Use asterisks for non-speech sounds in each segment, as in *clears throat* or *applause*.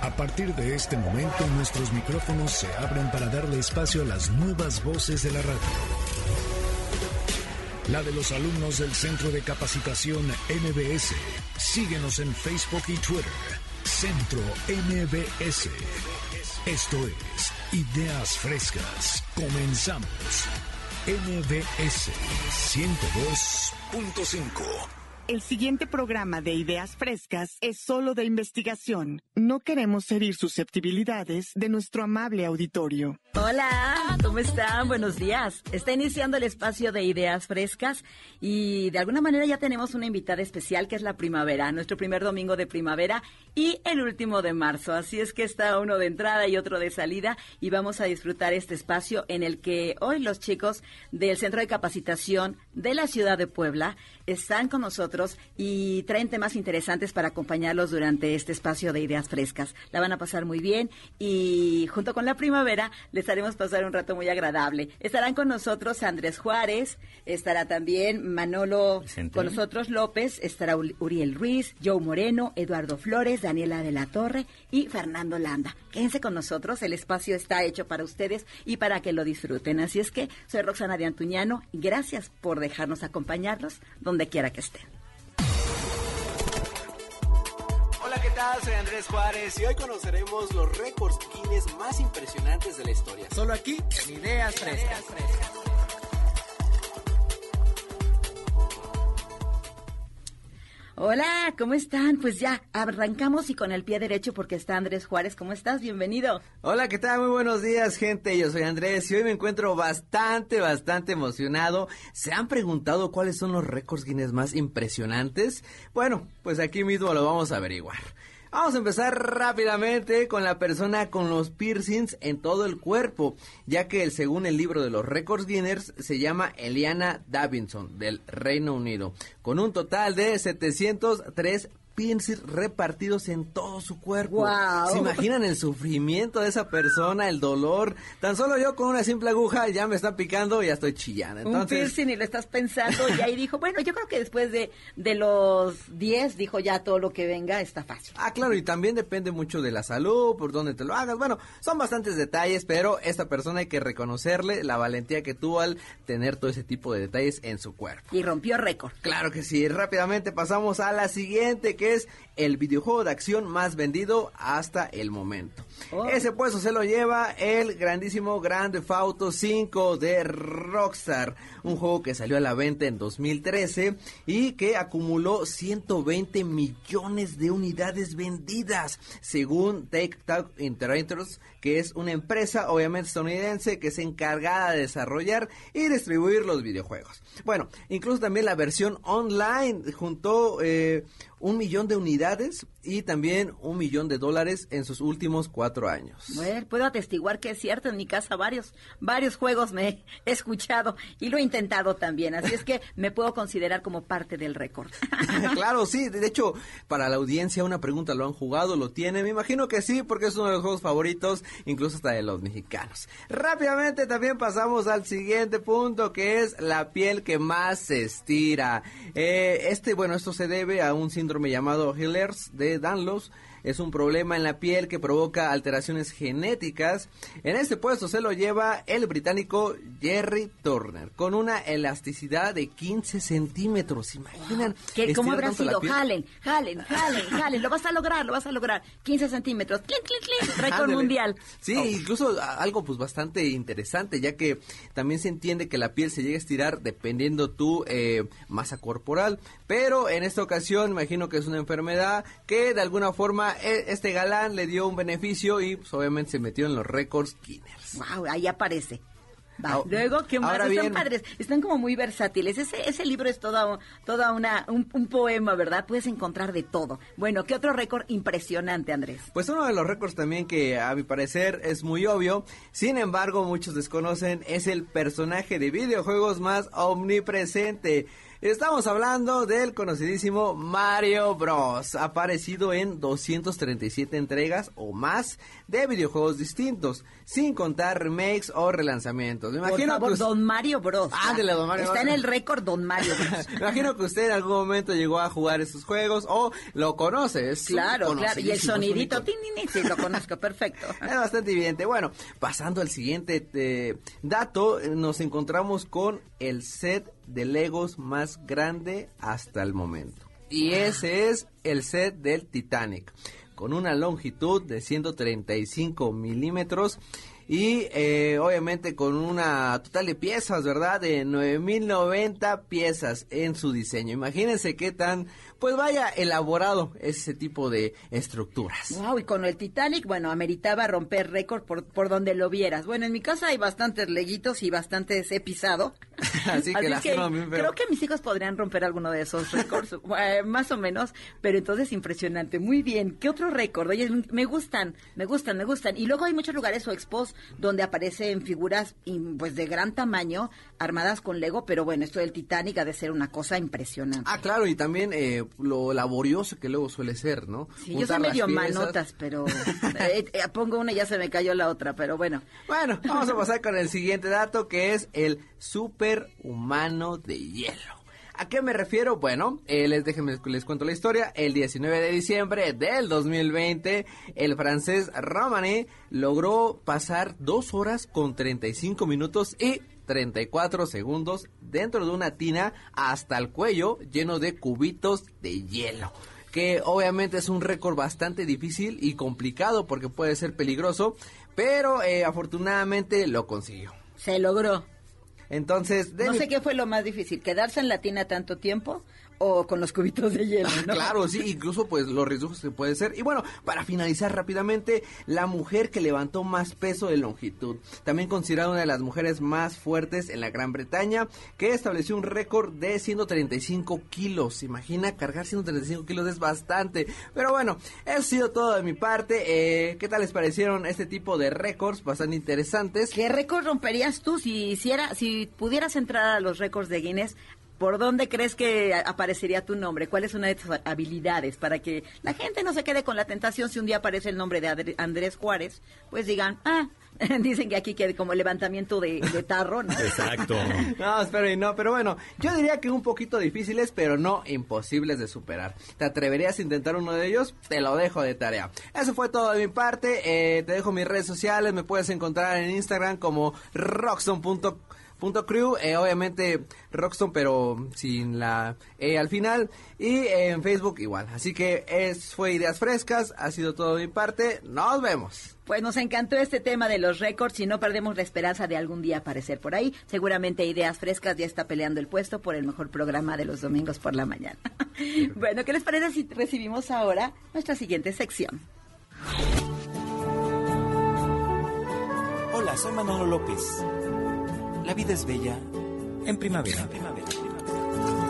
A partir de este momento nuestros micrófonos se abren para darle espacio a las nuevas voces de la radio. La de los alumnos del Centro de Capacitación MBS. Síguenos en Facebook y Twitter. Centro MBS. Esto es Ideas Frescas. Comenzamos. MBS 102.5 el siguiente programa de Ideas Frescas es solo de investigación. No queremos herir susceptibilidades de nuestro amable auditorio. Hola, ¿cómo están? Buenos días. Está iniciando el espacio de Ideas Frescas y de alguna manera ya tenemos una invitada especial que es la primavera, nuestro primer domingo de primavera y el último de marzo. Así es que está uno de entrada y otro de salida y vamos a disfrutar este espacio en el que hoy los chicos del Centro de Capacitación de la Ciudad de Puebla están con nosotros y traen temas interesantes para acompañarlos durante este espacio de ideas frescas. La van a pasar muy bien y junto con la primavera les haremos pasar un rato muy agradable. Estarán con nosotros Andrés Juárez, estará también Manolo con nosotros López, estará Uriel Ruiz, Joe Moreno, Eduardo Flores, Daniela de la Torre y Fernando Landa. Quédense con nosotros, el espacio está hecho para ustedes y para que lo disfruten. Así es que soy Roxana de Antuñano y gracias por dejarnos acompañarlos donde quiera que estén. Hola. Soy Andrés Juárez y hoy conoceremos los récords Guinness más impresionantes de la historia. Solo aquí en Ideas Frescas. Hola, ¿cómo están? Pues ya, arrancamos y con el pie derecho porque está Andrés Juárez. ¿Cómo estás? Bienvenido. Hola, ¿qué tal? Muy buenos días, gente. Yo soy Andrés y hoy me encuentro bastante, bastante emocionado. ¿Se han preguntado cuáles son los récords Guinness más impresionantes? Bueno, pues aquí mismo lo vamos a averiguar. Vamos a empezar rápidamente con la persona con los piercings en todo el cuerpo, ya que según el libro de los récords Guinness se llama Eliana Davidson del Reino Unido, con un total de 703 piercings repartidos en todo su cuerpo. ¿Se imaginan el sufrimiento de esa persona, el dolor? Tan solo yo con una simple aguja ya me está picando y ya estoy chillando. Entonces... Un piercing y lo estás pensando y ahí dijo, bueno, yo creo que después de, de los 10 dijo ya todo lo que venga está fácil. Ah, claro, y también depende mucho de la salud, por dónde te lo hagas. Bueno, son bastantes detalles, pero esta persona hay que reconocerle la valentía que tuvo al tener todo ese tipo de detalles en su cuerpo. Y rompió récord. Claro que sí. Rápidamente pasamos a la siguiente, que es el videojuego de acción más vendido hasta el momento. Oh. Ese puesto se lo lleva el grandísimo Grand Theft Auto 5 de Rockstar, un juego que salió a la venta en 2013 y que acumuló 120 millones de unidades vendidas, según Take Two Interactive, que es una empresa obviamente estadounidense que es encargada de desarrollar y distribuir los videojuegos. Bueno, incluso también la versión online juntó eh, un millón de unidades actividades y también un millón de dólares en sus últimos cuatro años. Bueno, puedo atestiguar que es cierto, en mi casa varios, varios juegos me he escuchado y lo he intentado también, así es que me puedo considerar como parte del récord. *laughs* claro, sí, de hecho, para la audiencia una pregunta, ¿lo han jugado? ¿Lo tiene? Me imagino que sí, porque es uno de los juegos favoritos, incluso hasta de los mexicanos. Rápidamente también pasamos al siguiente punto, que es la piel que más se estira. Eh, este, bueno, esto se debe a un síndrome llamado Hillers de Danlos es un problema en la piel que provoca alteraciones genéticas. En este puesto se lo lleva el británico Jerry Turner, con una elasticidad de 15 centímetros. ¿Imaginan? ¿Cómo habrá sido? Jalen, jalen, jalen, *laughs* jalen. Lo vas a lograr, lo vas a lograr. 15 centímetros. ¡Clin, clin, clin! *laughs* Récord mundial. Sí, oh. incluso algo pues bastante interesante, ya que también se entiende que la piel se llega a estirar dependiendo tu eh, masa corporal. Pero en esta ocasión, imagino que es una enfermedad que de alguna forma e, este galán le dio un beneficio y pues, obviamente se metió en los récords Guinness. Wow, ahí aparece. Luego, ¿qué más? Están padres, están como muy versátiles. Ese, ese libro es toda, toda una, un, poema, ¿verdad? Puedes encontrar de todo. Bueno, ¿qué otro récord impresionante, Andrés? Pues uno de los récords también que a mi parecer es muy obvio, sin embargo muchos desconocen, es el personaje de videojuegos más omnipresente. Estamos hablando del conocidísimo Mario Bros. Aparecido en 237 entregas o más de videojuegos distintos, sin contar remakes o relanzamientos. Me imagino Por Don Mario Bros. Ándale, Don Mario Está en el récord Don Mario Bros. *laughs* Me imagino que usted en algún momento llegó a jugar esos juegos o lo conoce. claro, claro. Y el sonidito, sí, lo conozco, perfecto. *laughs* Es bastante evidente. Bueno, pasando al siguiente eh, dato, nos encontramos con el set de Legos más grande hasta el momento. Y ese es el set del Titanic, con una longitud de 135 milímetros y eh, obviamente con una total de piezas, ¿verdad? De 9090 piezas en su diseño. Imagínense qué tan pues vaya elaborado ese tipo de estructuras. Wow, y con el Titanic, bueno, ameritaba romper récord por, por donde lo vieras. Bueno, en mi casa hay bastantes leguitos y bastantes he pisado. *laughs* Así que, creo que mis hijos podrían romper alguno de esos récords, *laughs* eh, más o menos, pero entonces impresionante. Muy bien. ¿Qué otro récord? Oye, me gustan, me gustan, me gustan. Y luego hay muchos lugares o expos donde aparecen figuras pues de gran tamaño armadas con Lego, pero bueno, esto del Titanic ha de ser una cosa impresionante. Ah, claro, y también eh, lo laborioso que luego suele ser, ¿no? Sí, yo soy medio manotas, pero eh, eh, pongo una y ya se me cayó la otra, pero bueno. Bueno, vamos a pasar con el siguiente dato que es el superhumano de hielo. ¿A qué me refiero? Bueno, eh, les déjenme les cuento la historia. El 19 de diciembre del 2020, el francés Romani logró pasar dos horas con 35 minutos y 34 segundos dentro de una tina hasta el cuello lleno de cubitos de hielo que obviamente es un récord bastante difícil y complicado porque puede ser peligroso, pero eh, afortunadamente lo consiguió. Se logró. Entonces, no sé qué fue lo más difícil, quedarse en la tina tanto tiempo o con los cubitos de hielo. ¿no? claro, sí, incluso pues los riesgos que puede ser. Y bueno, para finalizar rápidamente, la mujer que levantó más peso de longitud, también considerada una de las mujeres más fuertes en la Gran Bretaña, que estableció un récord de 135 kilos. Imagina, cargar 135 kilos es bastante. Pero bueno, eso ha sido todo de mi parte. Eh, ¿Qué tal les parecieron este tipo de récords bastante interesantes? ¿Qué récord romperías tú si hiciera, si pudieras entrar a los récords de Guinness? ¿Por dónde crees que aparecería tu nombre? ¿Cuál es una de tus habilidades para que la gente no se quede con la tentación si un día aparece el nombre de Andrés Juárez? Pues digan, ah, *laughs* dicen que aquí quede como levantamiento de, tarro, ¿no? Exacto. *laughs* no, espero y no, pero bueno, yo diría que un poquito difíciles, pero no imposibles de superar. ¿Te atreverías a intentar uno de ellos? Te lo dejo de tarea. Eso fue todo de mi parte. Eh, te dejo mis redes sociales. Me puedes encontrar en Instagram como rockstone.com Punto Crew, eh, obviamente Rockstone, pero sin la E al final. Y en Facebook igual. Así que es, fue Ideas Frescas, ha sido todo de mi parte. Nos vemos. Pues nos encantó este tema de los récords y no perdemos la esperanza de algún día aparecer por ahí. Seguramente Ideas Frescas ya está peleando el puesto por el mejor programa de los domingos por la mañana. *laughs* bueno, ¿qué les parece si recibimos ahora nuestra siguiente sección? Hola, soy Manolo López. La vida es bella en primavera. Y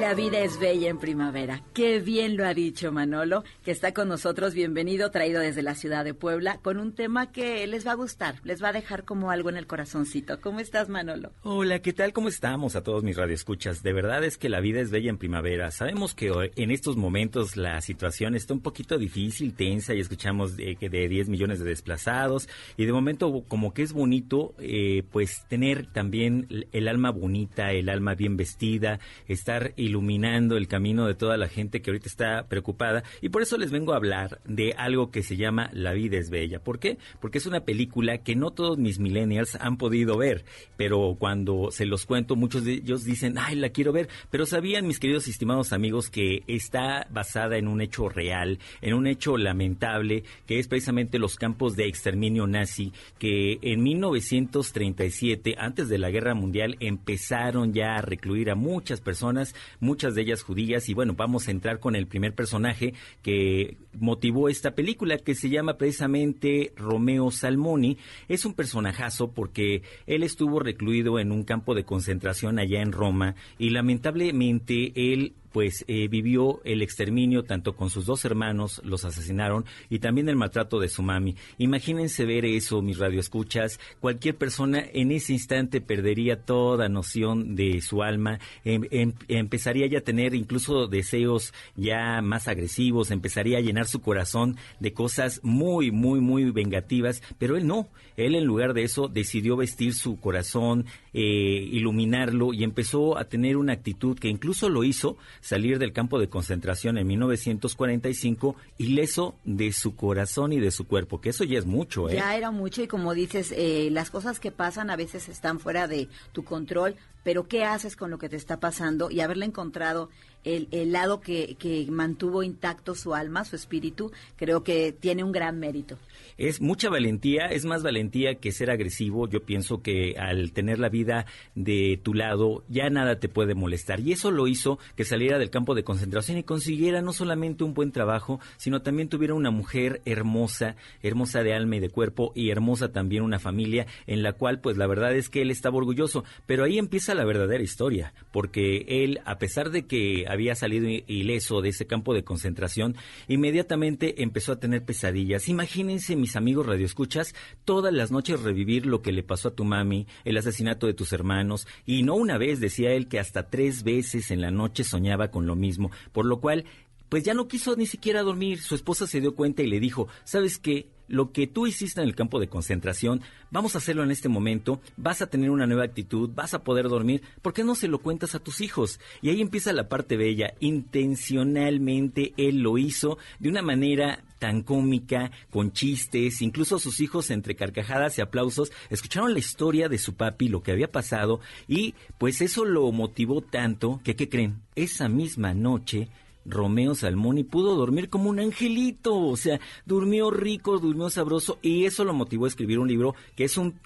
la vida es bella en primavera. Qué bien lo ha dicho Manolo, que está con nosotros. Bienvenido, traído desde la ciudad de Puebla, con un tema que les va a gustar, les va a dejar como algo en el corazoncito. ¿Cómo estás, Manolo? Hola, ¿qué tal? ¿Cómo estamos a todos mis radioescuchas? De verdad es que la vida es bella en primavera. Sabemos que en estos momentos la situación está un poquito difícil, tensa, y escuchamos de, de 10 millones de desplazados. Y de momento, como que es bonito, eh, pues tener también el alma bonita, el alma bien vestida, estar iluminando el camino de toda la gente que ahorita está preocupada. Y por eso les vengo a hablar de algo que se llama La vida es bella. ¿Por qué? Porque es una película que no todos mis millennials han podido ver, pero cuando se los cuento, muchos de ellos dicen, ay, la quiero ver. Pero sabían, mis queridos y estimados amigos, que está basada en un hecho real, en un hecho lamentable, que es precisamente los campos de exterminio nazi, que en 1937, antes de la guerra mundial, empezaron ya a recluir a muchas personas, muchas de ellas judías. Y bueno, vamos a entrar con el primer personaje que motivó esta película, que se llama precisamente Romeo Salmoni. Es un personajazo porque él estuvo recluido en un campo de concentración allá en Roma y lamentablemente él pues eh, vivió el exterminio tanto con sus dos hermanos, los asesinaron, y también el maltrato de su mami. Imagínense ver eso, mis radioescuchas. Cualquier persona en ese instante perdería toda noción de su alma, em, em, empezaría ya a tener incluso deseos ya más agresivos, empezaría a llenar su corazón de cosas muy, muy, muy vengativas, pero él no. Él en lugar de eso decidió vestir su corazón, eh, iluminarlo y empezó a tener una actitud que incluso lo hizo salir del campo de concentración en 1945 ileso de su corazón y de su cuerpo, que eso ya es mucho. ¿eh? Ya era mucho y como dices, eh, las cosas que pasan a veces están fuera de tu control, pero ¿qué haces con lo que te está pasando? Y haberle encontrado el, el lado que, que mantuvo intacto su alma, su espíritu, creo que tiene un gran mérito es mucha valentía, es más valentía que ser agresivo. Yo pienso que al tener la vida de tu lado ya nada te puede molestar. Y eso lo hizo que saliera del campo de concentración y consiguiera no solamente un buen trabajo, sino también tuviera una mujer hermosa, hermosa de alma y de cuerpo y hermosa también una familia en la cual pues la verdad es que él estaba orgulloso. Pero ahí empieza la verdadera historia, porque él, a pesar de que había salido ileso de ese campo de concentración, inmediatamente empezó a tener pesadillas. Imagínense mis amigos radioescuchas, todas las noches revivir lo que le pasó a tu mami, el asesinato de tus hermanos, y no una vez, decía él, que hasta tres veces en la noche soñaba con lo mismo, por lo cual, pues ya no quiso ni siquiera dormir. Su esposa se dio cuenta y le dijo, ¿sabes qué? lo que tú hiciste en el campo de concentración, vamos a hacerlo en este momento, vas a tener una nueva actitud, vas a poder dormir, ¿por qué no se lo cuentas a tus hijos? Y ahí empieza la parte bella, intencionalmente él lo hizo de una manera tan cómica, con chistes, incluso sus hijos entre carcajadas y aplausos escucharon la historia de su papi, lo que había pasado, y pues eso lo motivó tanto que, ¿qué creen? Esa misma noche Romeo Salmoni pudo dormir como un angelito, o sea, durmió rico, durmió sabroso y eso lo motivó a escribir un libro que es un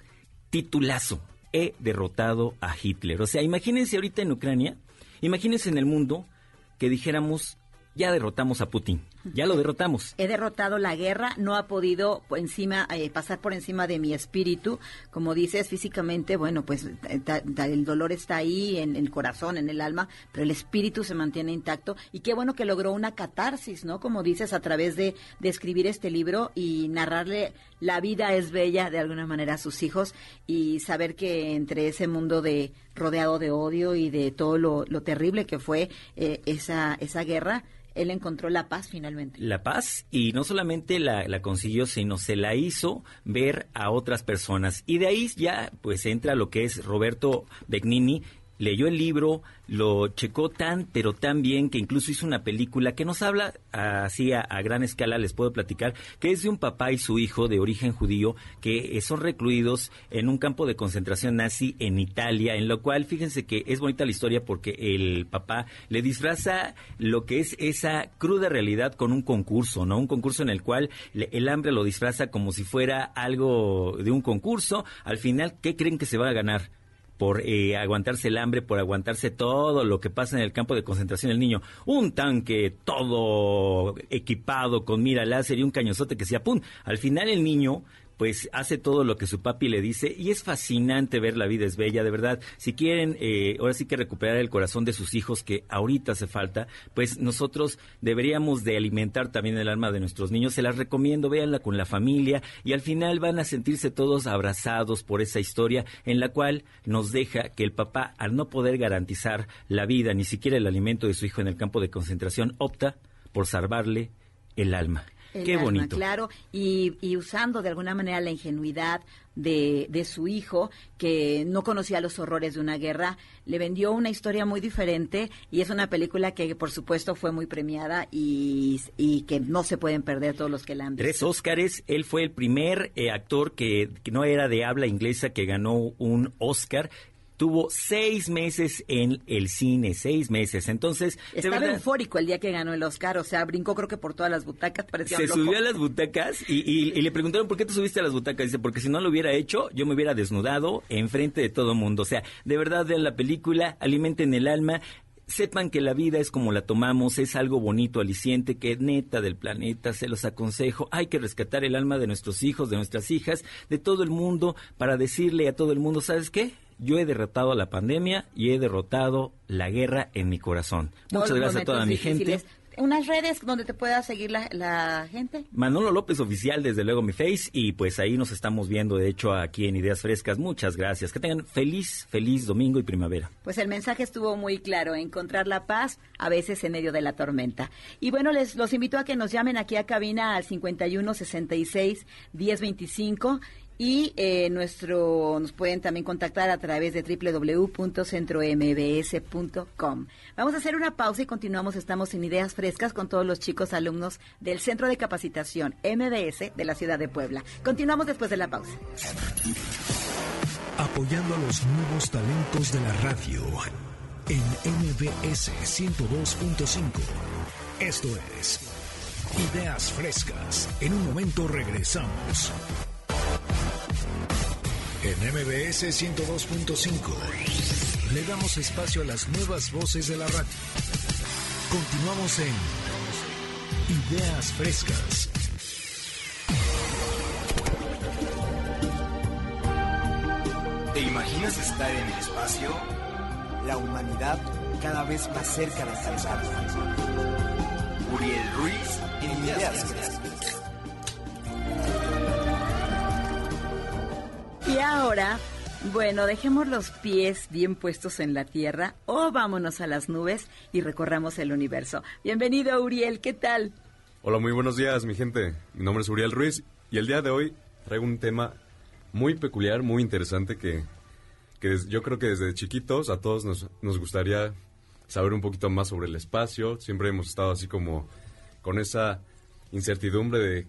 titulazo, He derrotado a Hitler. O sea, imagínense ahorita en Ucrania, imagínense en el mundo que dijéramos, ya derrotamos a Putin. Ya lo derrotamos. He derrotado la guerra, no ha podido encima eh, pasar por encima de mi espíritu. Como dices, físicamente, bueno, pues eh, el dolor está ahí en, el corazón, en el alma, pero el espíritu se mantiene intacto. Y qué bueno que logró una catarsis, ¿no? Como dices, a través de, de escribir este libro y narrarle la vida es bella de alguna manera a sus hijos y saber que entre ese mundo de rodeado de odio y de todo lo, terrible que fue eh, esa, esa guerra, él encontró la paz finalmente. La paz y no solamente la, consiguió, sino se la hizo ver a otras personas. Y de ahí ya pues entra lo que es Roberto Begnini, leyó el libro, lo checó tan, pero tan bien que incluso hizo una película que nos habla así a, gran escala, les puedo platicar, que es de un papá y su hijo de origen judío que son recluidos en un campo de concentración nazi en Italia, en lo cual fíjense que es bonita la historia porque el papá le disfraza lo que es esa cruda realidad con un concurso, ¿no? Un concurso en el cual el hambre lo disfraza como si fuera algo de un concurso. Al final, ¿qué creen que se va a ganar? Por eh, aguantarse el hambre, por aguantarse todo lo que pasa en el campo de concentración del niño. Un tanque todo equipado con mira láser y un cañozote que se ¡pum! Al final el niño pues hace todo lo que su papi le dice y es fascinante ver La vida es bella, de verdad. Si quieren, eh, ahora sí que recuperar el corazón de sus hijos, que ahorita hace falta, pues nosotros deberíamos de alimentar también el alma de nuestros niños. Se las recomiendo, véanla con la familia y al final van a sentirse todos abrazados por esa historia en la cual nos deja que el papá, al no poder garantizar la vida, ni siquiera el alimento de su hijo en el campo de concentración, opta por salvarle el alma. Qué bonito. Claro, y, y, usando de alguna manera la ingenuidad de, de, su hijo, que no conocía los horrores de una guerra, le vendió una historia muy diferente y es una película que, por supuesto, fue muy premiada y, y que no se pueden perder todos los que la han visto. Tres Óscares, él fue el primer eh, actor que, que no era de habla inglesa que ganó un Óscar tuvo seis meses en el cine, seis meses. Entonces, estaba eufórico el día que ganó el Oscar, o sea, brincó creo que por todas las butacas, parecía Se subió a las butacas y, le preguntaron por qué te subiste a las butacas. Dice, porque si no lo hubiera hecho, yo me hubiera desnudado enfrente de todo el mundo. O sea, de verdad vean la película, alimenten el alma, sepan que la vida es como la tomamos, es algo bonito, aliciente, que neta del planeta, se los aconsejo, hay que rescatar el alma de nuestros hijos, de nuestras hijas, de todo el mundo, para decirle a todo el mundo, ¿sabes qué? Yo he derrotado la pandemia y he derrotado la guerra en mi corazón. Muchas gracias a toda mi gente unas redes donde te pueda seguir la, gente. Manolo López Oficial, desde luego mi face, y pues ahí nos estamos viendo, de hecho, aquí en Ideas Frescas. Muchas gracias. Que tengan feliz, feliz domingo y primavera. Pues el mensaje estuvo muy claro, encontrar la paz a veces en medio de la tormenta. Y bueno, les los invito a que nos llamen aquí a cabina al 51 66 1025 y eh, nuestro nos pueden también contactar a través de www.centrombs.com. Vamos a hacer una pausa y continuamos. Estamos en Ideas Frescas con todos los chicos alumnos del Centro de Capacitación MBS de la ciudad de Puebla. Continuamos después de la pausa. Apoyando a los nuevos talentos de la radio en MBS 102.5. Esto es Ideas Frescas. En un momento regresamos. En MBS 102.5 le damos espacio a las nuevas voces de la radio. Continuamos en Ideas Frescas. ¿Te imaginas estar en el espacio? La humanidad cada vez más cerca de alcanzar. Uriel Ruiz en Ideas Frescas. Y ahora, bueno, dejemos los pies bien puestos en la tierra o vámonos a las nubes y recorramos el universo. Bienvenido, Uriel, ¿qué tal? Hola, muy buenos días, mi gente. Mi nombre es Uriel Ruiz y el día de hoy traigo un tema muy peculiar, muy interesante que, que yo creo que desde chiquitos a todos nos, nos gustaría saber un poquito más sobre el espacio. Siempre hemos estado así como con esa incertidumbre de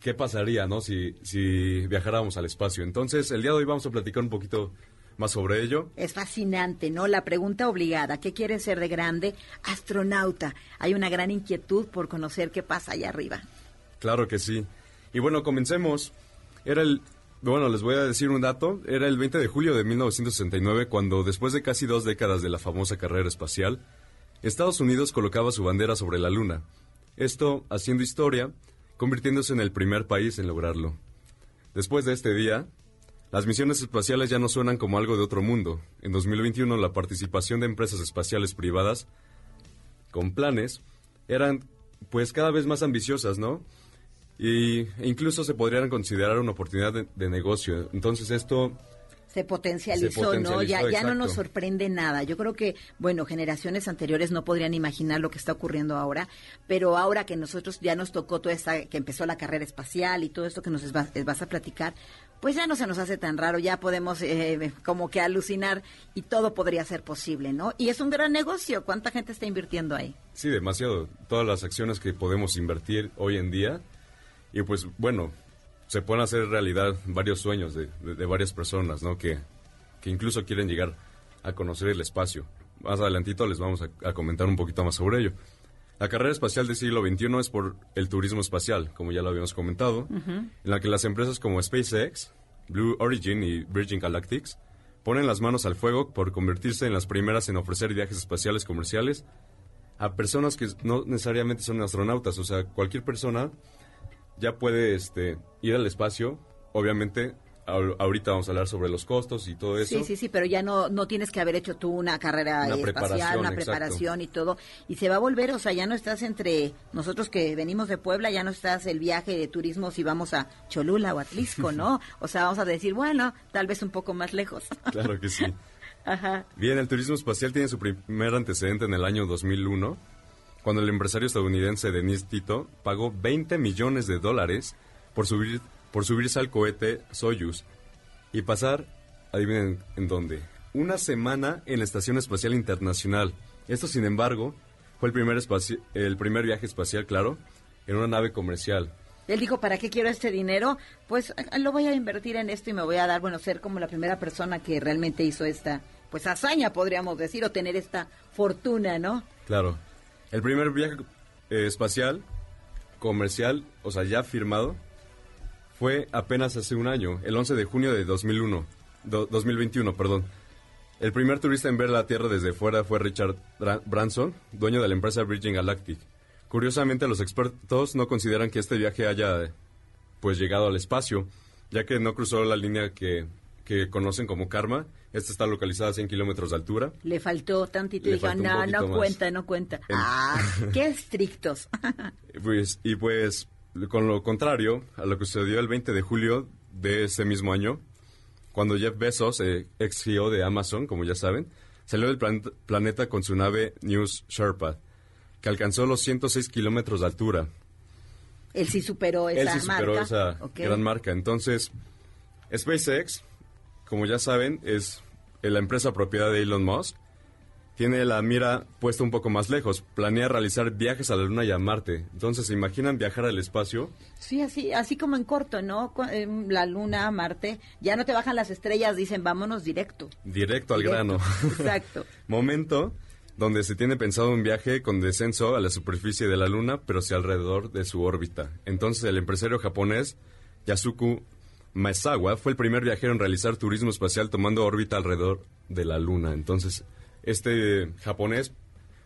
qué pasaría, ¿no? Si, si viajáramos al espacio. Entonces, el día de hoy vamos a platicar un poquito más sobre ello. Es fascinante, ¿no? La pregunta obligada, ¿qué quiere ser de grande? Astronauta. Hay una gran inquietud por conocer qué pasa allá arriba. Claro que sí. Y bueno, comencemos. Era el, bueno, les voy a decir un dato. Era el 20 de julio de 1969 cuando, después de casi dos décadas de la famosa carrera espacial, Estados Unidos colocaba su bandera sobre la Luna. Esto, haciendo historia, convirtiéndose en el primer país en lograrlo. Después de este día, las misiones espaciales ya no suenan como algo de otro mundo. En 2021 la participación de empresas espaciales privadas con planes eran pues cada vez más ambiciosas, ¿no? Y, e incluso se podrían considerar una oportunidad de, de negocio. Entonces esto se potencializó, ¿no? Ya, ya no nos sorprende nada. Yo creo que, bueno, generaciones anteriores no podrían imaginar lo que está ocurriendo ahora, pero ahora que nosotros ya nos tocó toda esta, que empezó la carrera espacial y todo esto que nos vas, vas a platicar, pues ya no se nos hace tan raro, ya podemos eh, como que alucinar y todo podría ser posible, ¿no? Y es un gran negocio, ¿cuánta gente está invirtiendo ahí? Sí, demasiado. Todas las acciones que podemos invertir hoy en día. Y pues bueno, se pueden hacer realidad varios sueños de, varias personas, ¿no? Que, que, incluso quieren llegar a conocer el espacio. Más adelantito les vamos a, comentar un poquito más sobre ello. La carrera espacial del siglo XXI es por el turismo espacial, como ya lo habíamos comentado, en la que las empresas como SpaceX, Blue Origin y Virgin Galactics ponen las manos al fuego por convertirse en las primeras en ofrecer viajes espaciales comerciales a personas que no necesariamente son astronautas, o sea, cualquier persona ya puede este, ir al espacio, obviamente ahorita vamos a hablar sobre los costos y todo eso. Sí, sí, sí, pero ya no, no tienes que haber hecho tú una carrera espacial, una preparación y todo. Y se va a volver, o sea, ya no estás entre nosotros que venimos de Puebla, ya no estás el viaje de turismo si vamos a Cholula o a Atlisco, *laughs* ¿no? o sea, vamos a decir, bueno, tal vez un poco más lejos. *laughs* claro que sí. Ajá. Bien, el turismo espacial tiene su primer antecedente en el año 2001 cuando el empresario estadounidense Denis Tito pagó 20 millones de dólares por, subir, por subirse al cohete Soyuz y pasar, adivinen en dónde, una semana en la Estación Espacial Internacional. Esto, sin embargo, fue el primer, el primer viaje espacial, claro, en una nave comercial. Él dijo, ¿para qué quiero este dinero? Pues lo voy a invertir en esto y me voy a dar, bueno, ser como la primera persona que realmente hizo esta, pues hazaña, podríamos decir, o tener esta fortuna, ¿no? Claro. El primer viaje eh, espacial comercial, o sea, ya firmado, fue apenas hace un año, el 11 de junio de 2001, 2021, perdón. El primer turista en ver la Tierra desde fuera fue Richard Branson, dueño de la empresa Virgin Galactic. Curiosamente, los expertos no consideran que este viaje haya pues llegado al espacio, ya que no cruzó la línea que, que conocen como karma Esta está localizada a 100 kilómetros de altura. Le faltó tantito y Le dijo, faltó un no, no más". cuenta, no cuenta. Ah, *laughs* qué estrictos. *laughs* Pues, y pues, con lo contrario a lo que sucedió el 20 de julio de ese mismo año, cuando Jeff Bezos, eh, ex CEO de Amazon, como ya saben, salió del plan- planeta con su nave News Sherpa, que alcanzó los 106 kilómetros de altura. Él sí superó esa Él sí superó marca. esa gran marca. Entonces, SpaceX, como ya saben, es la empresa propiedad de Elon Musk. Tiene la mira puesta un poco más lejos. Planea realizar viajes a la Luna y a Marte. Entonces, ¿se imaginan viajar al espacio? Sí, así, así como en corto, ¿no? Em, La luna, Marte, ya no te bajan las estrellas, dicen, vámonos directo. Directo al Directo. grano. *laughs* Exacto. *laughs* Momento donde se tiene pensado un viaje con descenso a la superficie de la Luna, pero sí alrededor de su órbita. Entonces, el empresario japonés Yasuku Maezawa fue el primer viajero en realizar turismo espacial tomando órbita alrededor de la Luna. Entonces, este japonés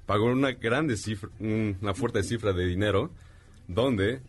pagó una grande cifra, un- una fuerte cifra de dinero, donde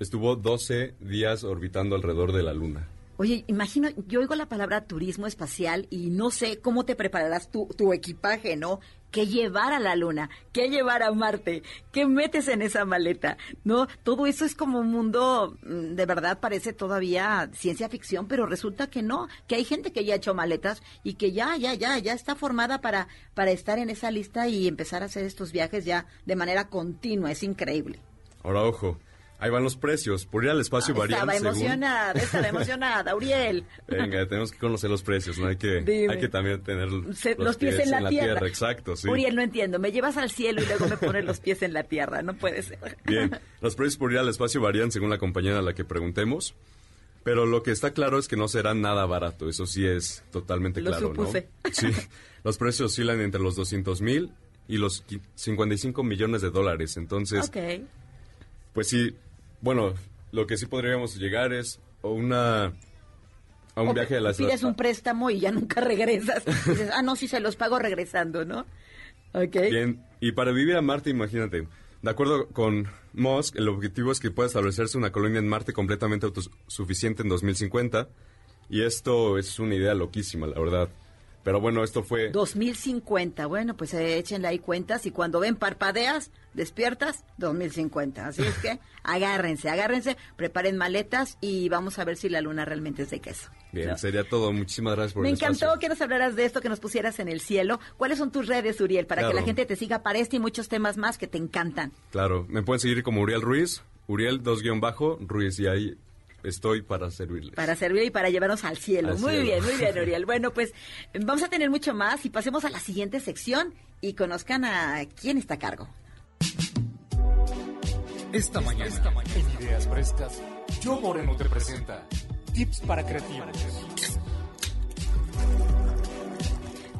estuvo 12 días orbitando alrededor de la Luna. Oye, imagino, yo oigo la palabra turismo espacial y no sé cómo te prepararás tu, tu equipaje, ¿no? ¿Qué llevar a la luna? ¿Qué llevar a Marte? ¿Qué metes en esa maleta? ¿No? Todo eso es como un mundo, mm, de verdad parece todavía ciencia ficción, pero resulta que no, que hay gente que ya ha hecho maletas y que ya, ya, ya, ya está formada para, para estar en esa lista y empezar a hacer estos viajes ya de manera continua. Es increíble. Ahora, ojo, ahí van los precios. Por ir al espacio varían Estaba según- emocionada, estaba emocionada, Uriel. *laughs* Venga, tenemos que conocer los precios, ¿no? Hay que, Dime. hay que también tener Se- los, pies, en la, tierra. Exacto, sí. Uriel, no entiendo. Me llevas al cielo y luego me pones los pies en la tierra. No puede ser. *laughs* Bien, los precios por ir al espacio varían según la compañía a la que preguntemos. Pero lo que está claro es que no será nada barato, eso sí es totalmente Lo claro, supuse. ¿no? Sí, *laughs* los precios oscilan entre los 200 mil y los qui- 55 millones de dólares. Entonces, Ok. pues sí, bueno, lo que sí podríamos llegar es a una a un O viaje a la Pides un préstamo y ya nunca *laughs* regresas. Dices, ah, no, sí se los pago regresando, ¿no? Ok. Bien, y para vivir a Marte, imagínate, de acuerdo con Musk, el objetivo es que pueda establecerse una colonia en Marte completamente autosuficiente en 2050, y esto es una idea loquísima, la verdad. Pero bueno, esto fue... 2050. Bueno, pues eh, échenle ahí cuentas y cuando ven parpadeas, despiertas, 2050. Así es que *laughs* agárrense, agárrense, preparen maletas y vamos a ver si la luna realmente es de queso. Bien, ¿no? sería todo. Muchísimas gracias por Me el encantó espacio. que nos hablaras de esto, que nos pusieras en el cielo. ¿Cuáles son tus redes, Uriel, para que la gente te siga para este y muchos temas más que te encantan? Claro, me pueden seguir como Uriel Ruiz, Uriel 2 guion bajo, Ruiz, y ahí estoy para servirles. Para servir y para llevarnos al cielo. Al muy cielo. bien, muy bien, Uriel. *laughs* Bueno, pues vamos a tener mucho más y pasemos a la siguiente sección y conozcan a quién está a cargo. Esta mañana, en Ideas Frescas, Joe Moreno te presenta Tips para Creativos.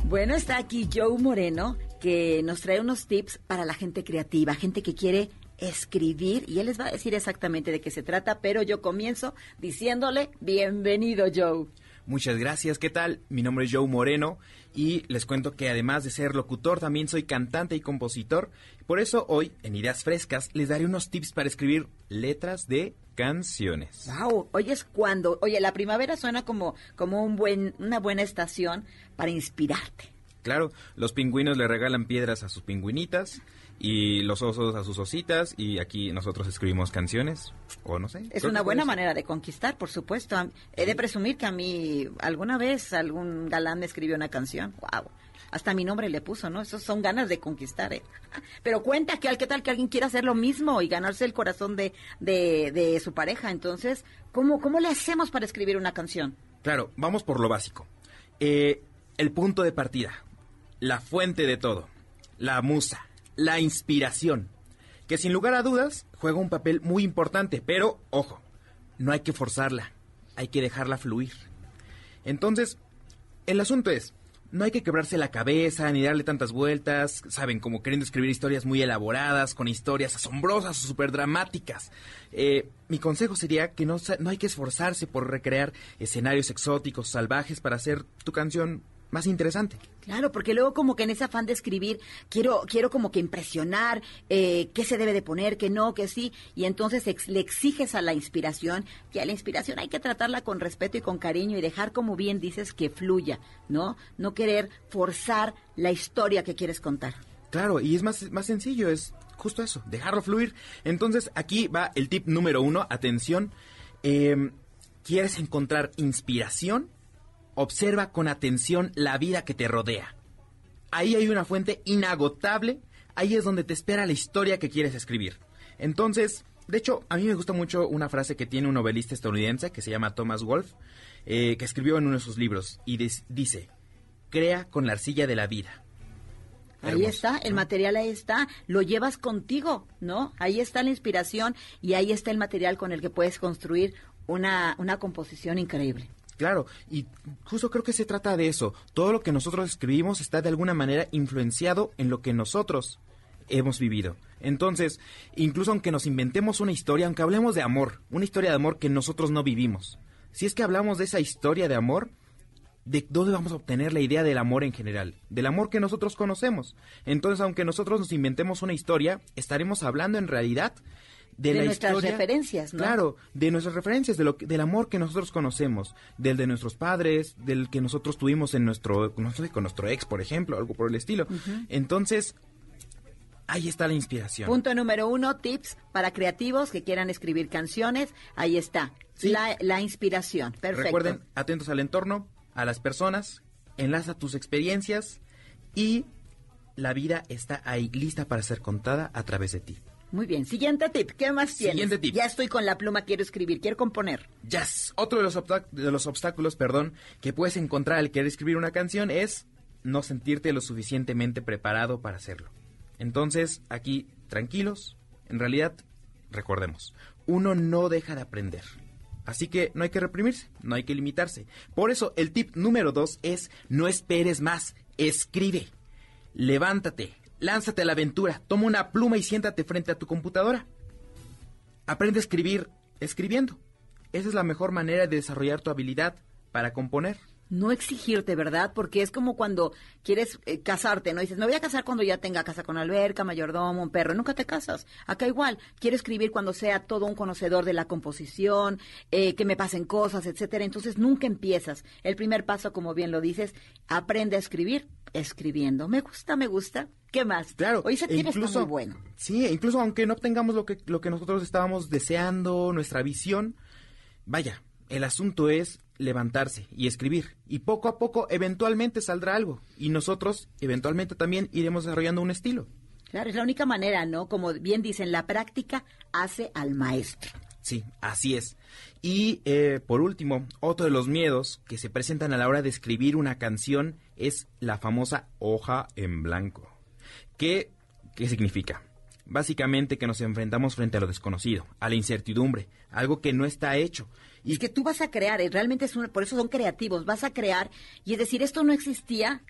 Bueno, está aquí Joe Moreno, que nos trae unos tips para la gente creativa, gente que quiere escribir, y él les va a decir exactamente de qué se trata, pero yo comienzo diciéndole, bienvenido Joe. Muchas gracias, ¿qué tal? Mi nombre es Joe Moreno y les cuento que además de ser locutor también soy cantante y compositor. Por eso hoy en Ideas Frescas les daré unos tips para escribir letras de canciones. Wow, hoy es cuando, oye, la primavera suena como, como un buen, una buena estación para inspirarte. Claro, los pingüinos le regalan piedras a sus pingüinitas y los osos a sus ositas y aquí nosotros escribimos canciones o no sé. Es una buena manera de conquistar, por supuesto. He de presumir que a mí alguna vez algún galán me escribió una canción. Wow. Hasta mi nombre le puso, ¿no? Esos son ganas de conquistar, ¿eh? *laughs* Pero cuenta que al qué tal que alguien quiera hacer lo mismo y ganarse el corazón de, de, de su pareja. Entonces, ¿cómo, ¿cómo le hacemos para escribir una canción? Claro, vamos por lo básico. Eh, el punto de partida, la fuente de todo, la musa, la inspiración, que sin lugar a dudas juega un papel muy importante, pero ojo, no hay que forzarla, hay que dejarla fluir. Entonces, el asunto es, no hay que quebrarse la cabeza ni darle tantas vueltas, saben, como queriendo escribir historias muy elaboradas, con historias asombrosas o súper dramáticas. Eh, mi consejo sería que no, no hay que esforzarse por recrear escenarios exóticos, salvajes, para hacer tu canción más interesante. Claro, porque luego como que en ese afán de escribir, quiero, quiero como que impresionar eh, qué se debe de poner, qué no, qué sí, y entonces le exiges a la inspiración, que a la inspiración hay que tratarla con respeto y con cariño y dejar, como bien dices, que fluya, ¿no? No querer forzar la historia que quieres contar. Claro, y es más, más sencillo, es justo eso, dejarlo fluir. Entonces aquí va el tip número uno, atención, em, ¿quieres encontrar inspiración? Observa con atención la vida que te rodea. Ahí hay una fuente inagotable, ahí es donde te espera la historia que quieres escribir. Entonces, de hecho, a mí me gusta mucho una frase que tiene un novelista estadounidense que se llama Thomas Wolfe, eh, que escribió en uno de sus libros, y dice, crea con la arcilla de la vida. Ahí está, el material ahí está, lo llevas contigo, ¿no? Ahí está la inspiración y ahí está el material con el que puedes construir una, una composición increíble. Claro, y justo creo que se trata de eso. Todo lo que nosotros escribimos está de alguna manera influenciado en lo que nosotros hemos vivido. Entonces, incluso aunque nos inventemos una historia, aunque hablemos de amor, una historia de amor que nosotros no vivimos, si es que hablamos de esa historia de amor, ¿de dónde vamos a obtener la idea del amor en general? Del amor que nosotros conocemos. Entonces, aunque nosotros nos inventemos una historia, estaremos hablando en realidad de, la nuestras historia, referencias, ¿no? Claro, de nuestras referencias, de lo, del amor que nosotros conocemos, del de nuestros padres, del que nosotros tuvimos en nuestro, no sé, con nuestro ex, por ejemplo, algo por el estilo. Entonces, ahí está la inspiración. Punto número uno, tips para creativos que quieran escribir canciones. Ahí está, la, la inspiración. Perfecto. Recuerden, atentos al entorno, a las personas, enlaza tus experiencias y la vida está ahí lista para ser contada a través de ti. Muy bien. Siguiente tip. ¿Qué más tienes? Siguiente tip. Ya estoy con la pluma, quiero escribir, quiero componer. Yes. Otro de los, de los obstáculos, perdón, que puedes encontrar al querer escribir una canción es no sentirte lo suficientemente preparado para hacerlo. Entonces, aquí, tranquilos. En realidad, recordemos, uno no deja de aprender. Así que no hay que reprimirse, no hay que limitarse. Por eso el tip número dos es no esperes más, escribe. Levántate, lánzate a la aventura, toma una pluma y siéntate frente a tu computadora. Aprende a escribir escribiendo. Esa es la mejor manera de desarrollar tu habilidad para componer no exigirte, ¿verdad? Porque es como cuando quieres eh, casarte, ¿no? Dices, me voy a casar cuando ya tenga casa con alberca, mayordomo, un perro. Nunca te casas. Acá igual. Quiero escribir cuando sea todo un conocedor de la composición, eh, que me pasen cosas, etcétera. Entonces nunca empiezas. El primer paso, como bien lo dices, aprende a escribir escribiendo. Me gusta, me gusta. ¿Qué más? Claro. Hoy se tiene incluso, muy bueno. Sí, incluso aunque no obtengamos lo que, lo que nosotros estábamos deseando, nuestra visión, vaya, el asunto es levantarse y escribir. Y poco a poco, eventualmente saldrá algo. Y nosotros, eventualmente, también iremos desarrollando un estilo. Claro, es la única manera, ¿no? Como bien dicen, la práctica hace al maestro. Sí, así es. Y eh, por último, otro de los miedos que se presentan a la hora de escribir una canción es la famosa hoja en blanco. ¿Qué, qué significa? Básicamente que nos enfrentamos frente a lo desconocido, a la incertidumbre, algo que no está hecho. Y es que tú vas a crear, y realmente es por eso son creativos, vas a crear y es decir, esto no existía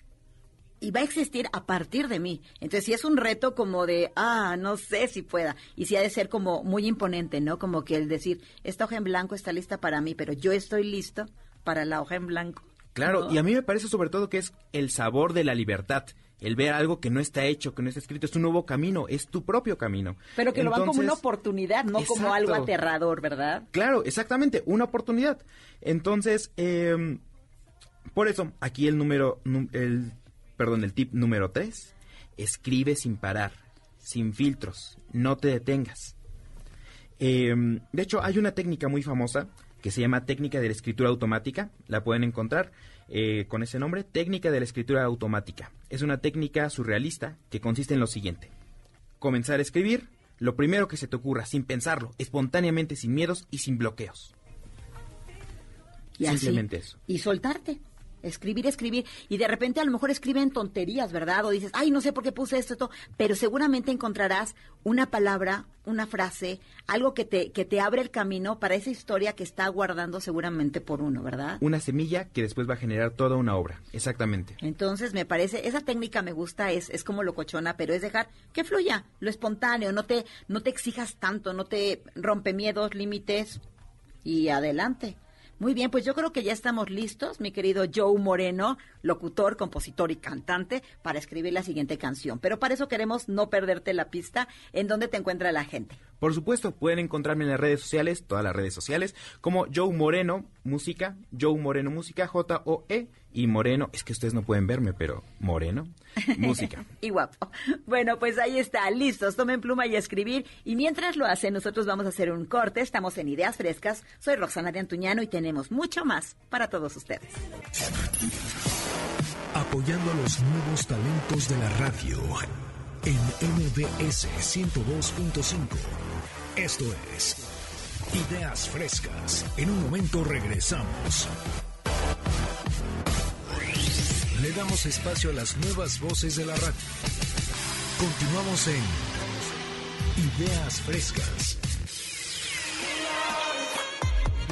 y va a existir a partir de mí. Entonces, si es un reto como de, ah, no sé si pueda, y si ha de ser como muy imponente, ¿no? Como que el decir, esta hoja en blanco está lista para mí, pero yo estoy listo para la hoja en blanco. Claro, y a mí me parece sobre todo que es el sabor de la libertad el ver algo que no está hecho, que no está escrito, es un nuevo camino, es tu propio camino. Pero que lo van como una oportunidad, no como algo aterrador, ¿verdad? Claro, exactamente, una oportunidad. Entonces, em, por eso, aquí el número, el, perdón, el tip número tres, escribe sin parar, sin filtros, no te detengas. Em, de hecho, hay una técnica muy famosa que se llama técnica de la escritura automática, la pueden encontrar eh, con ese nombre, técnica de la escritura automática. Es una técnica surrealista que consiste en lo siguiente. Comenzar a escribir lo primero que se te ocurra, sin pensarlo, espontáneamente, sin miedos y sin bloqueos. Y Simplemente eso. Y soltarte escribir, escribir, y de repente a lo mejor escriben tonterías, ¿verdad? O dices, ay, no sé por qué puse esto, esto, pero seguramente encontrarás una palabra, una frase, algo que te, que te abre el camino para esa historia que está guardando seguramente por uno, ¿verdad? Una semilla que después va a generar toda una obra, exactamente. Entonces, me parece, esa técnica me gusta, es, es como lo cochona, pero es dejar que fluya, lo espontáneo, no te, no te exijas tanto, no te rompe miedos, límites, y adelante. Muy bien, pues yo creo que ya estamos listos, mi querido Joe Moreno, locutor, compositor y cantante, para escribir la siguiente canción. Pero para eso queremos no perderte la pista en donde te encuentra la gente. Por supuesto, pueden encontrarme en las redes sociales, todas las redes sociales, como Joe Moreno Música, Joe Moreno Música, J-O-E, y Moreno, es que ustedes no pueden verme, pero Moreno Música. *laughs* y guapo. Bueno, pues ahí está, listos, tomen pluma y escribir. Y mientras lo hacen, nosotros vamos a hacer un corte, estamos en Ideas Frescas, soy Roxana de Antuñano y tenemos mucho más para todos ustedes. Apoyando a los nuevos talentos de la radio en MBS 102.5. Esto es Ideas Frescas. En un momento regresamos. Le damos espacio a las nuevas voces de la radio. Continuamos en Ideas Frescas.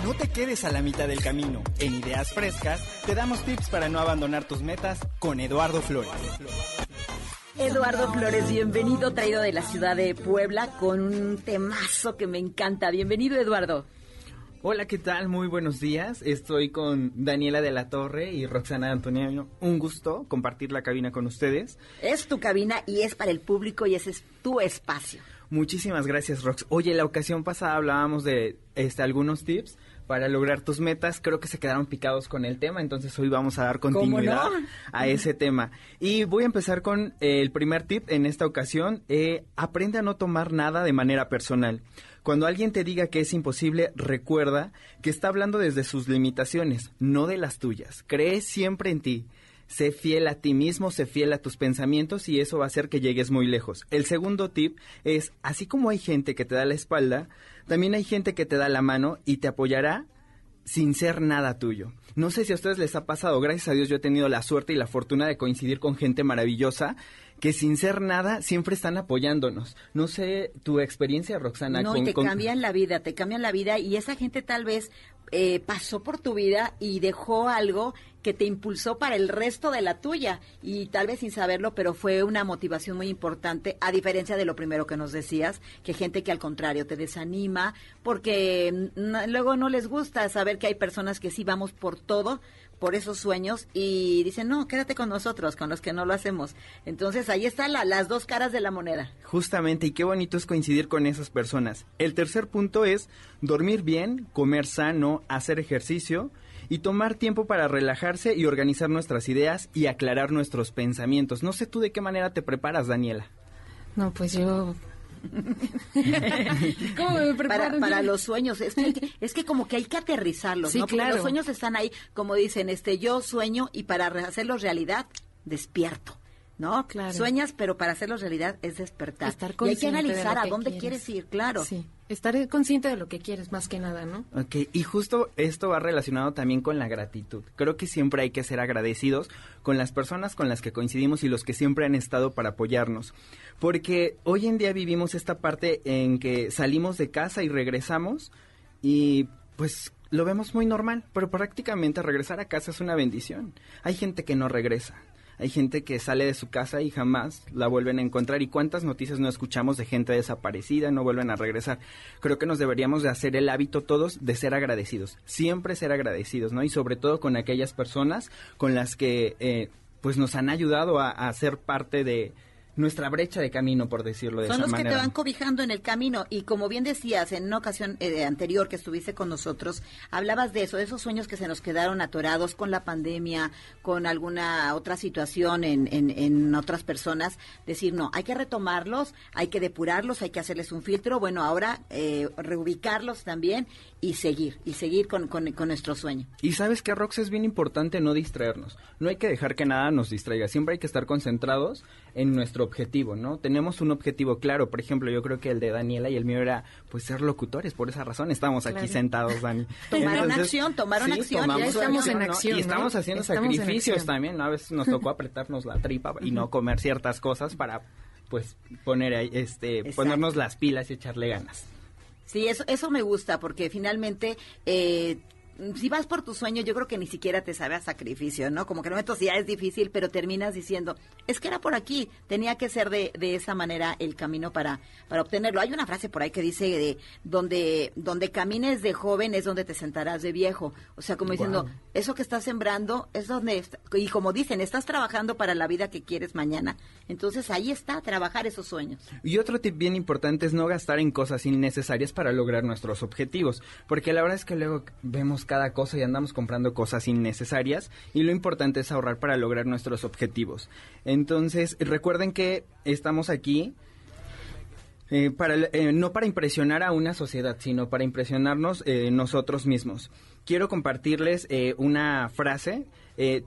No te quedes a la mitad del camino. En Ideas Frescas te damos tips para no abandonar tus metas con Eduardo Flores. Eduardo Flores, bienvenido, traído de la ciudad de Puebla con un temazo que me encanta. Bienvenido, Eduardo. Hola, ¿qué tal? Muy buenos días. Estoy con Daniela de la Torre y Roxana Antonio. Un gusto compartir la cabina con ustedes. Es tu cabina y es para el público y ese es tu espacio. Muchísimas gracias, Rox. Oye, la ocasión pasada hablábamos de este, algunos tips para lograr tus metas. Creo que se quedaron picados con el tema, entonces hoy vamos a dar continuidad a ese tema. Y voy a empezar con eh, el primer tip en esta ocasión. Eh, aprende a no tomar nada de manera personal. Cuando alguien te diga que es imposible, recuerda que está hablando desde sus limitaciones, no de las tuyas. Cree siempre en ti. Sé fiel a ti mismo, sé fiel a tus pensamientos y eso va a hacer que llegues muy lejos. El segundo tip es, así como hay gente que te da la espalda, también hay gente que te da la mano y te apoyará sin ser nada tuyo. No sé si a ustedes les ha pasado, gracias a Dios yo he tenido la suerte y la fortuna de coincidir con gente maravillosa que sin ser nada siempre están apoyándonos. No sé tu experiencia, Roxana. No, y te cambian la vida, te cambian la vida y esa gente tal vez eh, pasó por tu vida y dejó algo que te impulsó para el resto de la tuya y tal vez sin saberlo, pero fue una motivación muy importante, a diferencia de lo primero que nos decías, que gente que al contrario te desanima, porque luego no les gusta saber que hay personas que sí vamos por todo, por esos sueños y dicen, no, quédate con nosotros, con los que no lo hacemos. Entonces ahí están las dos caras de la moneda. Justamente, y qué bonito es coincidir con esas personas. El tercer punto es dormir bien, comer sano, hacer ejercicio y tomar tiempo para relajarse y organizar nuestras ideas y aclarar nuestros pensamientos. No sé tú de qué manera te preparas, Daniela. No, pues yo *laughs* ¿Cómo me preparo? Para, los sueños, es que, es que como que hay que aterrizarlos, ¿no? Porque los sueños están ahí, como dicen, este, yo sueño y para hacerlos realidad, despierto. ¿No? Claro. Sueñas, pero para hacerlo realidad es despertar. Estar y hay que analizar a dónde quieres. ir, claro. Sí, estar consciente de lo que quieres más que nada, ¿no? Ok, y justo esto va relacionado también con la gratitud. Creo que siempre hay que ser agradecidos con las personas con las que coincidimos y los que siempre han estado para apoyarnos. Porque hoy en día vivimos esta parte en que salimos de casa y regresamos y pues lo vemos muy normal, pero prácticamente regresar a casa es una bendición. Hay gente que no regresa hay gente que sale de su casa y jamás la vuelven a encontrar. ¿Y cuántas noticias no escuchamos de gente desaparecida, no vuelven a regresar? Creo que nos deberíamos de hacer el hábito todos de ser agradecidos, siempre ser agradecidos, ¿no? Y sobre todo con aquellas personas con las que eh, pues nos han ayudado a, a ser parte de, nuestra brecha de camino, por decirlo de esa manera. Son los que te van cobijando en el camino. Y como bien decías en una ocasión eh, anterior que estuviste con nosotros, hablabas de eso, de esos sueños que se nos quedaron atorados con la pandemia, con alguna otra situación en, en, otras personas, decir, no, hay que retomarlos, hay que depurarlos, hay que hacerles un filtro, bueno, ahora eh, reubicarlos también y seguir, y seguir con, con, con nuestro sueño. Y sabes que, Rox, es bien importante no distraernos, no hay que dejar que nada nos distraiga, siempre hay que estar concentrados en nuestro objetivo, ¿no? Tenemos un objetivo claro, por ejemplo, yo creo que el de Daniela y el mío era pues ser locutores, por esa razón estamos aquí sentados, Dani. *laughs* tomaron acción, tomaron acción, ya estamos en acción, Y estamos haciendo sacrificios también, ¿no? A veces nos tocó apretarnos la tripa y no comer ciertas cosas para pues poner ahí, este, ponernos las pilas y echarle ganas. Sí, eso, eso me gusta porque finalmente eh, si vas por tu sueño, yo creo que ni siquiera te sabe a sacrificio, ¿no? Como que en momentos ya es difícil, pero terminas diciendo, es que era por aquí, tenía que ser de, de esa manera el camino para, para obtenerlo. Hay una frase por ahí que dice de donde, donde camines de joven es donde te sentarás de viejo. O sea, como diciendo, eso que estás sembrando es donde, y como dicen, estás trabajando para la vida que quieres mañana. Entonces ahí está, trabajar esos sueños. Y otro tip bien importante es no gastar en cosas innecesarias para lograr nuestros objetivos, porque la verdad es que luego vemos cada cosa y andamos comprando cosas innecesarias y lo importante es ahorrar para lograr nuestros objetivos. Entonces, recuerden que estamos aquí eh, para, eh, no para impresionar a una sociedad, sino para impresionarnos eh, nosotros mismos. Quiero compartirles eh, una frase.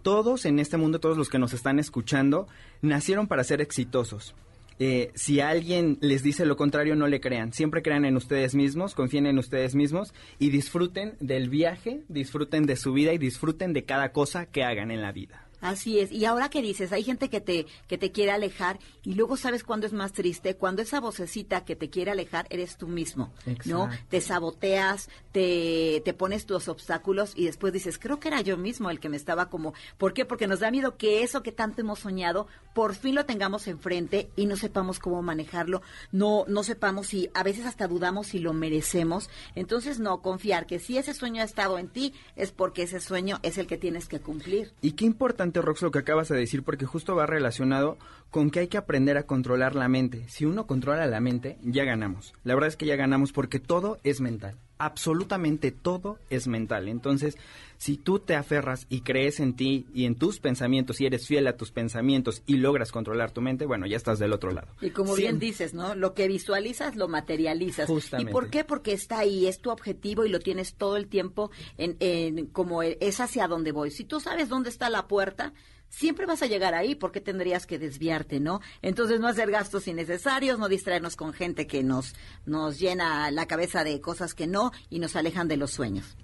Todos en este mundo, todos los que nos están escuchando, nacieron para ser exitosos. Eh, si alguien les dice lo contrario, no le crean. Siempre crean en ustedes mismos, confíen en ustedes mismos y disfruten del viaje, disfruten de su vida y disfruten de cada cosa que hagan en la vida. Así es. Y ahora que dices, hay gente que te, que te quiere alejar y luego sabes cuándo es más triste, cuando esa vocecita que te quiere alejar eres tú mismo, ¿no? Exacto. Te saboteas, te, te pones tus obstáculos y después dices, creo que era yo mismo el que me estaba como, ¿por qué? Porque nos da miedo que eso que tanto hemos soñado, por fin lo tengamos enfrente y no sepamos cómo manejarlo, no, no sepamos si, a veces hasta dudamos si lo merecemos. Entonces, no, confiar que si ese sueño ha estado en ti es porque ese sueño es el que tienes que cumplir. Y qué importante, Rox, lo que acabas de decir, porque justo va relacionado con que hay que aprender a controlar la mente. Si uno controla la mente, ya ganamos. La verdad es que ya ganamos porque todo es mental. Absolutamente todo es mental. Entonces, si tú te aferras y crees en ti y en tus pensamientos y eres fiel a tus pensamientos y logras controlar tu mente, bueno, ya estás del otro lado. Y como bien dices, ¿no? Lo que visualizas lo materializas. Justamente. ¿Y por qué? Porque está ahí, es tu objetivo y lo tienes todo el tiempo en, en como es hacia donde voy. Si tú sabes dónde está la puerta, siempre vas a llegar ahí, porque tendrías que desviarte, no? Entonces no hacer gastos innecesarios, no distraernos con gente que nos nos llena la cabeza de cosas que no y nos alejan de los sueños.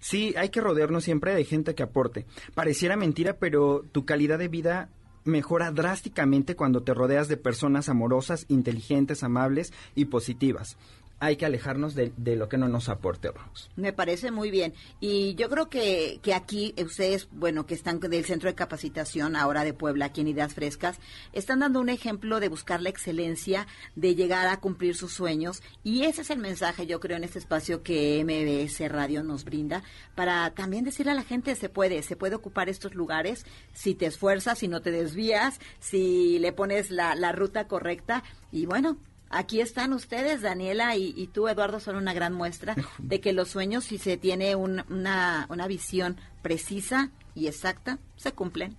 Sí, hay que rodearnos siempre de gente que aporte. Pareciera mentira, pero tu calidad de vida mejora drásticamente cuando te rodeas de personas amorosas, inteligentes, amables y positivas. Hay que alejarnos de, de lo que no nos aporte, Rox. Me parece muy bien. Y yo creo que, que aquí eh, ustedes, bueno, que están del Centro de Capacitación ahora de Puebla, aquí en Ideas Frescas, están dando un ejemplo de buscar la excelencia, de llegar a cumplir sus sueños. Y ese es el mensaje, yo creo, en este espacio que MBS Radio nos brinda, para también decirle a la gente, se puede, se puede ocupar estos lugares si te esfuerzas, si no te desvías, si le pones la, la ruta correcta. Y bueno, Aquí están ustedes, Daniela y, y tú, Eduardo, son una gran muestra de que los sueños, si se tiene un- una, una visión precisa y exacta, se cumplen.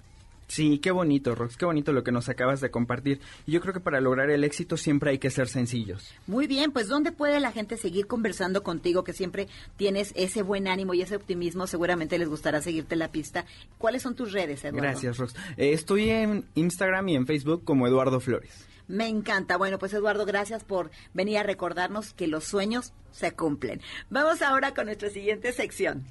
Sí, qué bonito, Rox, qué bonito lo que nos acabas de compartir. Y yo creo que para lograr el éxito siempre hay que ser sencillos. Muy bien, pues ¿dónde puede la gente seguir conversando contigo? Que siempre tienes ese buen ánimo y ese optimismo, seguramente les gustará seguirte la pista. ¿Cuáles son tus redes, Eduardo? Gracias, Rox. Eh, estoy en Instagram y en Facebook como Eduardo Flores. Me encanta. Bueno, pues Eduardo, gracias por venir a recordarnos que los sueños se cumplen. Vamos ahora con nuestra siguiente sección.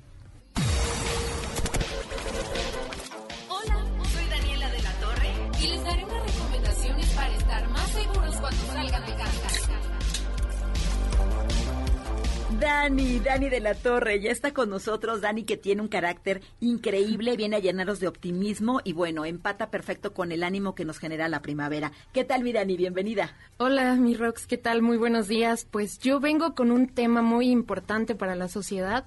Dani, Dani de la Torre, ya está con nosotros. Dani que tiene un carácter increíble, viene a llenarnos de optimismo y bueno, empata perfecto con el ánimo que nos genera la primavera. ¿Qué tal, mi Dani? Bienvenida. Hola, mi Rox, ¿qué tal? Muy buenos días. Pues yo vengo con un tema muy importante para la sociedad.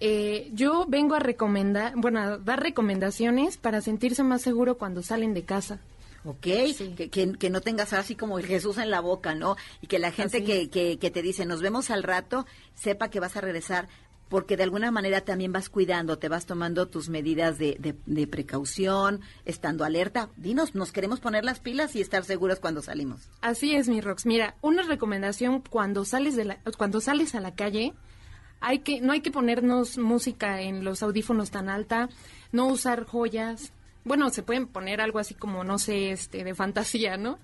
Eh, yo vengo a recomendar, bueno, a dar recomendaciones para sentirse más seguro cuando salen de casa. Ok, que, que- que no tengas así como el Jesús en la boca, ¿no? Y que la gente que, que, que te dice, nos vemos al rato, sepa que vas a regresar, porque de alguna manera también vas cuidando, te vas tomando tus medidas de, de, de precaución, estando alerta. Dinos, nos queremos poner las pilas y estar seguros cuando salimos. Así es, mi Rox. Mira, una recomendación cuando sales de la, cuando sales a la calle, hay que, no hay que ponernos música en los audífonos tan alta, no usar joyas. Bueno, se pueden poner algo así como, no sé, este, de fantasía, ¿no?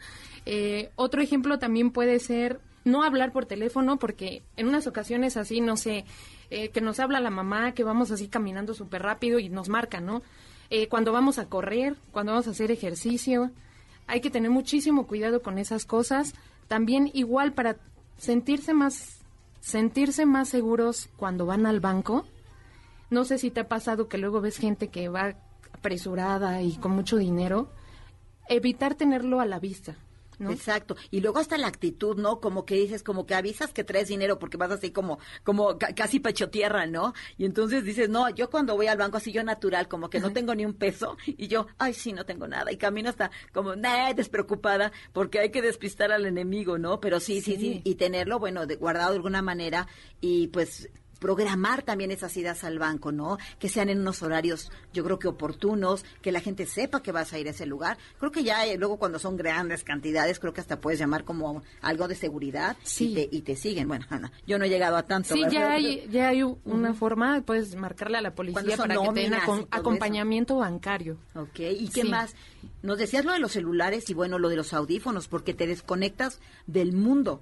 Eh, otro ejemplo también puede ser no hablar por teléfono, porque en unas ocasiones así, no sé, eh, que nos habla la mamá, que vamos así caminando súper rápido y nos marca, ¿no? Eh, cuando vamos a correr, cuando vamos a hacer ejercicio, hay que tener muchísimo cuidado con esas cosas. También igual para sentirse más sentirse más seguros cuando van al banco, No sé si te ha pasado que luego ves gente que va apresurada y con mucho dinero. Evitar tenerlo a la vista. ¿no? Exacto. Y luego hasta la actitud, ¿no? Como que dices, como que avisas que traes dinero porque vas así como, como ca- casi pecho tierra, ¿no? Y entonces dices, no, yo cuando voy al banco así yo natural, como que no tengo ni un peso y yo, ay, sí, no tengo nada. Y camino hasta como, nah, despreocupada porque hay que despistar al enemigo, ¿no? Pero sí, sí, sí. Sí. Y tenerlo, bueno, de, guardado de alguna manera y pues programar también esas idas al banco, ¿no? Que sean en unos horarios, yo creo que oportunos, que la gente sepa que vas a ir a ese lugar. Creo que ya eh, luego cuando son grandes cantidades, creo que hasta puedes llamar como algo de seguridad y, te, y te siguen. Bueno, *laughs* Ana, yo no he llegado a tanto. Sí, ya hay, ya hay una forma, puedes marcarle a la policía para que te den acom- acompañamiento bancario. Ok, ¿y qué Sí. más? Nos decías lo de los celulares y bueno, lo de los audífonos, porque te desconectas del mundo.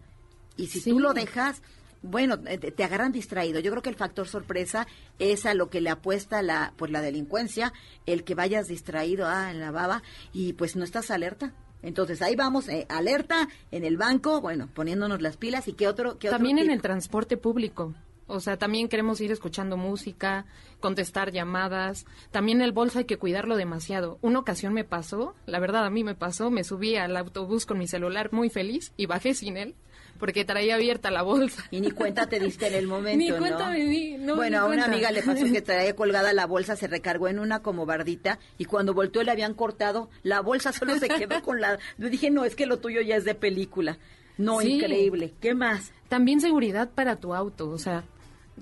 Y si tú lo dejas, bueno, eh, te, agarran distraído. Yo creo que el factor sorpresa es a lo que le apuesta la, pues la delincuencia, el que vayas distraído ah, en la baba y pues no estás alerta. Entonces ahí vamos, eh, alerta en el banco, bueno, poniéndonos las pilas y qué otro, qué otro También en el transporte público. O sea, también queremos ir escuchando música, contestar llamadas. También el bolso hay que cuidarlo demasiado. Una ocasión me pasó, la verdad a mí me pasó, me subí al autobús con mi celular muy feliz y bajé sin él porque traía abierta la bolsa. Y ni cuenta te diste en el momento, Ni ¿no? cuenta me di, no bueno, a una cuenta. amiga le pasó que *laughs* traía colgada la bolsa, se recargó en una como bardita y cuando volteó le habían cortado la bolsa, solo se quedó con la... *laughs* Yo dije, no, es que lo tuyo ya es de película. No, Sí. increíble. ¿Qué más? También seguridad para tu auto, o sea,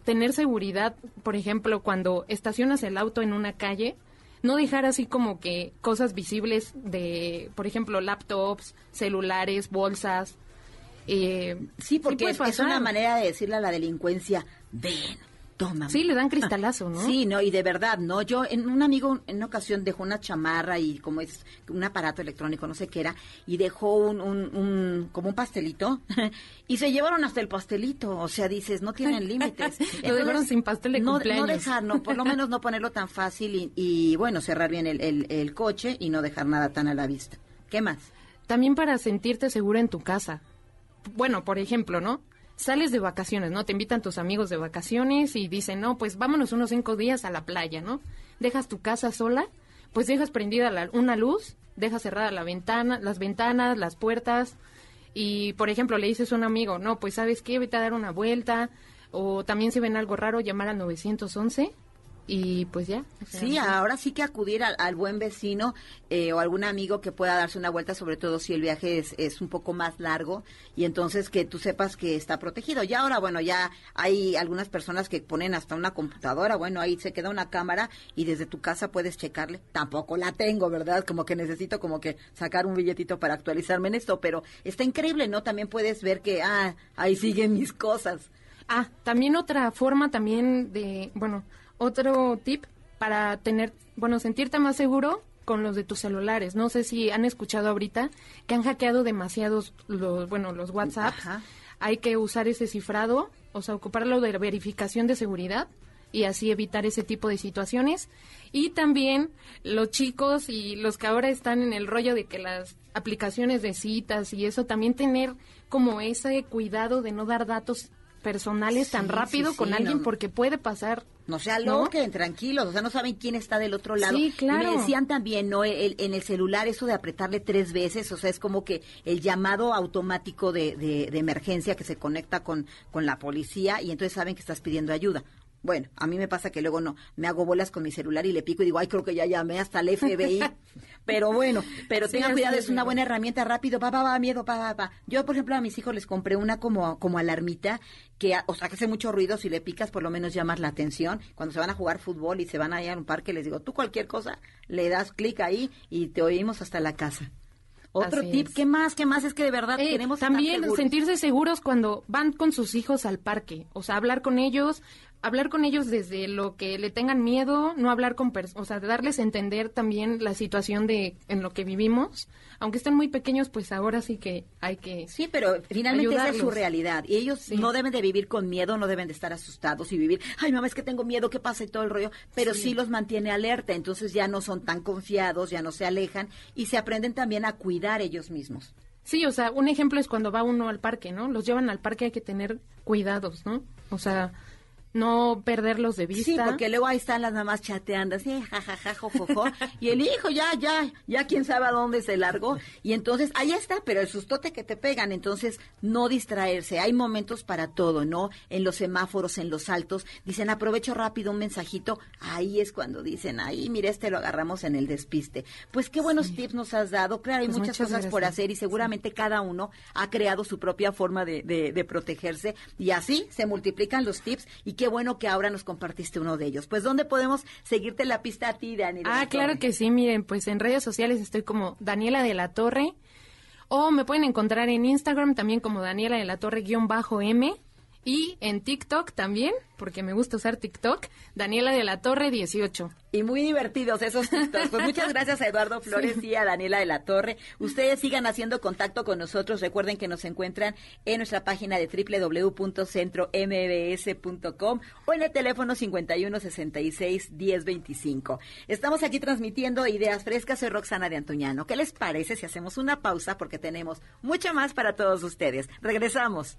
tener seguridad, por ejemplo, cuando estacionas el auto en una calle, no dejar así como que cosas visibles de, por ejemplo, laptops, celulares, bolsas. Eh, sí, porque puede es, una manera de decirle a la delincuencia, ven, toma. Sí, le dan cristalazo, ¿no? Sí, no, y de verdad, ¿no? Yo, en un amigo en una ocasión dejó una chamarra y como es un aparato electrónico, no sé qué era, y dejó un, un, un- como un pastelito, *laughs* y se llevaron hasta el pastelito, o sea, dices, no tienen *laughs* límites. Lo dejaron sin pastel de no, cumpleaños. No dejar, no, por lo menos no ponerlo tan fácil y, y, bueno, cerrar bien el, el, el coche y no dejar nada tan a la vista. ¿Qué más? También para sentirte segura en tu casa. Bueno, por ejemplo, ¿no? Sales de vacaciones, ¿no? Te invitan tus amigos de vacaciones y dicen, no, pues vámonos unos cinco días a la playa, ¿no? Dejas tu casa sola, pues dejas prendida la- una luz, dejas cerrada la ventana, las ventanas, las puertas y, por ejemplo, le dices a un amigo, no, pues sabes qué, vete a dar una vuelta o también si ven algo raro, llamar al 911 y pues ya. o sea, Sí, ahora sí que acudir al, al buen vecino eh, o algún amigo que pueda darse una vuelta, sobre todo si el viaje es, es un poco más largo y entonces que tú sepas que está protegido. Ya ahora, bueno, ya hay algunas personas que ponen hasta una computadora, bueno, ahí se queda una cámara y desde tu casa puedes checarle. Tampoco la tengo, ¿verdad? Como que necesito como que sacar un billetito para actualizarme en esto, pero está increíble, ¿no? También puedes ver que, ah, ahí siguen mis cosas. Ah, también otra forma también de, bueno, otro tip para tener, bueno, sentirte más seguro con los de tus celulares. No sé si han escuchado ahorita que han hackeado demasiados los, bueno, los WhatsApp. Hay que usar ese cifrado, o sea, ocuparlo de verificación de seguridad y así evitar ese tipo de situaciones. Y también los chicos y los que ahora están en el rollo de que las aplicaciones de citas y eso, también tener como ese cuidado de no dar datos personales tan rápido sí, con sí, alguien no. porque puede pasar. No sea ¿no? loquen, tranquilos, o sea, no saben quién está del otro lado. Sí, claro. Y me decían también, ¿no? El- en el celular eso de apretarle tres veces, o sea, es como que el llamado automático de, de, de emergencia que se conecta con, con la policía y entonces saben que estás pidiendo ayuda. Bueno, a mí me pasa que luego no, me hago bolas con mi celular y le pico y digo, ay, creo que ya llamé hasta el FBI. *laughs* pero bueno, pero tengan cuidado, es, una buena herramienta rápido, va, va, va, miedo, va, va, va. Yo, por ejemplo, a mis hijos les compré una como, como alarmita que, o sea, que hace mucho ruido, si le picas por lo menos llamas la atención. Cuando se van a jugar fútbol y se van a ir a un parque, les digo, tú cualquier cosa, le das clic ahí y te oímos hasta la casa. Otro Así tip, es. ¿qué más? ¿Qué más? Es que de verdad Eh, queremos también seguros. sentirse seguros cuando van con sus hijos al parque, o sea, hablar con ellos, hablar con ellos desde lo que le tengan miedo, no hablar con, pers- o sea, de darles a entender también la situación de en lo que vivimos, aunque estén muy pequeños, pues ahora sí que hay que Sí, pero finalmente esa es su realidad. Y ellos no deben de vivir con miedo, no deben de estar asustados y vivir, ay mamá, es que tengo miedo, ¿qué pasa? Y todo el rollo. Pero sí. Sí. los mantiene alerta, entonces ya no son tan confiados, ya no se alejan y se aprenden también a cuidar ellos mismos. Sí, o sea, un ejemplo es cuando va uno al parque, ¿no? Los llevan al parque, hay que tener cuidados, ¿no? O sea, no perderlos de vista. Sí, porque luego ahí están las mamás chateando, así, jajaja, jojojo, y el hijo ya, ya, ya quién sabe a dónde se largó, y entonces ahí está, pero el sustote que te pegan, entonces no distraerse, hay momentos para todo, ¿no? En los semáforos, en los altos, dicen aprovecho rápido un mensajito, ahí es cuando dicen, ahí mire, este lo agarramos en el despiste. Pues qué buenos tips nos has dado, claro, hay Pues muchas muchas cosas por gracias. hacer y seguramente cada uno ha creado su propia forma de, de- de protegerse y así se multiplican los tips y qué bueno que ahora nos compartiste uno de ellos. Pues ¿dónde podemos seguirte la pista a ti, Dani? Ah, la claro que sí, miren, pues en redes sociales estoy como Daniela de la Torre o me pueden encontrar en Instagram también como Daniela de la Torre guion bajo M y en TikTok también, porque me gusta usar TikTok, Daniela de la Torre 18. Y muy divertidos esos TikToks. Pues muchas gracias a Eduardo Flores y a Daniela de la Torre. Ustedes sigan haciendo contacto con nosotros. Recuerden que nos encuentran en nuestra página de www.centrombs.com o en el teléfono 5166-1025. Estamos aquí transmitiendo ideas frescas. Soy Roxana de Antoñano. ¿Qué les parece si hacemos una pausa? Porque tenemos mucho más para todos ustedes. Regresamos.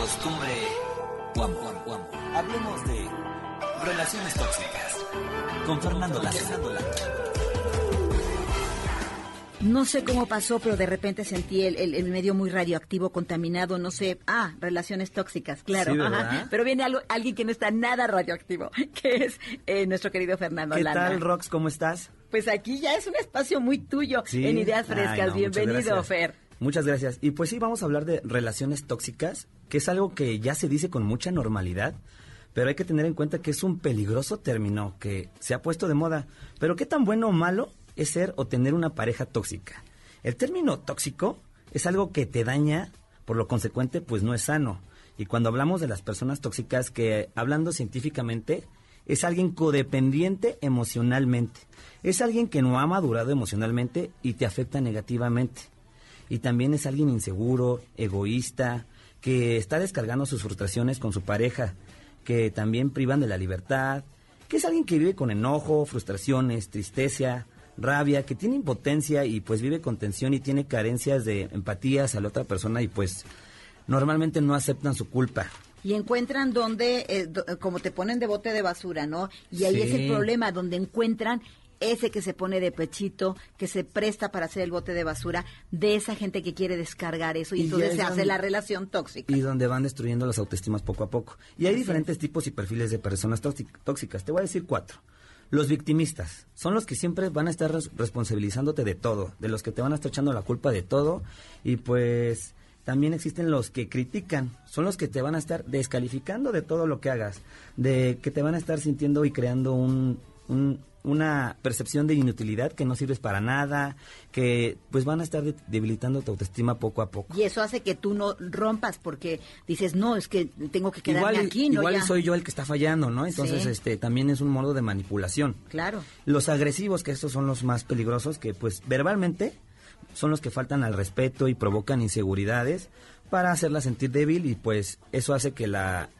Costumbre. Guam, guam, guam. Hablemos de relaciones tóxicas. Con Fernando Lazo. No sé cómo pasó, pero de repente sentí el, el- el medio muy radioactivo, contaminado, no sé. Ah, relaciones tóxicas, claro. Sí, ¿verdad? ajá. Pero viene algo, alguien que no está nada radioactivo, *laughs* que es eh, nuestro querido Fernando ¿Qué Landa. tal, Rox? ¿Cómo estás? Pues aquí ya es un espacio muy tuyo Sí. en Ideas Ay, Frescas. no, Bienvenido. Fer. Muchas gracias. Y pues sí, vamos a hablar de relaciones tóxicas, que es algo que ya se dice con mucha normalidad, pero hay que tener en cuenta que es un peligroso término que se ha puesto de moda. Pero qué tan bueno o malo es ser o tener una pareja tóxica. El término tóxico es algo que te daña, por lo consecuente, pues no es sano. Y cuando hablamos de las personas tóxicas, que hablando científicamente, es alguien codependiente emocionalmente. Es alguien que no ha madurado emocionalmente y te afecta negativamente. Y también es alguien inseguro, egoísta, que está descargando sus frustraciones con su pareja, que también privan de la libertad, que es alguien que vive con enojo, frustraciones, tristeza, rabia, que tiene impotencia y pues vive con tensión y tiene carencias de empatía hacia la otra persona y pues normalmente no aceptan su culpa. Y encuentran donde, eh, como te ponen de bote de basura, ¿no? Y ahí Sí. es el problema, donde encuentran ese que se pone de pechito, que se presta para hacer el bote de basura, de esa gente que quiere descargar eso y, Y entonces es se hace la relación tóxica. Y donde van destruyendo las autoestimas poco a poco. Y hay Así diferentes tipos y perfiles de personas tóxi- tóxicas. Te voy a decir cuatro. Los victimistas son los que siempre van a estar res- responsabilizándote de todo, de los que te van a estar echando la culpa de todo. Y pues también existen los que critican, son los que te van a estar descalificando de todo lo que hagas, de que te van a estar sintiendo y creando un, un- una percepción de inutilidad que no sirves para nada, que pues van a estar de- debilitando tu autoestima poco a poco. Y eso hace que tú no rompas porque dices, no, es que tengo que quedarme igual, aquí, ¿no? igual Ya. soy yo el que está fallando, ¿no? Entonces, Sí. este, también es un modo de manipulación. Claro. Los agresivos, que estos son los más peligrosos, que pues verbalmente son los que faltan al respeto y provocan inseguridades para hacerla sentir débil y pues eso hace que la,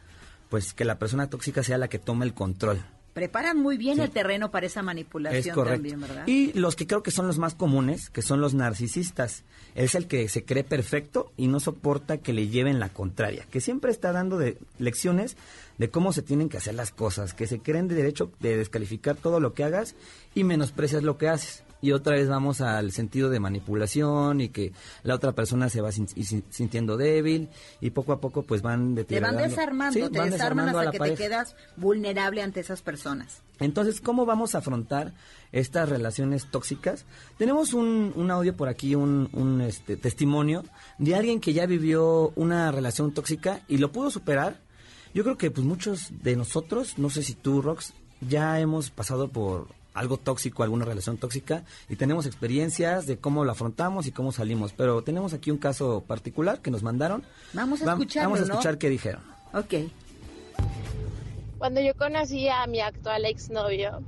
pues que la persona tóxica sea la que tome el control. Preparan muy bien Sí. el terreno para esa manipulación Es correcto. también, ¿verdad? Y los que creo que son los más comunes, que son los narcisistas. Es el que se cree perfecto y no soporta que le lleven la contraria, que siempre está dando de lecciones de cómo se tienen que hacer las cosas, que se creen de derecho de descalificar todo lo que hagas y menosprecias lo que haces. Y otra vez vamos al sentido de manipulación y que la otra persona se va sin- y sin- sintiendo débil y poco a poco pues van Te van deteriorando. desarmando, Sí, te van desarman desarmando hasta que pareja. te quedas vulnerable ante esas personas. Entonces, ¿cómo vamos a afrontar estas relaciones tóxicas? Tenemos un, un audio por aquí, un, un, este, testimonio de alguien que ya vivió una relación tóxica y lo pudo superar. Yo creo que pues muchos de nosotros, no sé si tú, Rox, ya hemos pasado por algo tóxico, alguna relación tóxica y tenemos experiencias de cómo lo afrontamos y cómo salimos. Pero tenemos aquí un caso particular que nos mandaron. Vamos a escucharlo, Vamos a ¿no? escuchar qué dijeron. Ok. Cuando yo conocí a mi actual exnovio,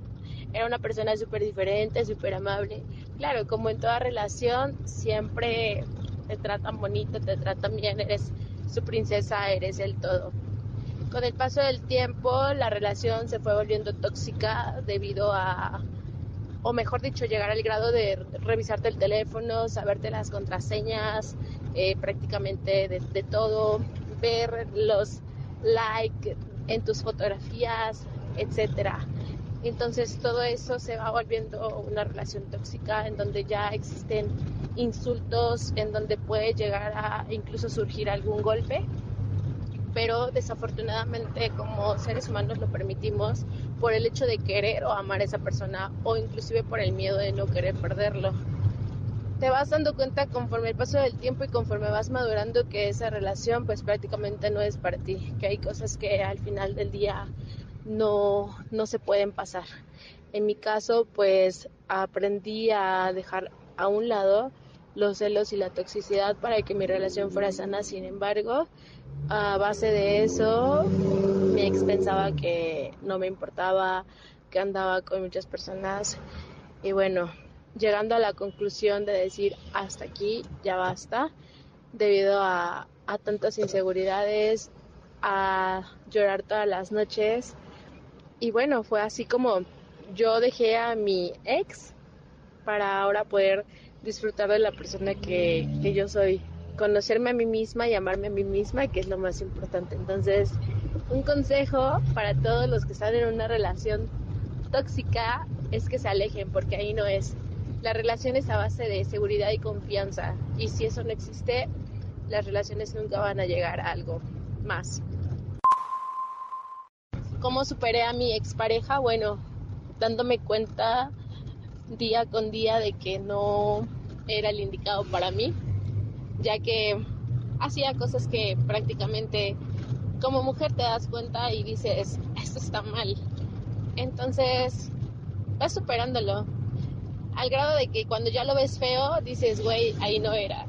era una persona súper diferente, súper amable. Claro, como en toda relación, siempre te tratan bonito, te tratan bien, eres su princesa, eres el todo. Con el paso del tiempo, la relación se fue volviendo tóxica debido a, o mejor dicho, llegar al grado de revisarte el teléfono, saberte las contraseñas, eh, prácticamente de, todo, ver los likes en tus fotografías, etcétera. Entonces todo eso se va volviendo una relación tóxica en donde ya existen insultos, en donde puede llegar a incluso surgir algún golpe. Pero desafortunadamente como seres humanos lo permitimos por el hecho de querer o amar a esa persona o inclusive por el miedo de no querer perderlo. Te vas dando cuenta conforme el paso del tiempo y conforme vas madurando que esa relación pues prácticamente no es para ti, que hay cosas que al final del día no, no se pueden pasar. En mi caso, pues aprendí a dejar a un lado los celos y la toxicidad para que mi relación fuera sana. Sin embargo, a base de eso, mi ex pensaba que no me importaba, que andaba con muchas personas. Y bueno, llegando a la conclusión de decir hasta aquí, ya basta, debido a, a tantas inseguridades, a llorar todas las noches, y bueno, fue así como yo dejé a mi ex para ahora poder disfrutar de la persona que, que yo soy, conocerme a mí misma y a mí misma, que es lo más importante. Entonces, un consejo para todos los que están en una relación tóxica es que se alejen, porque ahí no es. La relación es a base de seguridad y confianza, y si eso no existe, las relaciones nunca van a llegar a algo más. ¿Cómo superé a mi expareja? Bueno, dándome cuenta día con día de que no era el indicado para mí, ya que hacía cosas que prácticamente como mujer te das cuenta y dices, esto está mal. Entonces, vas superándolo. Al grado de que cuando ya lo ves feo, dices, güey, ahí no era.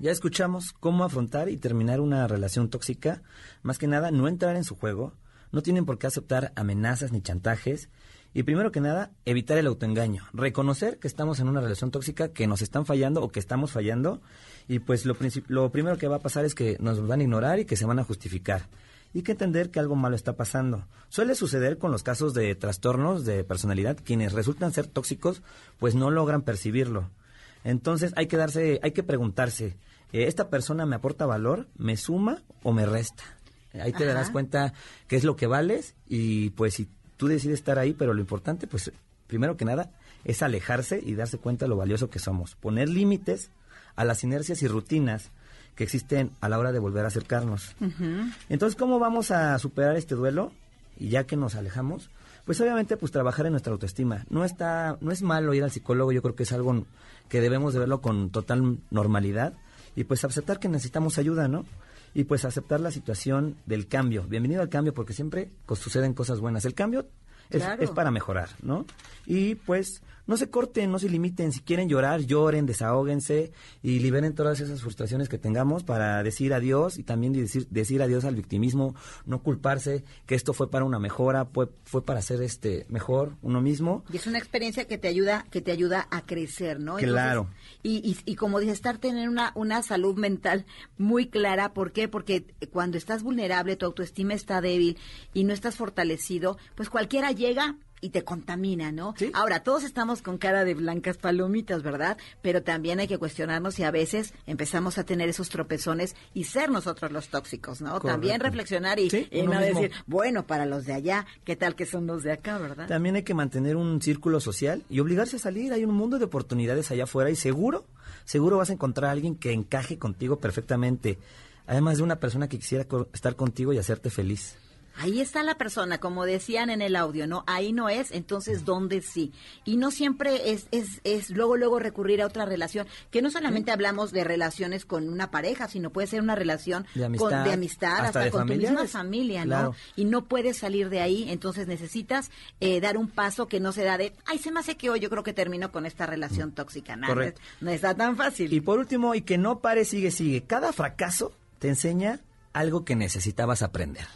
Ya escuchamos cómo afrontar y terminar una relación tóxica. Más que nada, no entrar en su juego. No tienen por qué aceptar amenazas ni chantajes. Y primero que nada, evitar el autoengaño. Reconocer que estamos en una relación tóxica, que nos están fallando o que estamos fallando. Y pues lo, lo primero que va a pasar es que nos van a ignorar y que se van a justificar. Y que entender que algo malo está pasando. Suele suceder con los casos de trastornos de personalidad. Quienes resultan ser tóxicos, pues no logran percibirlo. Entonces hay que darse, hay que preguntarse, eh, ¿esta persona me aporta valor, me suma o me resta? Ahí te darás cuenta qué es lo que vales y pues si tú decides estar ahí, pero lo importante pues primero que nada es alejarse y darse cuenta de lo valioso que somos, poner límites a las inercias y rutinas que existen a la hora de volver a acercarnos. Entonces, ¿cómo vamos a superar este duelo? Y ya que nos alejamos, pues obviamente pues trabajar en nuestra autoestima. No está no es malo ir al psicólogo, yo creo que es algo que debemos de verlo con total normalidad y pues aceptar que necesitamos ayuda, ¿no? Y pues aceptar la situación del cambio. Bienvenido al cambio porque siempre suceden cosas buenas. El cambio es, es, para mejorar, ¿no? Y pues no se corten, no se limiten. Si quieren llorar, lloren, desahóguense y liberen todas esas frustraciones que tengamos para decir adiós y también decir, decir adiós al victimismo, no culparse que esto fue para una mejora, fue, fue para ser este mejor uno mismo. Y es una experiencia que te ayuda, que te ayuda a crecer, ¿no? Claro. y, y, y, como dices, estar tener una, una salud mental muy clara. ¿Por qué? Porque cuando estás vulnerable, tu autoestima está débil y no estás fortalecido, pues cualquiera llega y te contamina, ¿no? Ahora, todos estamos con cara de blancas palomitas, ¿verdad? Pero también hay que cuestionarnos si a veces empezamos a tener esos tropezones y ser nosotros los tóxicos, ¿no? También reflexionar y, sí, y no decir, bueno, para los de allá, ¿qué tal que son los de acá, verdad? También hay que mantener un círculo social y obligarse a salir. Hay un mundo de oportunidades allá afuera y seguro, seguro vas a encontrar a alguien que encaje contigo perfectamente. Además de una persona que quisiera estar contigo y hacerte feliz. Ahí está la persona, como decían en el audio, ¿no? Ahí no es, entonces ¿dónde sí? Y no siempre es, es, es luego, luego recurrir a otra relación, que no solamente hablamos de relaciones con una pareja, sino puede ser una relación de amistad, con, de amistad hasta, de con familiares. tu misma familia, ¿no? Claro. Y no puedes salir de ahí, entonces necesitas eh, dar un paso que no se da de, ay, se me hace que hoy yo creo que termino con esta relación tóxica, ¿no? Correcto. No está tan fácil. Y por último, y que no pare, sigue, sigue. Cada fracaso te enseña algo que necesitabas aprender.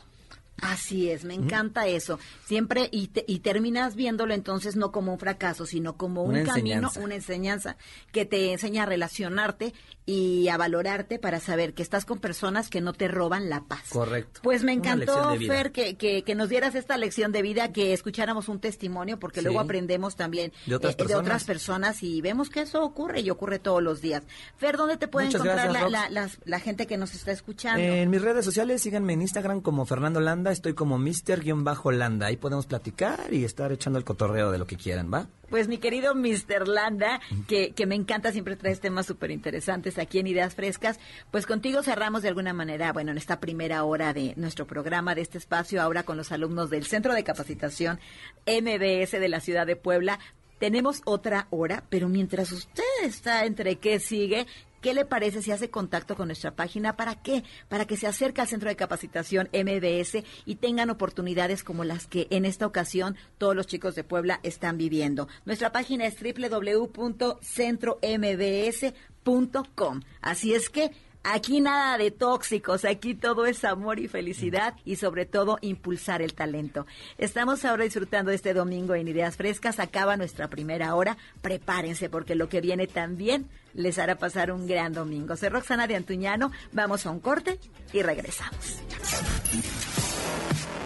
Así es, me encanta eso. Siempre y, y terminas viéndolo entonces no como un fracaso, sino como un camino, una enseñanza que te enseña a relacionarte y a valorarte para saber que estás con personas que no te roban la paz. Correcto. Pues me encantó, Fer, que, que, nos dieras esta lección de vida, que escucháramos un testimonio, porque luego aprendemos también de otras, eh, de otras, personas y vemos que eso ocurre y ocurre todos los días. Fer, ¿dónde te puede encontrar la, la, gente que nos está escuchando? En mis redes sociales, síganme en Instagram como Fernando Landa, estoy como Mister-Landa, ahí podemos platicar y estar echando el cotorreo de lo que quieran, ¿va? Pues mi querido Mr. Landa, que, que me encanta, siempre traes temas súper interesantes aquí en Ideas Frescas, pues contigo cerramos de alguna manera, bueno, en esta primera hora de nuestro programa, de este espacio, ahora con los alumnos del Centro de Capacitación MBS de la Ciudad de Puebla, tenemos otra hora, pero mientras usted está entre qué sigue, ¿Qué le parece si hace contacto con nuestra página? ¿Para qué? Para que se acerque al Centro de Capacitación MBS y tengan oportunidades como las que en esta ocasión todos los chicos de Puebla están viviendo. Nuestra página es www.centrombs.com. Así es que Aquí nada de tóxicos, aquí todo es amor y felicidad y sobre todo impulsar el talento. Estamos ahora disfrutando este domingo en Ideas Frescas, acaba nuestra primera hora, prepárense porque lo que viene también les hará pasar un gran domingo. Soy Roxana de Antuñano, vamos a un corte y regresamos.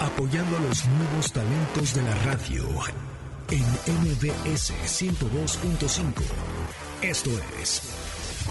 Apoyando a los nuevos talentos de la radio en MBS 102.5. Esto es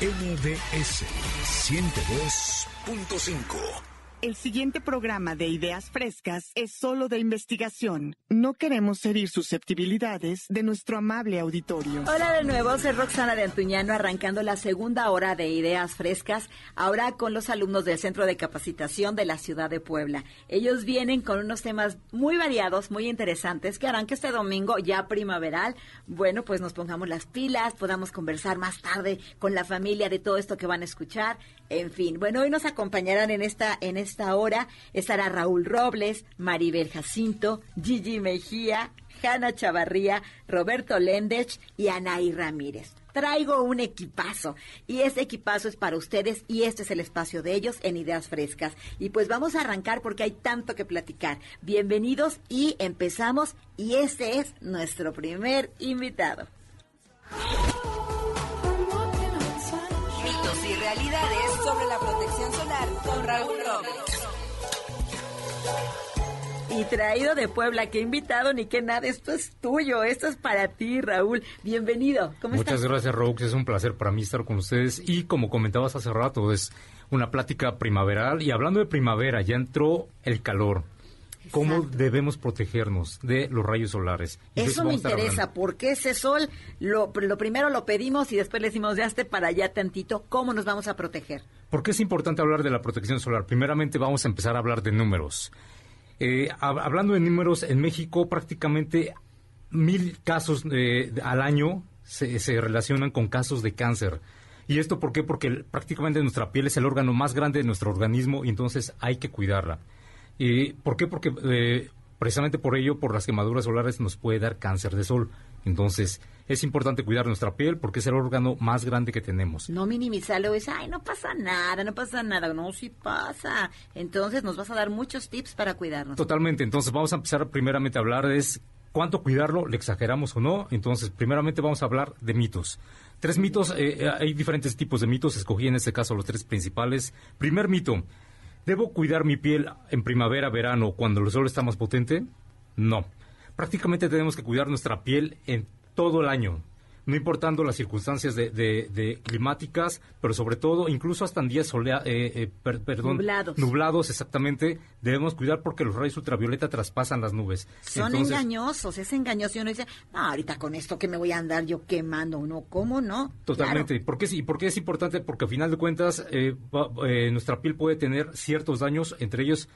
MBS 102.5 el siguiente programa de Ideas Frescas es solo de investigación. No queremos herir susceptibilidades de nuestro amable auditorio. Hola de nuevo, soy Roxana de Antuñano arrancando la segunda hora de Ideas Frescas, ahora con los alumnos del Centro de Capacitación de la Ciudad de Puebla. Ellos vienen con unos temas muy variados, muy interesantes, que harán que este domingo ya primaveral, bueno, pues nos pongamos las pilas, podamos conversar más tarde con la familia de todo esto que van a escuchar. En fin, bueno, hoy nos acompañarán en esta, en hora. Estará Raúl Robles, Maribel Jacinto, Gigi Mejía, Hanna Chavarría, Roberto Lendech y Anaí Ramírez. Traigo un equipazo y este equipazo es para ustedes y este es el espacio de ellos en Ideas Frescas. Y pues vamos a arrancar porque hay tanto que platicar. Bienvenidos y empezamos y este es nuestro primer invitado. Mitos y realidades sobre la protección solar con Raúl Robles. Y traído de Puebla, que invitado ni que nada, esto es tuyo, esto es para ti, Raúl. Bienvenido. ¿Cómo Muchas gracias, Raúl, es un placer para mí estar con ustedes. Y como comentabas hace rato, es una plática primaveral. Y hablando de primavera, ya entró el calor. ¿Cómo debemos protegernos de los rayos solares? eso me interesa, porque ese sol, lo, lo, primero lo pedimos y después le decimos, ya esté para allá tantito, ¿cómo nos vamos a proteger? ¿Por qué es importante hablar de la protección solar? Primeramente vamos a empezar a hablar de números. Eh, hablando de números, en México prácticamente mil casos eh, al año se, relacionan con casos de cáncer. ¿Y esto por qué? Porque prácticamente nuestra piel es el órgano más grande de nuestro organismo y entonces hay que cuidarla. ¿Y ¿Por qué? Porque eh, precisamente por ello, por las quemaduras solares, nos puede dar cáncer de sol. Entonces, es importante cuidar nuestra piel porque es el órgano más grande que tenemos. No minimizarlo, es, ay, no pasa nada, no pasa nada. No, sí pasa. Entonces, nos vas a dar muchos tips para cuidarnos. Totalmente. Entonces, vamos a empezar primeramente a hablar de cuánto cuidarlo, le exageramos o no. Entonces, primeramente vamos a hablar de mitos. Tres mitos, eh, eh, hay diferentes tipos de mitos, escogí en este caso los tres principales. Primer mito, ¿debo cuidar mi piel en primavera, verano, cuando el sol está más potente? No prácticamente tenemos que cuidar nuestra piel en todo el año no importando las circunstancias de, climáticas, pero sobre todo, incluso hasta en días solea, eh, eh, perdón, nublados. nublados, exactamente, debemos cuidar porque los rayos ultravioleta traspasan las nubes. Son engañosos, es engañoso. Y uno dice, no, ahorita con esto que me voy a andar yo quemando, ¿no? ¿Cómo no? Totalmente. ¿Por, qué, ¿Por qué es importante? Porque al final de cuentas, eh, nuestra piel puede tener ciertos daños, entre ellos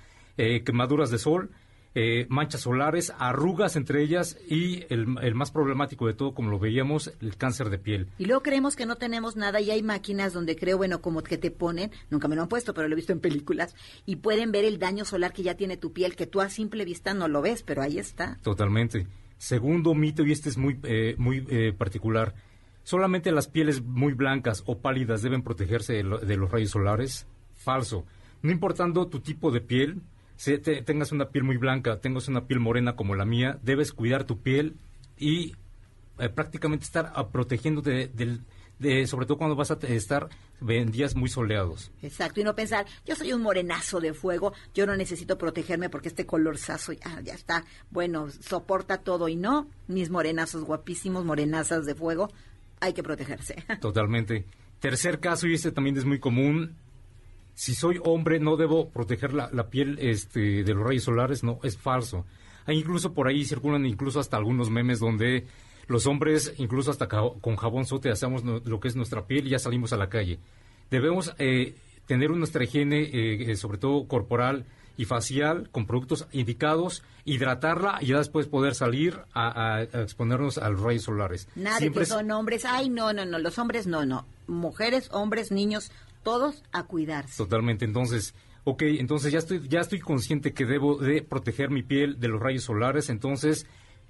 quemaduras de sol, eh, manchas solares, arrugas entre ellas y el, el, más problemático de todo, como lo veíamos, el cáncer de piel. Y luego creemos que no tenemos nada y hay máquinas donde creo, bueno, como que te ponen, nunca me lo han puesto, pero lo he visto en películas, y pueden ver el daño solar que ya tiene tu piel, que tú a simple vista no lo ves, pero ahí está. Totalmente. Segundo mito, y este es muy, eh, muy eh, particular, solamente las pieles muy blancas o pálidas deben protegerse de, lo, de los rayos solares. Falso. No importando tu tipo de piel, si te, tengas una piel muy blanca, tengas una piel morena como la mía, debes cuidar tu piel y eh, prácticamente estar uh, protegiéndote del, de, sobre todo cuando vas a estar en días muy soleados. Exacto, y no pensar, yo soy un morenazo de fuego, yo no necesito protegerme porque este colorzazo ya, ya está, bueno, soporta todo y no, mis morenazos guapísimos, morenazas de fuego, hay que protegerse. *laughs* Totalmente. Tercer caso, y este también es muy común, si soy hombre no debo proteger la, la, piel este, de los rayos solares, no, es falso. Hay incluso por ahí circulan incluso hasta algunos memes donde los hombres, incluso hasta con jabón sote, hacemos lo que es nuestra piel y ya salimos a la calle. Debemos eh, tener nuestra higiene, eh, sobre todo corporal y facial, con productos indicados, hidratarla y ya después poder salir a, a, a exponernos a los rayos solares. Nada Siempre que son hombres, ay, no, no, no, los hombres no, no. Mujeres, hombres, niños, todos a cuidarse. Totalmente, entonces, ok, entonces ya estoy, ya estoy consciente que debo de proteger mi piel de los rayos solares, entonces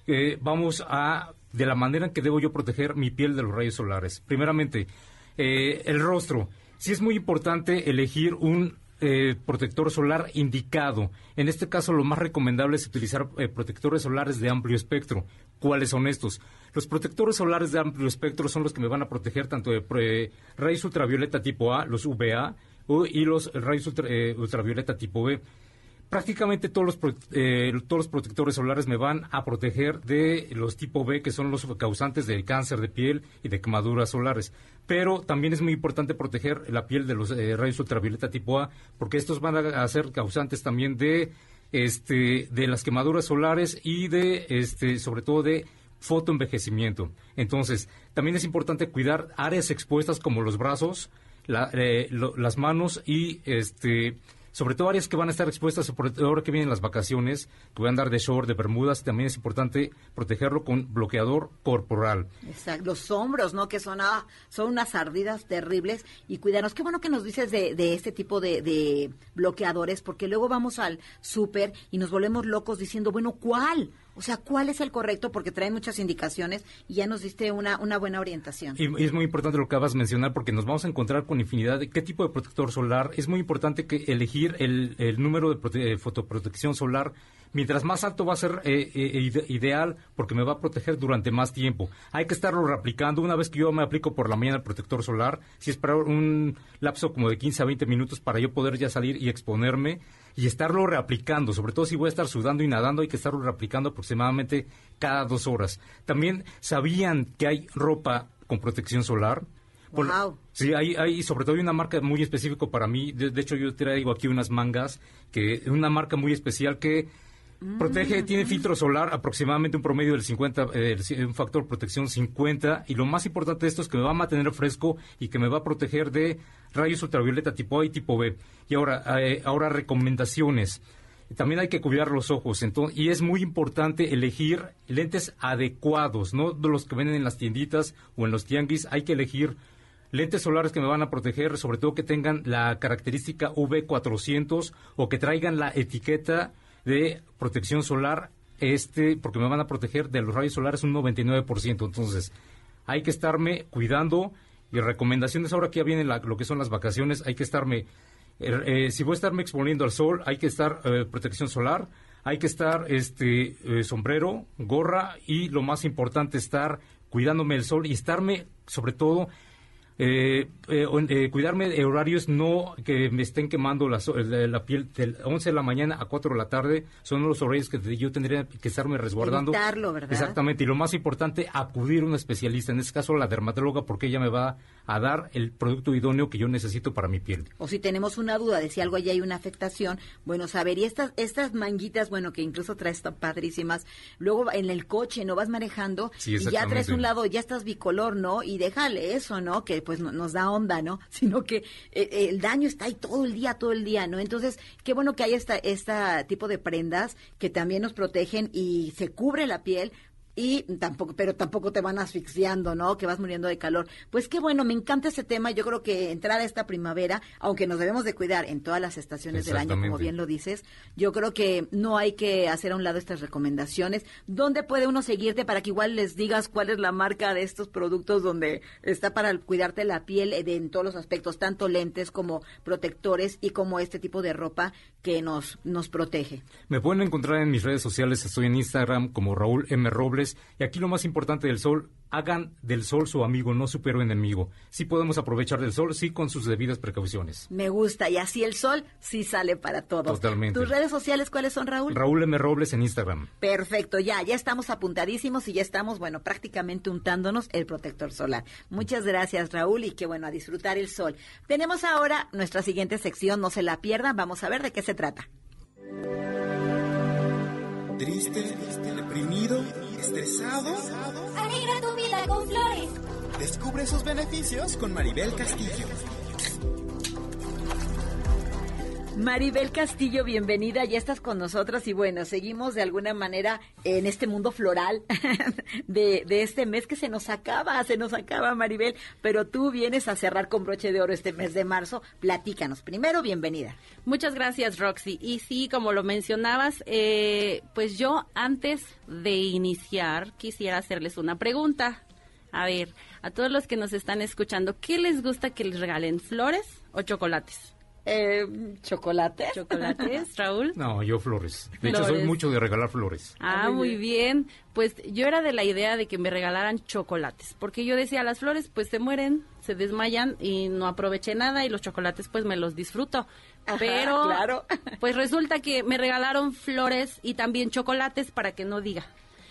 eh, vamos a, de la manera en que debo yo proteger mi piel de los rayos solares. Primeramente, eh, el rostro. Sí es muy importante elegir un eh, protector solar indicado. En este caso, lo más recomendable es utilizar eh, protectores solares de amplio espectro. ¿Cuáles son estos? Los protectores solares de amplio espectro son los que me van a proteger tanto de eh, rayos ultravioleta tipo A, los UVA, y los rayos ultra, eh, ultravioleta tipo B prácticamente todos los, eh, todos los protectores solares me van a proteger de los tipo B, que son los causantes del cáncer de piel y de quemaduras solares. Pero también es muy importante proteger la piel de los eh, rayos ultravioleta tipo A, porque estos van a ser causantes también de, este, de las quemaduras solares y de, este, sobre todo de fotoenvejecimiento. Entonces, también es importante cuidar áreas expuestas como los brazos, la, eh, lo, las manos y este sobre todo áreas que van a estar expuestas ahora que vienen las vacaciones, que voy a andar de short, de bermudas, también es importante protegerlo con bloqueador corporal. Exacto, los hombros, ¿no? Que son, ah, son unas ardidas terribles y cuidarnos. Qué bueno que nos dices de, de este tipo de, de bloqueadores, porque luego vamos al súper y nos volvemos locos diciendo, bueno, ¿cuál? O sea, ¿cuál es el correcto? Porque trae muchas indicaciones y ya nos diste una, una buena orientación. Y, es muy importante lo que acabas de mencionar porque nos vamos a encontrar con infinidad de qué tipo de protector solar. Es muy importante que elegir el, el número de prote fotoprotección solar mientras más alto va a ser eh, eh, ideal porque me va a proteger durante más tiempo. Hay que estarlo reaplicando. Una vez que yo me aplico por la mañana el protector solar, si es para un lapso como de 15 a 20 minutos para yo poder ya salir y exponerme y estarlo reaplicando, sobre todo si voy a estar sudando y nadando, hay que estarlo reaplicando aproximadamente cada dos horas. También sabían que hay ropa con protección solar. Por, wow. Sí, hay, hay, sobre todo hay una marca muy específica para mí. De, de hecho, yo traigo aquí unas mangas, que una marca muy especial que Protege, tiene filtro solar aproximadamente un promedio del 50, eh, un factor protección 50 y lo más importante de esto es que me va a mantener fresco y que me va a proteger de rayos ultravioleta tipo A y tipo B. Y ahora, eh, ahora recomendaciones. También hay que cuidar los ojos entonces, y es muy importante elegir lentes adecuados, no de los que venden en las tienditas o en los tianguis, hay que elegir lentes solares que me van a proteger, sobre todo que tengan la característica V400 o que traigan la etiqueta de protección solar, este, porque me van a proteger de los rayos solares un 99%. Entonces, hay que estarme cuidando y recomendaciones. Ahora que ya vienen lo que son las vacaciones, hay que estarme, eh, eh, si voy a estarme exponiendo al sol, hay que estar eh, protección solar, hay que estar este eh, sombrero, gorra y lo más importante estar cuidándome del sol y estarme sobre todo eh, eh, eh, cuidarme de horarios no que me estén quemando la, la, piel de 11 de la mañana a 4 de la tarde son los horarios que yo tendría que estarme resguardando. Evitarlo, ¿verdad? Exactamente, y lo más importante, acudir a un especialista, en este caso la dermatóloga, porque ella me va a dar el producto idóneo que yo necesito para mi piel. O si tenemos una duda de si algo allí hay una afectación, bueno, saber, y estas, estas manguitas, bueno, que incluso traes tan padrísimas, luego en el coche no vas manejando sí, y ya traes un lado, ya estás bicolor, ¿no? Y déjale eso, ¿no? Que pues nos da onda, ¿no? *laughs* Sino que eh, el daño está ahí todo el día, todo el día, ¿no? Entonces, qué bueno que hay esta, este tipo de prendas que también nos protegen y se cubre la piel y tampoco, pero tampoco te van asfixiando, ¿no? Que vas muriendo de calor. Pues qué bueno, me encanta ese tema. Yo creo que entrada esta primavera, aunque nos debemos de cuidar en todas las estaciones del año, como bien lo dices, yo creo que no hay que hacer a un lado estas recomendaciones. ¿Dónde puede uno seguirte para que igual les digas cuál es la marca de estos productos donde está para cuidarte la piel eh, en todos los aspectos, tanto lentes como protectores y como este tipo de ropa que nos, nos protege? Me pueden encontrar en mis redes sociales, estoy en Instagram como Raúl M. Robles y aquí lo más importante del sol, hagan del sol su amigo, no su peor enemigo. Sí podemos aprovechar del sol, sí con sus debidas precauciones. Me gusta, y así el sol sí sale para todos. Totalmente. ¿Tus redes sociales cuáles son, Raúl? Raúl M. Robles en Instagram. Perfecto, ya, ya estamos apuntadísimos y ya estamos, bueno, prácticamente untándonos el protector solar. Muchas gracias, Raúl, y que bueno, a disfrutar el sol. Tenemos ahora nuestra siguiente sección, no se la pierdan, vamos a ver de qué se trata. Triste, deprimido, estresado. Alegra tu vida con flores. Descubre sus beneficios con Maribel Castillo. Maribel Castillo, bienvenida, ya estás con nosotros y bueno, seguimos de alguna manera en este mundo floral *laughs* de, este mes que se nos acaba, se nos acaba Maribel, pero tú vienes a cerrar con broche de oro este mes de marzo, platícanos. Primero, bienvenida. Muchas gracias Roxy. Y sí, como lo mencionabas, eh, pues yo antes de iniciar quisiera hacerles una pregunta. A ver, a todos los que nos están escuchando, ¿qué les gusta que les regalen? ¿Flores o chocolates? Eh, ¿Chocolates? ¿Chocolates, *laughs* Raúl? No, yo flores. De hecho, soy mucho de regalar flores. Ah, muy bien. Pues yo era de la idea de que me regalaran chocolates, porque yo decía, las flores pues se mueren, se desmayan y no aproveché nada y los chocolates pues me los disfruto. Pero, claro. *laughs* pues resulta que me regalaron flores y también chocolates para que no diga.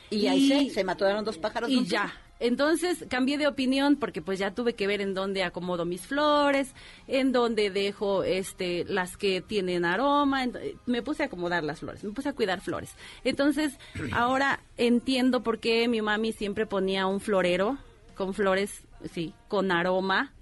Y, ahí se, mataron dos pájaros. Y ya, entonces cambié de opinión porque pues ya tuve que ver en dónde acomodo mis flores, en dónde dejo este las que tienen aroma, me puse a acomodar las flores, me puse a cuidar flores. Entonces *clears throat* ahora entiendo por qué mi mami siempre ponía un florero con flores, sí, con aroma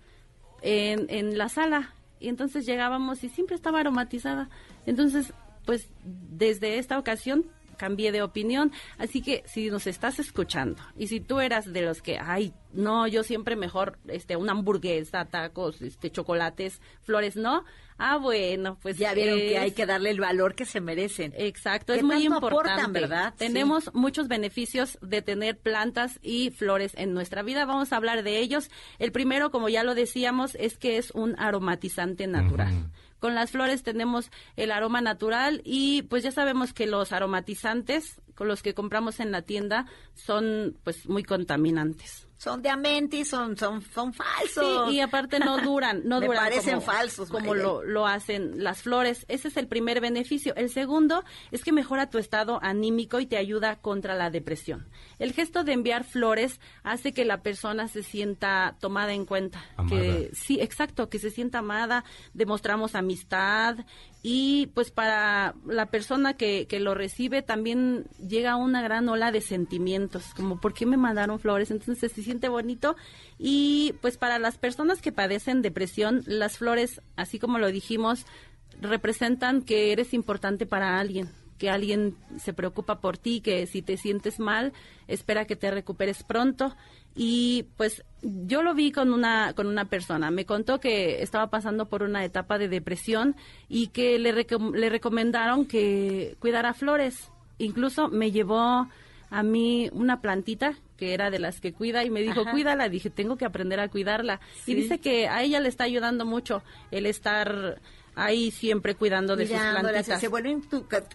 en, en la sala. Y entonces llegábamos y siempre estaba aromatizada. Entonces, pues desde esta ocasión cambié de opinión. Así que si nos estás escuchando y si tú eras de los que, ay, no, yo siempre mejor este una hamburguesa, tacos, este chocolates, flores, no. Ah, bueno, pues ya vieron que hay que darle el valor que se merecen. Exacto, es muy importante, ¿verdad? Tenemos muchos beneficios de tener plantas y flores en nuestra vida. Vamos a hablar de ellos. El primero, como ya lo decíamos, es que es un aromatizante natural. Con las flores tenemos el aroma natural y pues ya sabemos que los aromatizantes con los que compramos en la tienda son pues muy contaminantes son de amenti, son, son, son falsos. Sí, y aparte no *laughs* duran, no Me duran. parecen como, falsos. Como lo, lo, hacen las flores. Ese es el primer beneficio. El segundo es que mejora tu estado anímico y te ayuda contra la depresión. El gesto de enviar flores hace que la persona se sienta tomada en cuenta. Que, sí, exacto, que se sienta amada, demostramos amistad y pues para la persona que, que, lo recibe también llega una gran ola de sentimientos, como ¿por qué me mandaron flores? Entonces se siente bonito y pues para las personas que padecen depresión, las flores, así como lo dijimos, representan que eres importante para alguien, que alguien se preocupa por ti, que si te sientes mal, espera que te recuperes pronto y pues yo lo vi con una con una persona. Me contó que estaba pasando por una etapa de depresión y que le, le recomendaron que cuidara flores. Incluso me llevó a mí una plantita que era de las que cuida y me dijo cuídala dije tengo que aprender a cuidarla y dice que a ella le está ayudando mucho el estar ahí siempre cuidando de sus plantitas. Se vuelven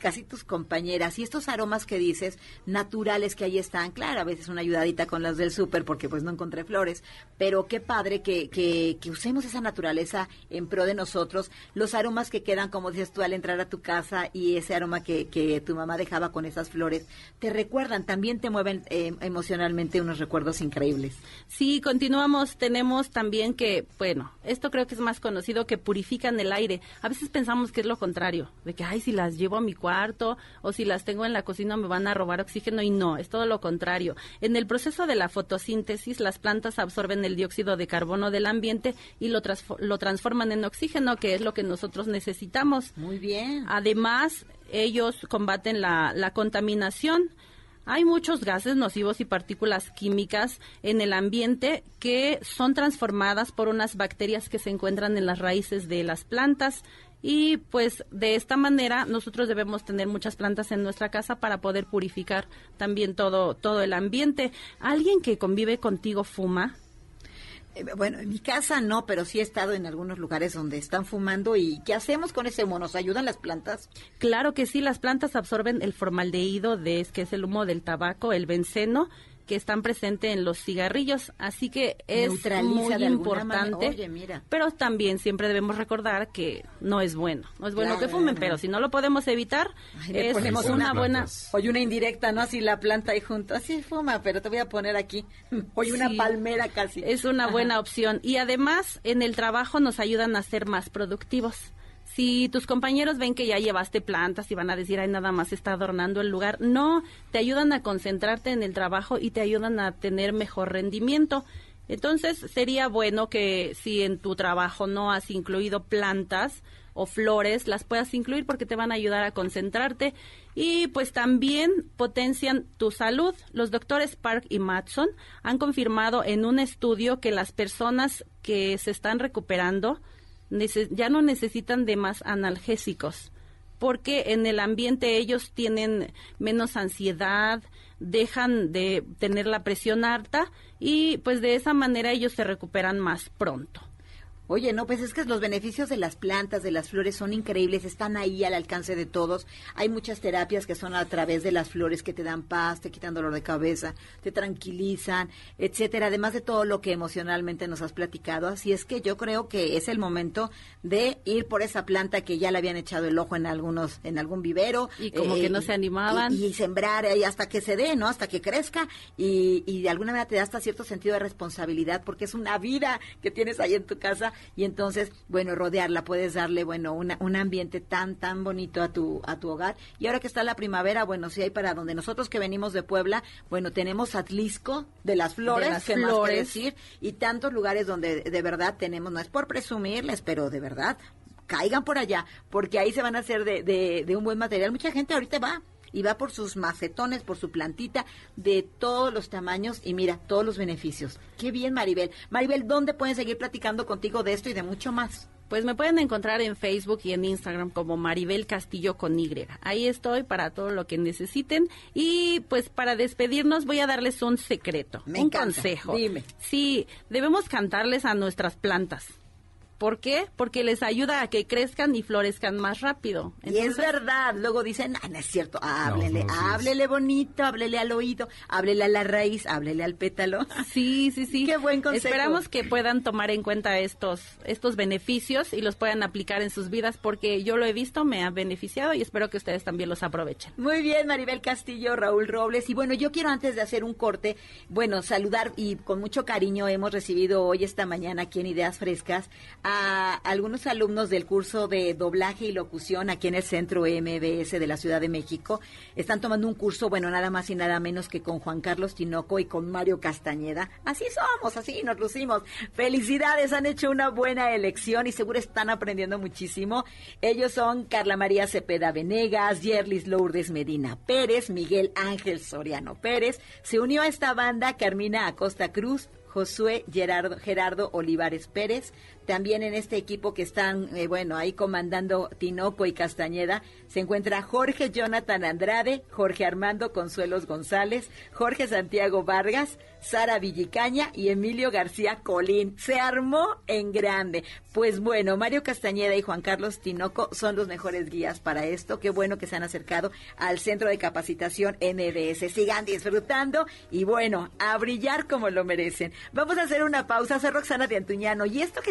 casi tus compañeras. Y estos aromas que dices, naturales que ahí están, claro, a veces una ayudadita con las del súper porque pues no encontré flores, pero qué padre que, que, que, usemos esa naturaleza en pro de nosotros. Los aromas que quedan, como dices tú, al entrar a tu casa y ese aroma que, que tu mamá dejaba con esas flores, te recuerdan, también te mueven eh, emocionalmente unos recuerdos increíbles. Sí, continuamos. Tenemos también que, bueno, esto creo que es más conocido que purifican el aire A veces pensamos que es lo contrario, de que, ay, si las llevo a mi cuarto o si las tengo en la cocina me van a robar oxígeno y no, es todo lo contrario. En el proceso de la fotosíntesis, las plantas absorben el dióxido de carbono del ambiente y lo, lo transforman en oxígeno, que es lo que nosotros necesitamos. Muy bien. Además, ellos combaten la, la contaminación. Hay muchos gases nocivos y partículas químicas en el ambiente que son transformadas por unas bacterias que se encuentran en las raíces de las plantas y pues de esta manera nosotros debemos tener muchas plantas en nuestra casa para poder purificar también todo todo el ambiente. ¿Alguien que convive contigo fuma? Eh, bueno, en mi casa no, pero sí he estado en algunos lugares donde están fumando. ¿Y qué hacemos con ese humo? ¿Nos ayudan las plantas? Claro que sí, las plantas absorben el formaldehído, de, que es el humo del tabaco, el benceno, que están presentes en los cigarrillos, así que es muy importante. Pero también siempre debemos recordar que no es bueno, no es bueno que fumen, pero si no lo podemos evitar, es una buena. Hoy una indirecta, ¿no? Así la planta ahí junto, así fuma, pero te voy a poner aquí. *laughs* Hoy una palmera casi. Es una buena opción y además en el trabajo nos ayudan a ser más productivos si tus compañeros ven que ya llevaste plantas y van a decir, ay, nada más está adornando el lugar, no, te ayudan a concentrarte en el trabajo y te ayudan a tener mejor rendimiento. Entonces, sería bueno que si en tu trabajo no has incluido plantas o flores, las puedas incluir porque te van a ayudar a concentrarte y pues también potencian tu salud. Los doctores Park y Matson han confirmado en un estudio que las personas que se están recuperando ya no necesitan de más analgésicos porque en el ambiente ellos tienen menos ansiedad, dejan de tener la presión alta y pues de esa manera ellos se recuperan más pronto. Oye, no, pues es que los beneficios de las plantas, de las flores son increíbles, están ahí al alcance de todos. Hay muchas terapias que son a través de las flores que te dan paz, te quitan dolor de cabeza, te tranquilizan, etcétera, además de todo lo que emocionalmente nos has platicado. Así es que yo creo que es el momento de ir por esa planta que ya le habían echado el ojo en algunos en algún vivero y como que no eh, se animaban y, sembrar ahí hasta que se dé, ¿no? Hasta que crezca y, y de alguna manera te da hasta cierto sentido de responsabilidad porque es una vida que tienes ahí en tu casa y entonces, bueno, rodearla, puedes darle, bueno, una, un ambiente tan, tan bonito a tu, a tu hogar. Y ahora que está la primavera, bueno, si hay para donde nosotros que venimos de Puebla, bueno, tenemos Atlisco de las flores, de las flores. decir, y tantos lugares donde de verdad tenemos, no es por presumirles, pero de verdad, caigan por allá, porque ahí se van a hacer de, de, de un buen material. Mucha gente ahorita va y va por sus macetones, por su plantita de todos los tamaños y mira, todos los beneficios. Qué bien, Maribel. Maribel, ¿dónde pueden seguir platicando contigo de esto y de mucho más? Pues me pueden encontrar en Facebook y en Instagram como Maribel Castillo con Y. Ahí estoy para todo lo que necesiten. Y pues para despedirnos voy a darles un secreto, un consejo. Dime. Sí, debemos cantarles a nuestras plantas. ¿Por qué? Porque les ayuda a que crezcan y florezcan más rápido. y es verdad. Luego dicen, ah, no es cierto, háblele, háblele bonito, háblele al oído, háblele a la raíz, háblele al pétalo. *laughs* Sí, sí, sí. Qué buen consejo. Esperamos que puedan tomar en cuenta estos, estos beneficios y los puedan aplicar en sus vidas porque yo lo he visto, me ha beneficiado y espero que ustedes también los aprovechen. Muy bien, Maribel Castillo, Raúl Robles. Y bueno, yo quiero antes de hacer un corte, bueno, saludar y con mucho cariño hemos recibido hoy, esta mañana, aquí en Ideas Frescas, a algunos alumnos del curso de doblaje y locución aquí en el centro MBS de la Ciudad de México. Están tomando un curso, bueno, nada más y nada menos que con Juan Carlos Tinoco y con Mario Castañeda. Así somos, así nos lucimos. Felicidades, han hecho una buena elección y seguro están aprendiendo muchísimo. Ellos son Carla María Cepeda Venegas, Yerlis Lourdes Medina Pérez, Miguel Ángel Soriano Pérez. Se unió a esta banda Carmina Acosta Cruz, Josué Gerardo, Gerardo Olivares Pérez, también en este equipo que están, eh, bueno, ahí comandando Tinoco y Castañeda, se encuentra Jorge Jonathan Andrade, Jorge Armando Consuelos González, Jorge Santiago Vargas, Sara Villicaña y Emilio García Colín. Se armó en grande. Pues bueno, Mario Castañeda y Juan Carlos Tinoco son los mejores guías para esto. Qué bueno que se han acercado al Centro de Capacitación NDS. Sigan disfrutando y bueno, a brillar como lo merecen. Vamos a hacer una pausa. Soy Roxana de Antuñano y esto que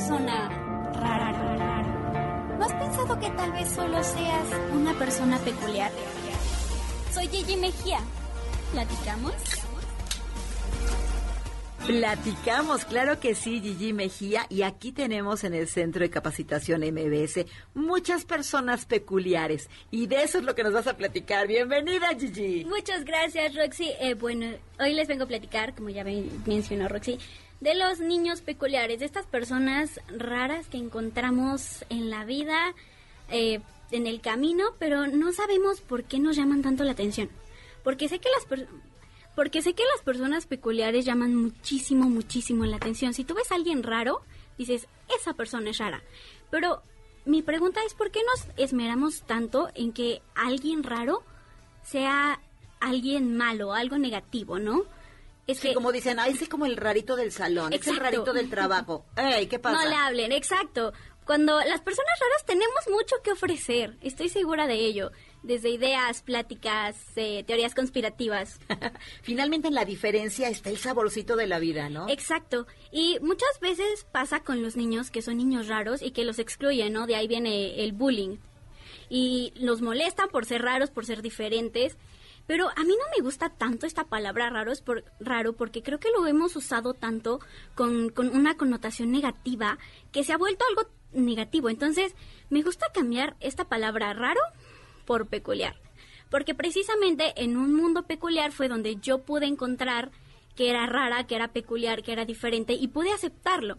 Persona rara? ¿No has pensado que tal vez solo seas una persona peculiar? Soy Gigi Mejía. ¿Platicamos? Platicamos, claro que sí, Gigi Mejía, y aquí tenemos en el Centro de Capacitación MBS muchas personas peculiares, y de eso es lo que nos vas a platicar. Bienvenida, Gigi. Muchas gracias, Roxy. Eh, bueno, hoy les vengo a platicar, como ya mencionó Roxy, de los niños peculiares, de estas personas raras que encontramos en la vida, eh, en el camino, pero no sabemos por qué nos llaman tanto la atención. Porque sé que las personas porque sé que las personas peculiares llaman muchísimo, muchísimo la atención. Si tú ves a alguien raro, dices, esa persona es rara. Pero mi pregunta es, ¿por qué nos esmeramos tanto en que alguien raro sea alguien malo, algo negativo, no? Es que, como dicen, ay, es como el rarito del salón, es el rarito del trabajo. Ey, ¿qué pasa? No le hablen, exacto. Cuando las personas raras tenemos mucho que ofrecer, estoy segura de ello desde ideas, pláticas, eh, teorías conspirativas. *laughs* Finalmente en la diferencia está el saborcito de la vida, ¿no? Exacto. Y muchas veces pasa con los niños que son niños raros y que los excluyen, ¿no? De ahí viene el bullying. Y los molestan por ser raros, por ser diferentes. Pero a mí no me gusta tanto esta palabra raro, es por, raro porque creo que lo hemos usado tanto con, con una connotación negativa que se ha vuelto algo negativo. Entonces, me gusta cambiar esta palabra raro por peculiar. Porque precisamente en un mundo peculiar fue donde yo pude encontrar que era rara, que era peculiar, que era diferente y pude aceptarlo.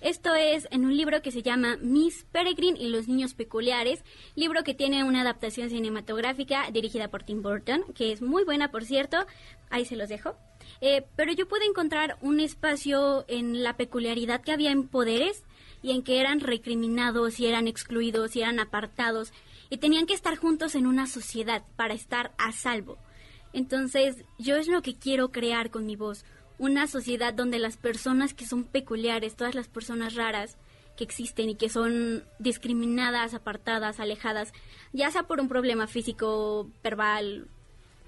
Esto es en un libro que se llama Miss Peregrine y los niños peculiares, libro que tiene una adaptación cinematográfica dirigida por Tim Burton, que es muy buena, por cierto, ahí se los dejo. Eh, pero yo pude encontrar un espacio en la peculiaridad que había en poderes y en que eran recriminados y eran excluidos y eran apartados y tenían que estar juntos en una sociedad para estar a salvo. Entonces, yo es lo que quiero crear con mi voz, una sociedad donde las personas que son peculiares, todas las personas raras que existen y que son discriminadas, apartadas, alejadas, ya sea por un problema físico, verbal,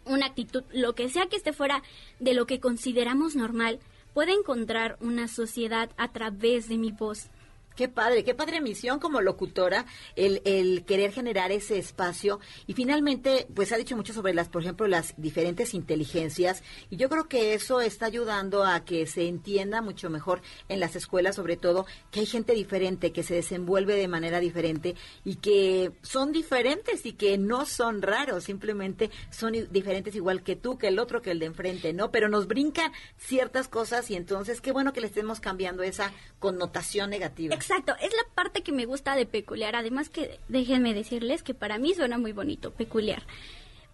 una actitud, lo que sea que esté fuera de lo que consideramos normal, pueda encontrar una sociedad a través de mi voz. Qué padre, qué padre misión como locutora, el, el, querer generar ese espacio. Y finalmente, pues ha dicho mucho sobre las, por ejemplo, las diferentes inteligencias. Y yo creo que eso está ayudando a que se entienda mucho mejor en las escuelas, sobre todo, que hay gente diferente, que se desenvuelve de manera diferente y que son diferentes y que no son raros, simplemente son diferentes igual que tú, que el otro, que el de enfrente, ¿no? Pero nos brincan ciertas cosas y entonces qué bueno que le estemos cambiando esa connotación negativa. Exacto, es la parte que me gusta de peculiar. Además que déjenme decirles que para mí suena muy bonito, peculiar.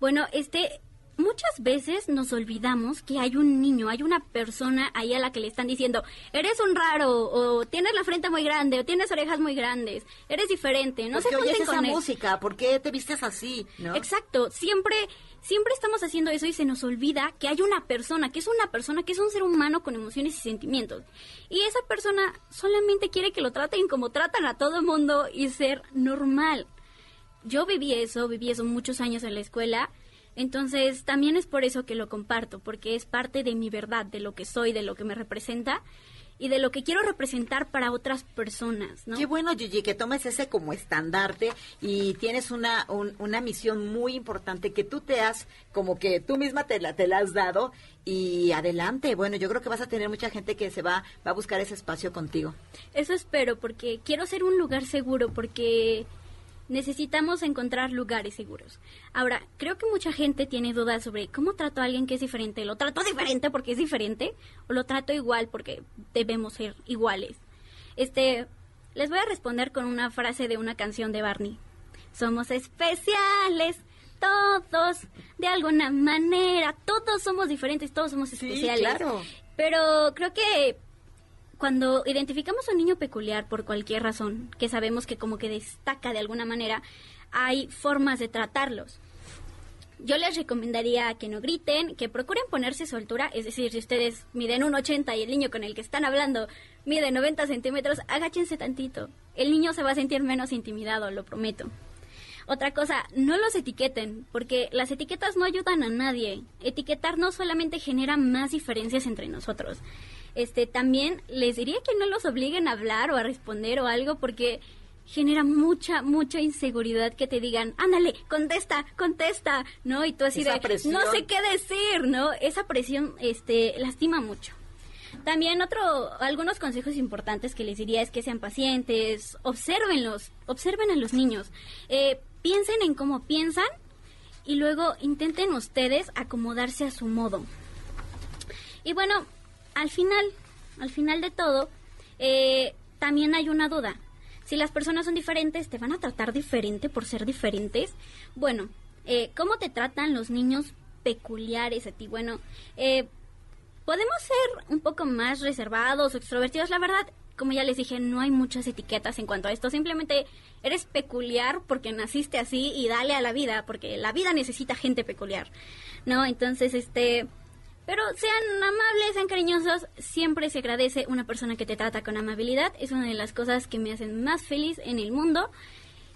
Bueno, este, muchas veces nos olvidamos que hay un niño, hay una persona ahí a la que le están diciendo, eres un raro, o tienes la frente muy grande, o tienes orejas muy grandes, eres diferente, no se oyes esa música, ¿por qué te vistes así? ¿no? Exacto, siempre siempre estamos haciendo eso y se nos olvida que hay una persona, que es una persona, que es un ser humano con emociones y sentimientos. Y esa persona solamente quiere que lo traten como tratan a todo el mundo y ser normal. Yo viví eso, viví eso muchos años en la escuela. Entonces, también es por eso que lo comparto, porque es parte de mi verdad, de lo que soy, de lo que me representa y de lo que quiero representar para otras personas, ¿no? Qué bueno, Gigi, que tomes ese como estandarte y tienes una, una misión muy importante que tú te has, como que tú misma te la, te la has dado y adelante. Bueno, yo creo que vas a tener mucha gente que se va, va a buscar ese espacio contigo. Eso espero, porque quiero ser un lugar seguro, porque necesitamos encontrar lugares seguros. Ahora, creo que mucha gente tiene dudas sobre cómo trato a alguien que es diferente. ¿Lo trato diferente porque es diferente? ¿O lo trato igual porque debemos ser iguales? Este, les voy a responder con una frase de una canción de Barney. Somos especiales, todos, de alguna manera, todos somos diferentes, todos somos especiales. claro. Pero creo que cuando identificamos a un niño peculiar por cualquier razón, que sabemos que como que destaca de alguna manera, hay formas de tratarlos. yo les recomendaría que no griten, que procuren ponerse su altura, es decir, si ustedes miden un 80 y el niño con el que están hablando mide 90 centímetros, agáchense tantito. El niño se va a sentir menos intimidado, lo prometo. Otra cosa, no los etiqueten, porque las etiquetas no ayudan a nadie. Etiquetar no solamente genera más diferencias entre nosotros. Este, también les diría que no los obliguen a hablar o a responder o algo, porque genera mucha, mucha inseguridad que te digan, ándale, contesta, contesta, ¿no? Y tú así Esa de, presión. no sé qué decir, ¿no? Esa presión, este, lastima mucho. También otro, algunos consejos importantes que les diría es que sean pacientes, observenlos, observen a los niños, eh, piensen en cómo piensan y luego intenten ustedes acomodarse a su modo. Y bueno, al final, al final de todo, eh, también hay una duda. Si las personas son diferentes, ¿te van a tratar diferente por ser diferentes? Bueno, eh, ¿cómo te tratan los niños peculiares a ti? Bueno, eh, podemos ser un poco más reservados o extrovertidos. La verdad, como ya les dije, no hay muchas etiquetas en cuanto a esto. Simplemente eres peculiar porque naciste así y dale a la vida, porque la vida necesita gente peculiar. ¿No? Entonces, este... Pero sean amables, sean cariñosos, siempre se agradece una persona que te trata con amabilidad. Es una de las cosas que me hacen más feliz en el mundo.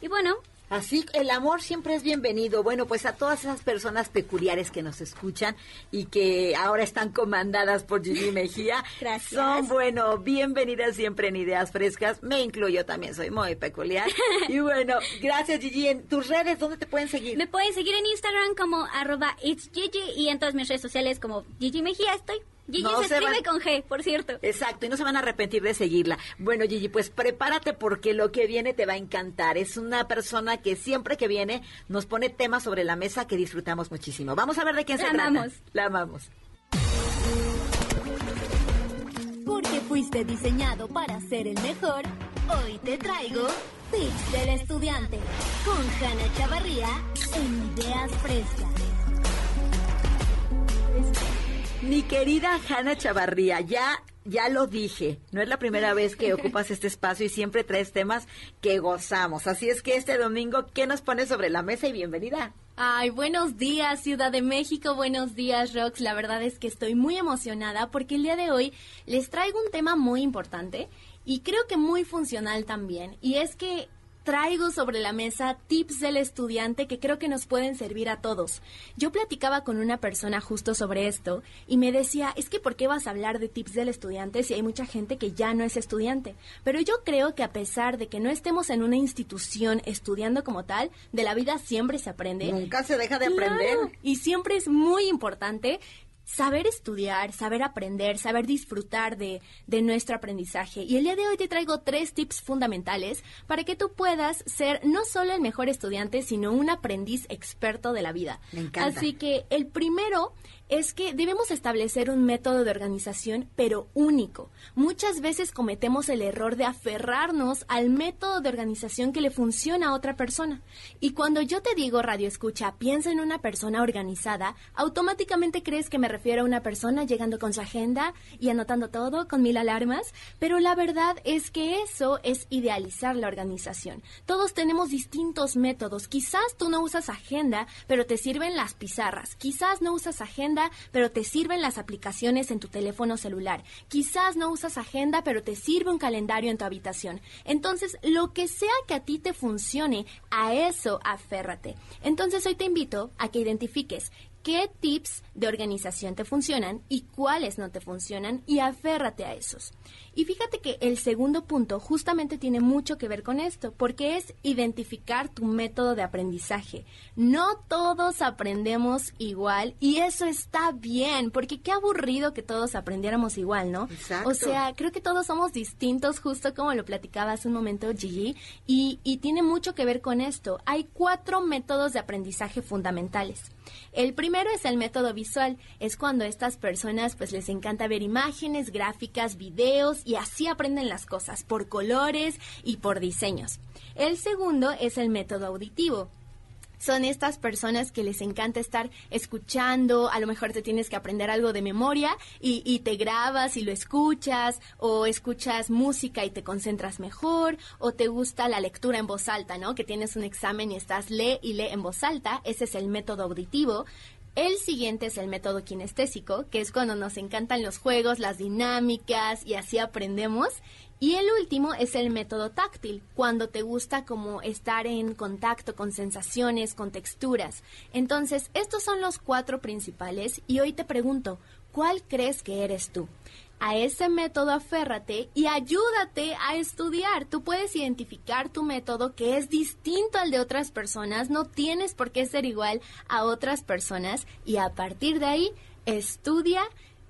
Y bueno, Así, el amor siempre es bienvenido. Bueno, pues a todas esas personas peculiares que nos escuchan y que ahora están comandadas por Gigi Mejía. *laughs* Gracias. Son, bueno, bienvenidas siempre en Ideas Frescas. Me incluyo también, soy muy peculiar. *laughs* y bueno, gracias Gigi. En tus redes, ¿dónde te pueden seguir? me pueden seguir en Instagram como arroba it's Gigi y en todas mis redes sociales como Gigi Mejía estoy. Gigi No se, se escribe van- con G, por cierto. Exacto, y no se van a arrepentir de seguirla. Bueno, Gigi, pues prepárate porque lo que viene te va a encantar. Es una persona que siempre que viene nos pone temas sobre la mesa que disfrutamos muchísimo. Vamos a ver de quién se La trata. amamos. La amamos. Porque fuiste diseñado para ser el mejor, hoy te traigo Tips del Estudiante con Hanna Chavarría en Ideas Frescas. Mi querida Hanna Chavarría, ya, ya lo dije, no es la primera vez que *laughs* ocupas este espacio y siempre traes temas que gozamos. Así es que este domingo, ¿qué nos pones sobre la mesa y bienvenida? Ay, buenos días Ciudad de México, buenos días Rox. La verdad es que estoy muy emocionada porque el día de hoy les traigo un tema muy importante y creo que muy funcional también. Y es que traigo sobre la mesa tips del estudiante que creo que nos pueden servir a todos. Yo platicaba con una persona justo sobre esto y me decía, es que ¿por qué vas a hablar de tips del estudiante si hay mucha gente que ya no es estudiante? Pero yo creo que a pesar de que no estemos en una institución estudiando como tal, de la vida siempre se aprende. Nunca se deja de Claro, aprender. Y siempre es muy importante saber estudiar, saber aprender, saber disfrutar de, de nuestro aprendizaje. Y el día de hoy te traigo tres tips fundamentales para que tú puedas ser no solo el mejor estudiante, sino un aprendiz experto de la vida. Me encanta. Así que el primero es que debemos establecer un método de organización, pero único. Muchas veces cometemos el error de aferrarnos al método de organización que le funciona a otra persona. Y cuando yo te digo radio escucha, piensa en una persona organizada, automáticamente crees que me refiero a una persona llegando con su agenda y anotando todo con mil alarmas, pero la verdad es que eso es idealizar la organización. Todos tenemos distintos métodos. Quizás tú no usas agenda, pero te sirven las pizarras. Quizás no usas agenda, pero te sirven las aplicaciones en tu teléfono celular. Quizás no usas agenda, pero te sirve un calendario en tu habitación. Entonces, lo que sea que a ti te funcione, a eso aférrate. Entonces, hoy te invito a que identifiques qué tips de organización te funcionan y cuáles no te funcionan y aférrate a esos. Y fíjate que el segundo punto justamente tiene mucho que ver con esto, porque es identificar tu método de aprendizaje. No todos aprendemos igual y eso está bien, porque qué aburrido que todos aprendiéramos igual, ¿no? Exacto. O sea, creo que todos somos distintos, justo como lo platicaba hace un momento Gigi, y, y tiene mucho que ver con esto. Hay cuatro métodos de aprendizaje fundamentales. El primero es el método visual, es cuando a estas personas pues les encanta ver imágenes, gráficas, videos y así aprenden las cosas por colores y por diseños. El segundo es el método auditivo. Son estas personas que les encanta estar escuchando, a lo mejor te tienes que aprender algo de memoria y, y te grabas y lo escuchas, o escuchas música y te concentras mejor, o te gusta la lectura en voz alta, ¿no? Que tienes un examen y estás lee y lee en voz alta, ese es el método auditivo. El siguiente es el método kinestésico, que es cuando nos encantan los juegos, las dinámicas y así aprendemos. Y el último es el método táctil, cuando te gusta como estar en contacto con sensaciones, con texturas. Entonces, estos son los cuatro principales y hoy te pregunto, ¿cuál crees que eres tú? A ese método aférrate y ayúdate a estudiar. Tú puedes identificar tu método que es distinto al de otras personas, no tienes por qué ser igual a otras personas y a partir de ahí estudia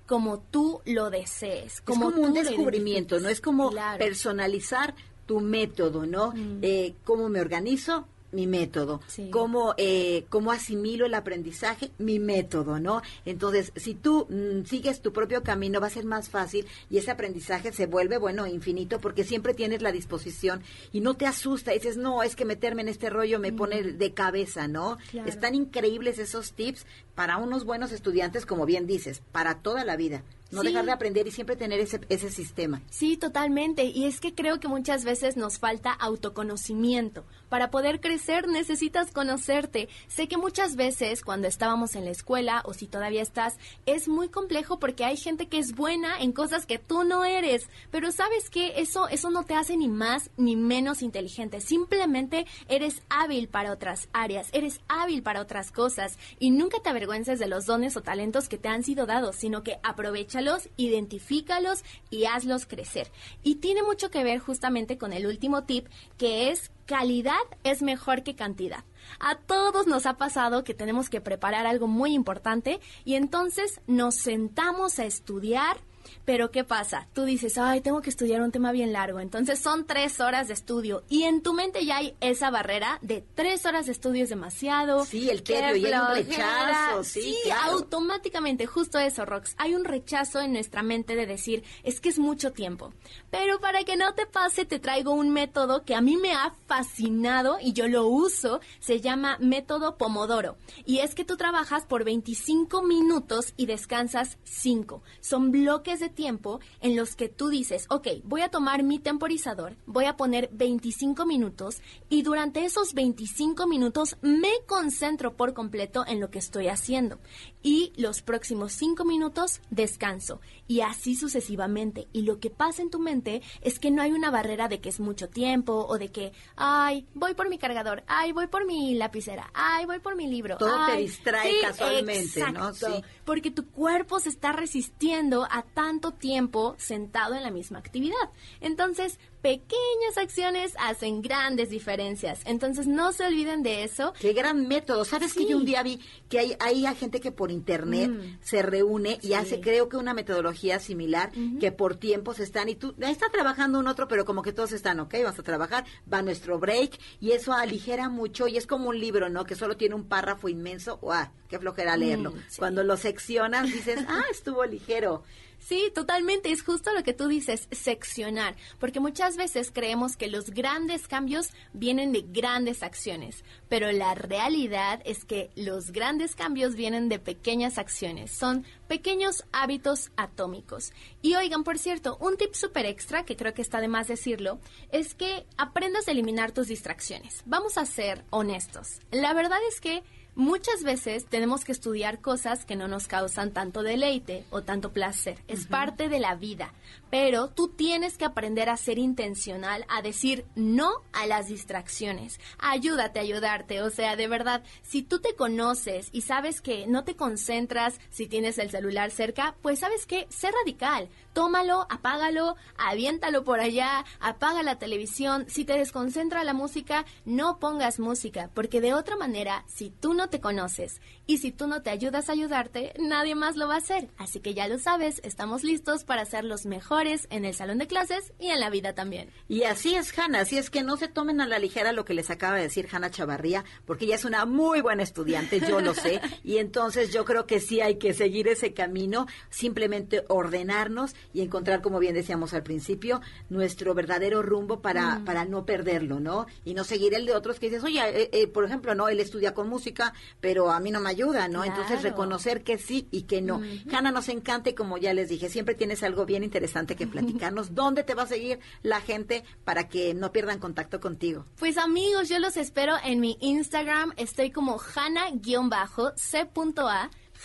como tú lo desees. Como es como un descubrimiento, no es como personalizar tu método, ¿no? Mm. Eh, ¿Cómo me organizo? Mi método. Cómo, eh, cómo asimilo el aprendizaje, mi método, ¿no? Entonces, si tú mm, sigues tu propio camino, va a ser más fácil y ese aprendizaje se vuelve, bueno, infinito porque siempre tienes la disposición y no te asusta. dices, no, es que meterme en este rollo me pone de cabeza, ¿no? Están increíbles esos tips para unos buenos estudiantes, como bien dices, para toda la vida no dejar de aprender y siempre tener ese, ese sistema. Sí, totalmente. Y es que creo que muchas veces nos falta autoconocimiento. Para poder crecer necesitas conocerte. Sé que muchas veces cuando estábamos en la escuela o si todavía estás, es muy complejo porque hay gente que es buena en cosas que tú no eres. Pero sabes que eso, eso no te hace ni más ni menos inteligente. Simplemente eres hábil para otras áreas, eres hábil para otras cosas. Y nunca te de los dones o talentos que te han sido dados, sino que aprovecha identifícalos y hazlos crecer. Y tiene mucho que ver justamente con el último tip, que es calidad es mejor que cantidad. A todos nos ha pasado que tenemos que preparar algo muy importante y entonces nos sentamos a estudiar pero ¿qué pasa? Tú dices, ay, tengo que estudiar un tema bien largo. Entonces son tres horas de estudio. Y en tu mente ya hay esa barrera de tres horas de estudio es demasiado. Sí, el tedio y un rechazo. Sí, automáticamente, justo eso, Rox. Hay un rechazo en nuestra mente de decir, es que es mucho tiempo. Pero para que no te pase, te traigo un método que a mí me ha fascinado y yo lo uso. Se llama método Pomodoro. Y es que tú trabajas por 25 minutos y descansas 5. Son bloques de tiempo en los que tú dices, ok, voy a tomar mi temporizador, voy a poner 25 minutos y durante esos 25 minutos me concentro por completo en lo que estoy haciendo. Y los próximos 5 minutos descanso. Y así sucesivamente. Y lo que pasa en tu mente es que no hay una barrera de que es mucho tiempo o de que, ay, voy por mi cargador, ay, voy por mi lapicera, ay, voy por mi libro. Todo te distrae casualmente, ¿no? Sí. Porque tu cuerpo se está resistiendo a tanto tiempo sentado en la misma actividad. Entonces, pequeñas acciones hacen grandes diferencias. Entonces, no se olviden de eso. Qué gran método. ¿Sabes que yo un día vi que hay, hay gente que por internet mm. se reúne y hace, creo que una metodología similar, que por tiempos están y tú, está trabajando un otro, pero como que todos están, ok, vamos a trabajar, va nuestro break y eso aligera mucho y es como un libro, ¿no? Que solo tiene un párrafo inmenso. ¡Guau! ¡Qué flojera leerlo! Mm, Cuando lo seccionas dices, *laughs* ah, estuvo ligero. Sí, totalmente. Es justo lo que tú dices, seccionar. Porque muchas veces creemos que los grandes cambios vienen de grandes acciones. Pero la realidad es que los grandes cambios vienen de pequeñas acciones. Son pequeños hábitos atómicos. Y oigan, por cierto, un tip súper extra, que creo que está de más decirlo, es que aprendas a eliminar tus distracciones. Vamos a ser honestos. La verdad es que Muchas veces tenemos que estudiar cosas que no nos causan tanto deleite o tanto placer. Es parte de la vida. Pero tú tienes que aprender a ser intencional, a decir no a las distracciones. Ayúdate a ayudarte. O sea, de verdad, si tú te conoces y sabes que no te concentras si tienes el celular cerca, pues sabes que sé radical. Tómalo, apágalo, aviéntalo por allá, apaga la televisión. Si te desconcentra la música, no pongas música, porque de otra manera, si tú no te conoces y si tú no te ayudas a ayudarte, nadie más lo va a hacer. Así que ya lo sabes, estamos listos para ser los mejores en el salón de clases y en la vida también. Y así es, Hanna, así es que no se tomen a la ligera lo que les acaba de decir Hanna Chavarría, porque ella es una muy buena estudiante, yo lo sé, *laughs* y entonces yo creo que sí hay que seguir ese camino, simplemente ordenarnos y encontrar, como bien decíamos al principio, nuestro verdadero rumbo para, Mm. para no perderlo, ¿no? Y no seguir el de otros que dices, oye, eh, eh, por ejemplo, no, él estudia con música, pero a mí no me ayuda, ¿no? Entonces reconocer que sí y que no. Ujú. Hanna, nos encanta y como ya les dije, siempre tienes algo bien interesante que *laughs* platicarnos. ¿Dónde te va a seguir la gente para que no pierdan contacto contigo? Pues amigos, yo los espero en mi Instagram. Estoy como Hanna-C.A.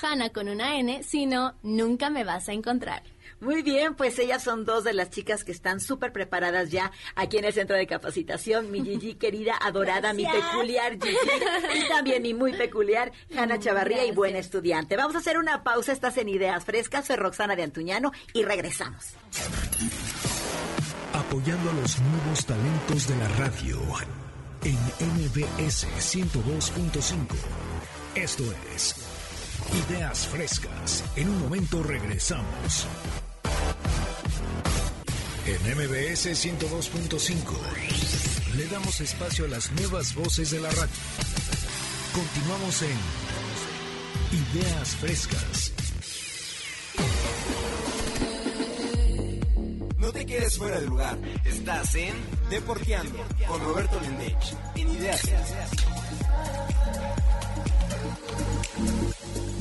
Hanna con una N, si no, nunca me vas a encontrar. Muy bien, pues ellas son dos de las chicas que están súper preparadas ya aquí en el centro de capacitación. Mi Gigi *laughs* querida, adorada, mi peculiar Gigi y también mi muy peculiar Hanna Chavarría y buena estudiante. Vamos a hacer una pausa, estás en Ideas Frescas, soy Roxana de Antuñano y regresamos. Apoyando a los nuevos talentos de la radio en MBS 102.5. Esto es Ideas Frescas. En un momento regresamos. En MBS 102.5 le damos espacio a las nuevas voces de la radio. Continuamos en Ideas Frescas. No te quedes fuera de lugar. Estás en Deporteando con Roberto Lendech. En Ideas Frescas.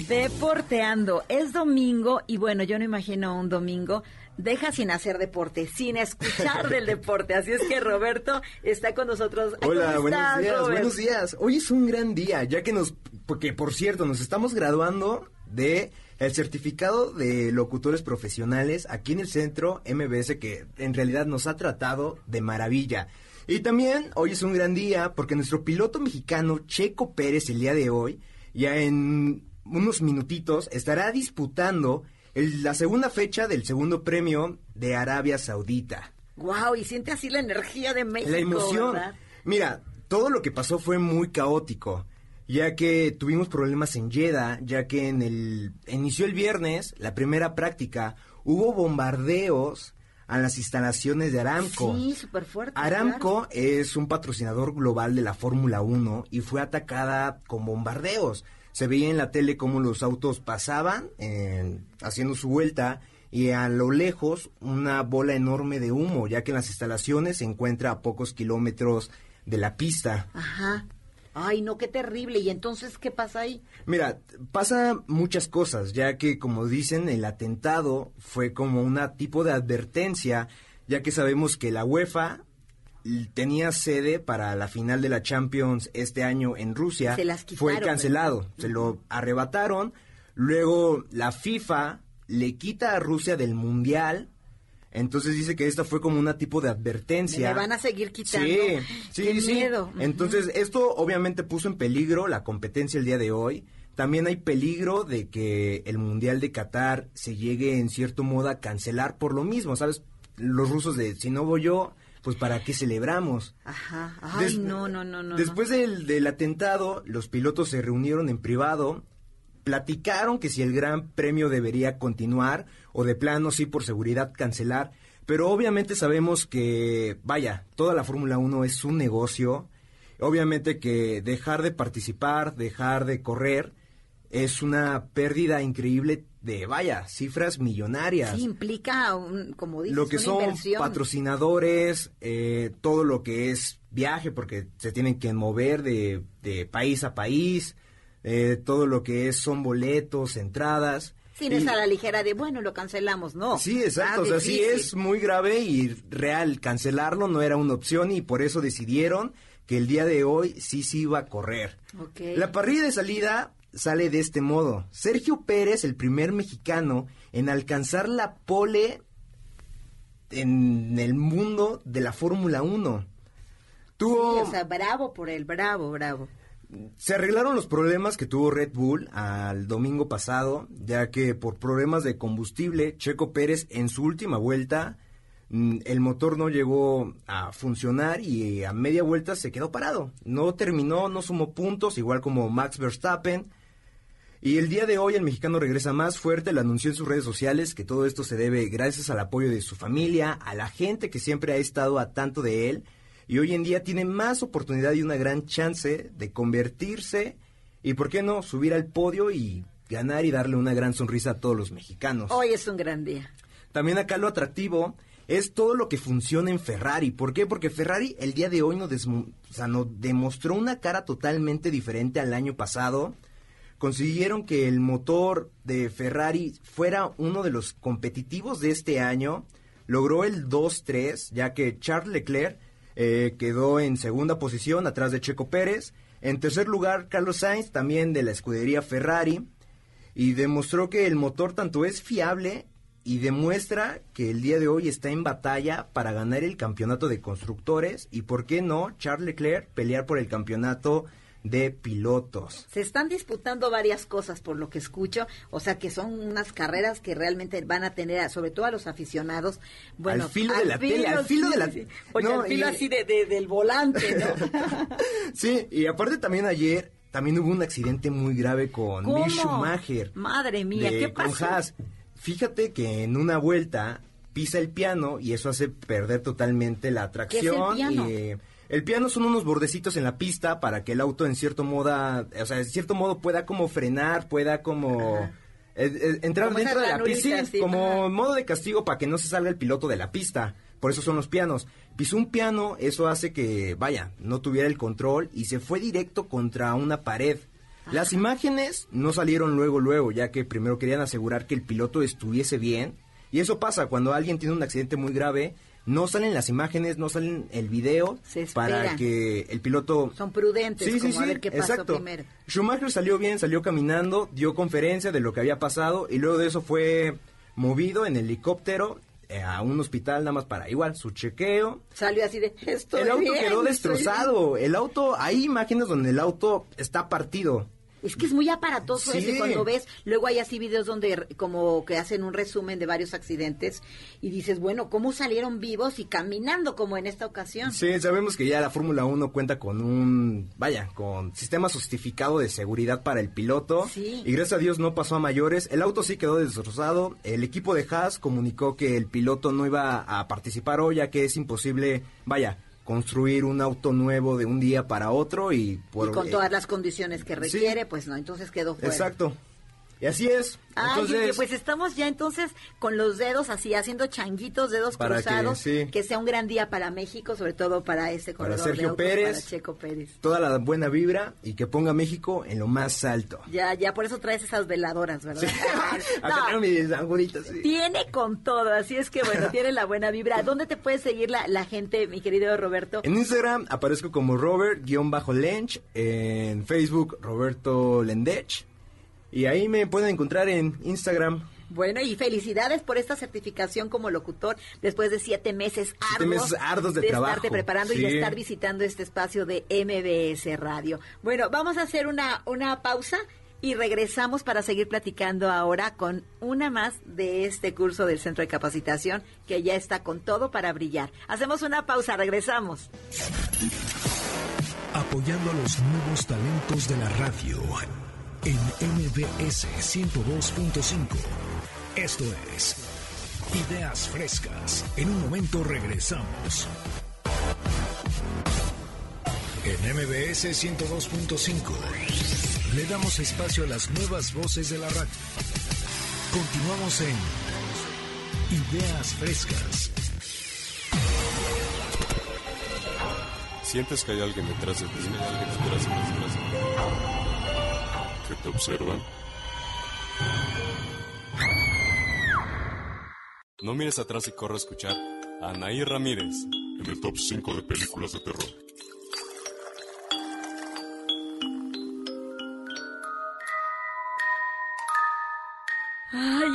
Deporteando, es domingo y bueno, yo no imagino un domingo. Deja sin hacer deporte, sin escuchar del *laughs* deporte. Así es que Roberto está con nosotros. Hola, ¿cómo buenos estás, días, Robert? buenos días. Hoy es un gran día, ya que nos, porque por cierto, nos estamos graduando de el certificado de locutores profesionales aquí en el centro MBS, que en realidad nos ha tratado de maravilla. Y también hoy es un gran día porque nuestro piloto mexicano Checo Pérez el día de hoy, ya en unos minutitos, estará disputando el- la segunda fecha del segundo premio de Arabia Saudita. Wow, y siente así la energía de México. La emoción. ¿verdad? Mira, todo lo que pasó fue muy caótico, ya que tuvimos problemas en Jeddah, ya que en el inició el viernes la primera práctica, hubo bombardeos a las instalaciones de Aramco. Sí, súper fuerte. Aramco es un patrocinador global de la Fórmula 1 y fue atacada con bombardeos. Se veía en la tele cómo los autos pasaban eh, haciendo su vuelta y a lo lejos una bola enorme de humo, ya que en las instalaciones se encuentra a pocos kilómetros de la pista. Ajá. Ay, no, qué terrible. ¿Y entonces qué pasa ahí? Mira, pasa muchas cosas, ya que como dicen, el atentado fue como una tipo de advertencia, ya que sabemos que la UEFA tenía sede para la final de la Champions este año en Rusia. Se las fue cancelado, se lo arrebataron. Luego la FIFA le quita a Rusia del Mundial. Entonces dice que esta fue como una tipo de advertencia. Me van a seguir quitando. Sí, sí, Qué sí. miedo. Entonces, esto obviamente puso en peligro la competencia el día de hoy. También hay peligro de que el Mundial de Qatar se llegue en cierto modo a cancelar por lo mismo, ¿sabes? Los rusos de, si no voy yo, pues ¿para qué celebramos? Ajá. Ay, Des- no, no, no, no. Después del, del atentado, los pilotos se reunieron en privado, platicaron que si el Gran Premio debería continuar o de plano sí por seguridad cancelar, pero obviamente sabemos que, vaya, toda la Fórmula 1 es un negocio, obviamente que dejar de participar, dejar de correr, es una pérdida increíble de, vaya, cifras millonarias Sí, implica, un, como dices, lo que una son inversión. patrocinadores, eh, todo lo que es viaje, porque se tienen que mover de, de país a país, eh, todo lo que es son boletos, entradas. Sí, no Y- es a la ligera de, bueno, lo cancelamos, no. Sí, exacto, o sea, sí es muy grave y real, cancelarlo no era una opción y por eso decidieron que el día de hoy sí se iba a correr. La parrilla de salida sale de este modo. Sergio Pérez, el primer mexicano en alcanzar la pole en el mundo de la Fórmula 1. Tuvo, Sí, o sea, bravo por él, bravo, bravo. se arreglaron los problemas que tuvo Red Bull al domingo pasado, ya que por problemas de combustible, Checo Pérez en su última vuelta, mm, el motor no llegó a funcionar y a media vuelta se quedó parado. No terminó, no sumó puntos, igual como Max Verstappen. Y el día de hoy el mexicano regresa más fuerte, lo anunció en sus redes sociales que todo esto se debe gracias al apoyo de su familia, a la gente que siempre ha estado a tanto de él y hoy en día tiene más oportunidad y una gran chance de convertirse y, ¿por qué no?, subir al podio y ganar y darle una gran sonrisa a todos los mexicanos. Hoy es un gran día. también acá lo atractivo es todo lo que funciona en Ferrari. ¿Por qué? Porque Ferrari el día de hoy nos, desmo- o sea, nos demostró una cara totalmente diferente al año pasado. Consiguieron que el motor de Ferrari fuera uno de los competitivos de este año. Logró el 2-3, ya que Charles Leclerc eh, quedó en segunda posición atrás de Checo Pérez. En tercer lugar, Carlos Sainz, también de la escudería Ferrari. Y demostró que el motor tanto es fiable y demuestra que el día de hoy está en batalla para ganar el campeonato de constructores y, ¿por qué no, Charles Leclerc pelear por el campeonato de pilotos? Se están disputando varias cosas por lo que escucho, o sea que son unas carreras que realmente van a tener, sobre todo a los aficionados, bueno, Al filo de la tele, al filo sí, de la- sí, sí. Oye, No, al filo y- así de, de- del volante, ¿no? *laughs* *laughs* Sí, y aparte también ayer también hubo un accidente muy grave con ¿Cómo? Mick Schumacher. Madre mía, de- ¿qué con pasó? Haas. Fíjate que en una vuelta pisa el piano y eso hace perder totalmente la ¿Qué es el tracción. piano? y el piano son unos bordecitos en la pista para que el auto en cierto modo, o sea, en cierto modo pueda como frenar, pueda como eh, eh, entrar Como dentro de la pista, sí, como modo de castigo para que no se salga el piloto de la pista. Por eso son los pianos. Pisó un piano, eso hace que, vaya, no tuviera el control y se fue directo contra una pared. Las imágenes no salieron luego, luego, ya que primero querían asegurar que el piloto estuviese bien. Y eso pasa cuando alguien tiene un accidente muy grave, no salen las imágenes, no salen el video para que el piloto... Son prudentes, Sí, sí, como a sí, ver qué pasó exacto. primero. Schumacher salió bien, salió caminando, dio conferencia de lo que había pasado y luego de eso fue movido en helicóptero eh, a un hospital nada más para igual su chequeo. Salió así de, estoy el auto bien, quedó destrozado. El auto, hay imágenes donde el auto está partido. Es que es muy aparatoso Sí. eso y cuando ves, luego hay así videos donde como que hacen un resumen de varios accidentes y dices, bueno, ¿cómo salieron vivos y caminando como en esta ocasión? Sí, sabemos que ya la Fórmula 1 cuenta con un, vaya, con sistema justificado de seguridad para el piloto. Sí. Y gracias a Dios no pasó a mayores. El auto sí quedó destrozado. El equipo de Haas comunicó que el piloto no iba a participar hoy, ya que es imposible, vaya, construir un auto nuevo de un día para otro y por y con eh, todas las condiciones que requiere, pues no, entonces quedó fuera. Exacto. Y así es. Ay, Entonces, pues estamos ya entonces con los dedos así, haciendo changuitos, dedos Para que, cruzados, sí. que sea un gran día para México, sobre todo para este Para corredor de Sergio autos, Pérez. para Checo Pérez. toda la buena vibra y que ponga México en lo más alto. Ya, ya por eso traes esas veladoras, ¿verdad? Acá *laughs* tengo mis anguritas, sí. Tiene con todo, así es que bueno, tiene la buena vibra. *laughs* ¿Dónde te puede seguir la, la gente, mi querido Roberto? En Instagram aparezco como Robert-Lench, en Facebook Roberto Lendech y ahí me pueden encontrar en Instagram. Bueno, y felicidades por esta certificación como locutor después de siete meses Siete arduos, meses arduos de trabajo, estarte preparando y de estar visitando este espacio de MBS Radio. Bueno, vamos a hacer una, una pausa y regresamos para seguir platicando ahora con una más de este curso del Centro de Capacitación que ya está con todo para brillar. Hacemos una pausa, regresamos. Apoyando a los nuevos talentos de la radio en MBS 102.5. Esto es Ideas Frescas. En un momento regresamos. En MBS 102.5 le damos espacio a las nuevas voces de la radio. Continuamos en Ideas Frescas. ¿Sientes que hay alguien detrás de ti? ¿Hay alguien detrás de ti? ¿Que te observan? No mires atrás y corre a escuchar a Anaí Ramírez en el top 5 de películas de terror.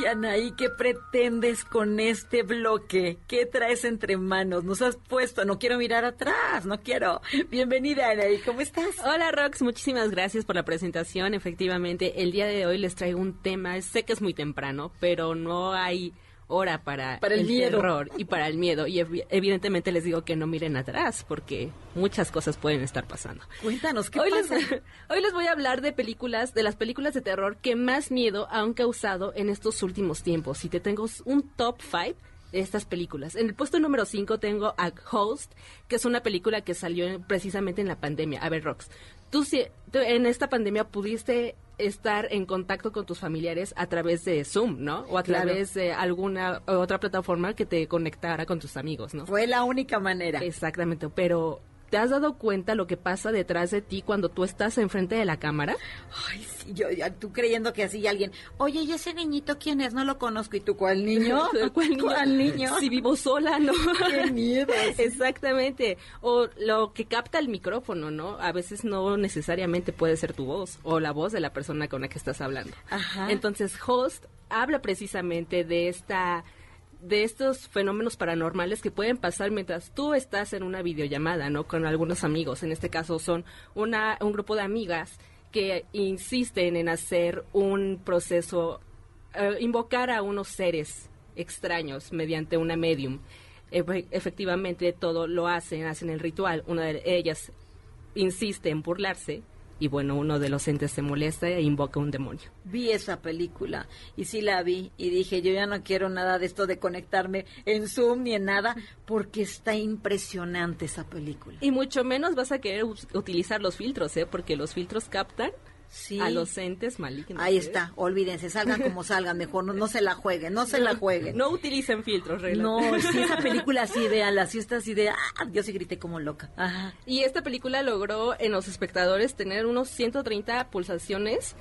Anaí, ¿qué pretendes con este bloque? ¿Qué traes entre manos? Nos has puesto, no quiero mirar atrás, no quiero. Bienvenida, Anaí, ¿cómo estás? Hola, Rox, muchísimas gracias por la presentación. Efectivamente, el día de hoy les traigo un tema, sé que es muy temprano, pero no hay hora para, Para el miedo. terror y para el miedo. Y evi- evidentemente les digo que no miren atrás, porque muchas cosas pueden estar pasando. Cuéntanos, ¿qué hoy pasa? Les, *laughs* hoy les voy a hablar de películas, de las películas de terror que más miedo han causado en estos últimos tiempos. Y te tengo un top 5 estas películas. En el puesto número 5 tengo a Host, que es una película que salió en- precisamente en la pandemia. A ver, Rox, tú, tú en esta pandemia pudiste estar en contacto con tus familiares a través de Zoom, ¿no? O a Claro. través de alguna otra plataforma que te conectara con tus amigos, ¿no? Fue la única manera. Exactamente, pero ¿te has dado cuenta lo que pasa detrás de ti cuando tú estás enfrente de la cámara? Ay, sí, yo, ya, tú creyendo que así alguien, oye, ¿y ese niñito quién es? No lo conozco. ¿Y tú cuál niño? *laughs* ¿Cuál niño? ¿Cuál niño? Si vivo sola, ¿no? *laughs* Qué miedo. Exactamente. O lo que capta el micrófono, ¿no? A veces no necesariamente puede ser tu voz o la voz de la persona con la que estás hablando. Ajá. Entonces, Host habla precisamente de esta de estos fenómenos paranormales que pueden pasar mientras tú estás en una videollamada, ¿no? Con algunos amigos. En este caso son una, un grupo de amigas que insisten en hacer un proceso, eh, invocar a unos seres extraños mediante una medium. Efe- efectivamente, todo lo hacen, hacen el ritual. Una de ellas insiste en burlarse y bueno, uno de los entes se molesta e invoca un demonio. Vi esa película y sí la vi y dije, yo ya no quiero nada de esto de conectarme en Zoom ni en nada porque está impresionante esa película. Y mucho menos vas a querer utilizar los filtros, ¿eh? Porque los filtros captan Sí. a los entes malignos. Ahí ¿eh? está, olvídense, salgan como *laughs* salgan, mejor no, no se la jueguen, no se la jueguen. No utilicen filtros, Regla. No, sí, esa *laughs* película sí, véanla, sí está así de, ah, yo sí grité como loca. Ajá. Y esta película logró en los espectadores tener unos 130 pulsaciones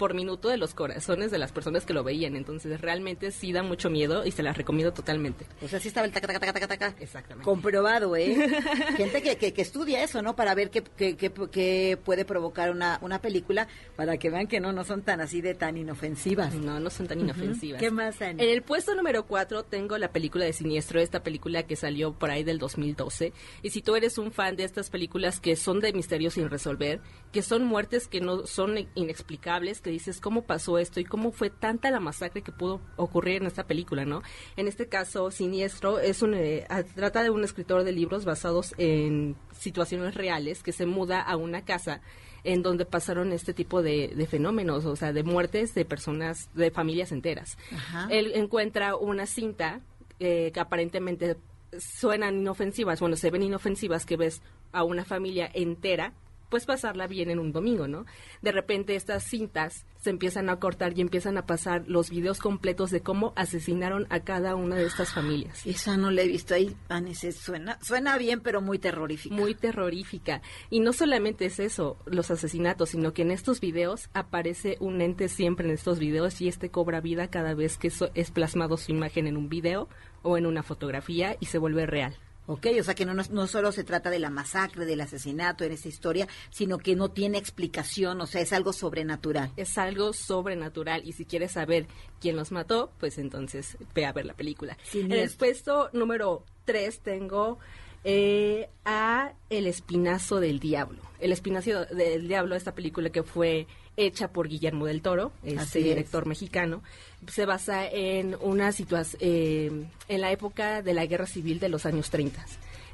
por minuto de los corazones de las personas que lo veían. Entonces, realmente sí da mucho miedo y se las recomiendo totalmente. O sea, sí estaba el taca, taca, taca, taca, taca. Exactamente. Comprobado, ¿eh? *laughs* Gente que, que, que estudia eso, ¿no? Para ver qué, qué, qué- qué puede provocar una, una película, para que vean que no, no son tan así de tan inofensivas. No, no son tan inofensivas. ¿Qué más, Ani? En el puesto número 4 tengo la película de Siniestro, esta película que salió por ahí del 2012. Y si tú eres un fan de estas películas que son de misterios sin resolver, que son muertes que no son inexplicables, que dices cómo pasó esto y cómo fue tanta la masacre que pudo ocurrir en esta película, ¿no? En este caso, Siniestro es un eh, trata de un escritor de libros basados en situaciones reales que se muda a una casa en donde pasaron este tipo de, de fenómenos, o sea, de muertes de personas, de familias enteras. Ajá. Él encuentra una cinta eh, que aparentemente suenan inofensivas, bueno, se ven inofensivas, que ves a una familia entera, pues pasarla bien en un domingo, ¿no? De repente estas cintas se empiezan a cortar y empiezan a pasar los videos completos de cómo asesinaron a cada una de estas familias. *gasps* Esa no la he visto ahí, Vanessa, suena, suena bien, pero muy terrorífica. Muy terrorífica. Y no solamente es eso, los asesinatos, sino que en estos videos aparece un ente siempre en estos videos y este cobra vida cada vez que so- es plasmado su imagen en un video o en una fotografía y se vuelve real. Ok, o sea que no, no, solo se trata de la masacre, del asesinato en esta historia, sino que no tiene explicación, o sea, es algo sobrenatural. Es algo sobrenatural y si quieres saber quién los mató, pues entonces ve a ver la película. En el puesto número 3 tengo eh, a El Espinazo del Diablo. El Espinazo del Diablo, esta película que fue hecha por Guillermo del Toro, este es. director mexicano, se basa en una situación, en la época de la guerra civil de los años 30.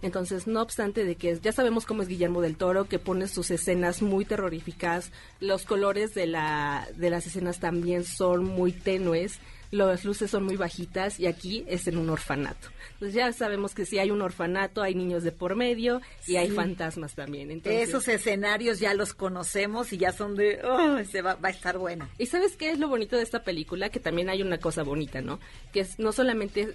Entonces, no obstante de que ya sabemos cómo es Guillermo del Toro, que pone sus escenas muy terroríficas, los colores de, la, de las escenas también son muy tenues, las luces son muy bajitas y aquí es en un orfanato. Entonces ya sabemos que si hay un orfanato, hay niños de por medio y hay fantasmas también. Entonces, Esos escenarios ya los conocemos y ya son de, oh, se va, va a estar buena. ¿Y sabes qué es lo bonito de esta película? Que también hay una cosa bonita, ¿no? Que es no solamente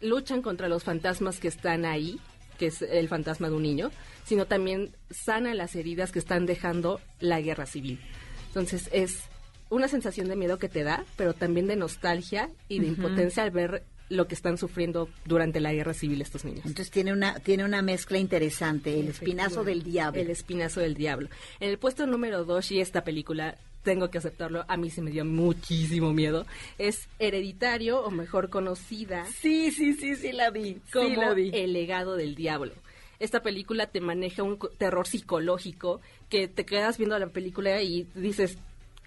luchan contra los fantasmas que están ahí, que es el fantasma de un niño, sino también sana las heridas que están dejando la guerra civil. Entonces es una sensación de miedo que te da, pero también de nostalgia y de impotencia al ver lo que están sufriendo durante la guerra civil estos niños. Entonces tiene una, tiene una mezcla interesante, el espinazo del diablo. El espinazo del diablo. En el puesto número dos, y esta película, tengo que aceptarlo, a mí se me dio muchísimo miedo, es Hereditario, o mejor conocida. Sí, sí, sí, sí la vi. sí Como la vi. El legado del diablo. Esta película te maneja un terror psicológico que te quedas viendo la película y dices,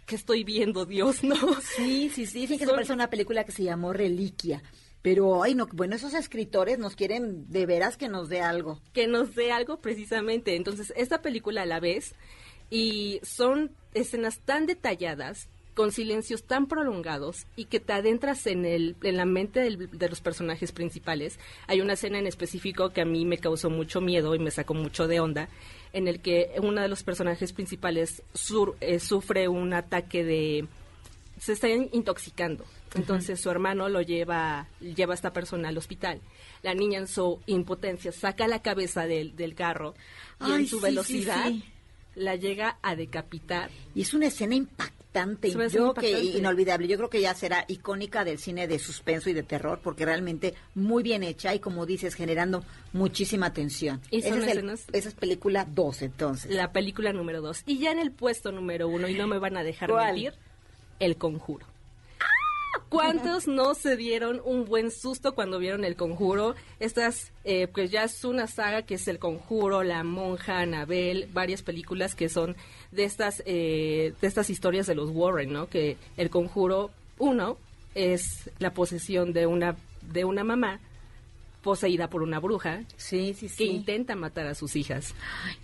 ¿qué estoy viendo, Dios? ¿No? Sí, sí, sí. Dicen que se Son- parece una película que se llamó Reliquia. Pero, ay, no, bueno, esos escritores nos quieren de veras que nos dé algo. que nos dé algo precisamente. Entonces, esta película a la ves y son escenas tan detalladas con silencios tan prolongados y que te adentras en, el, en la mente del- de los personajes principales. Hay una escena en específico que a mí me causó mucho miedo y me sacó mucho de onda, en el que uno de los personajes principales sur- eh, sufre un ataque de... se está intoxicando. Entonces su hermano lo lleva, lleva a esta persona al hospital. La niña en su impotencia saca la cabeza del, del carro y Ay, en su sí, velocidad sí, sí. la llega a decapitar. Y es una escena impactante, Yo que inolvidable. Yo creo que ya será icónica del cine de suspenso y de terror, porque realmente muy bien hecha y como dices, generando muchísima tensión. Y son Ese es el- esa es película 2, entonces. La película número dos. Y ya en el puesto número uno, y no me van a dejar ¿Cuál? mentir, El Conjuro. ¿Cuántos no se dieron un buen susto cuando vieron El Conjuro? Estas, eh, pues ya es una saga que es El Conjuro, La Monja, Anabel, varias películas que son de estas, eh, de estas historias de los Warren, ¿no? Que El Conjuro, uno, es la posesión de una, de una mamá poseída por una bruja sí, sí, que intenta matar a sus hijas.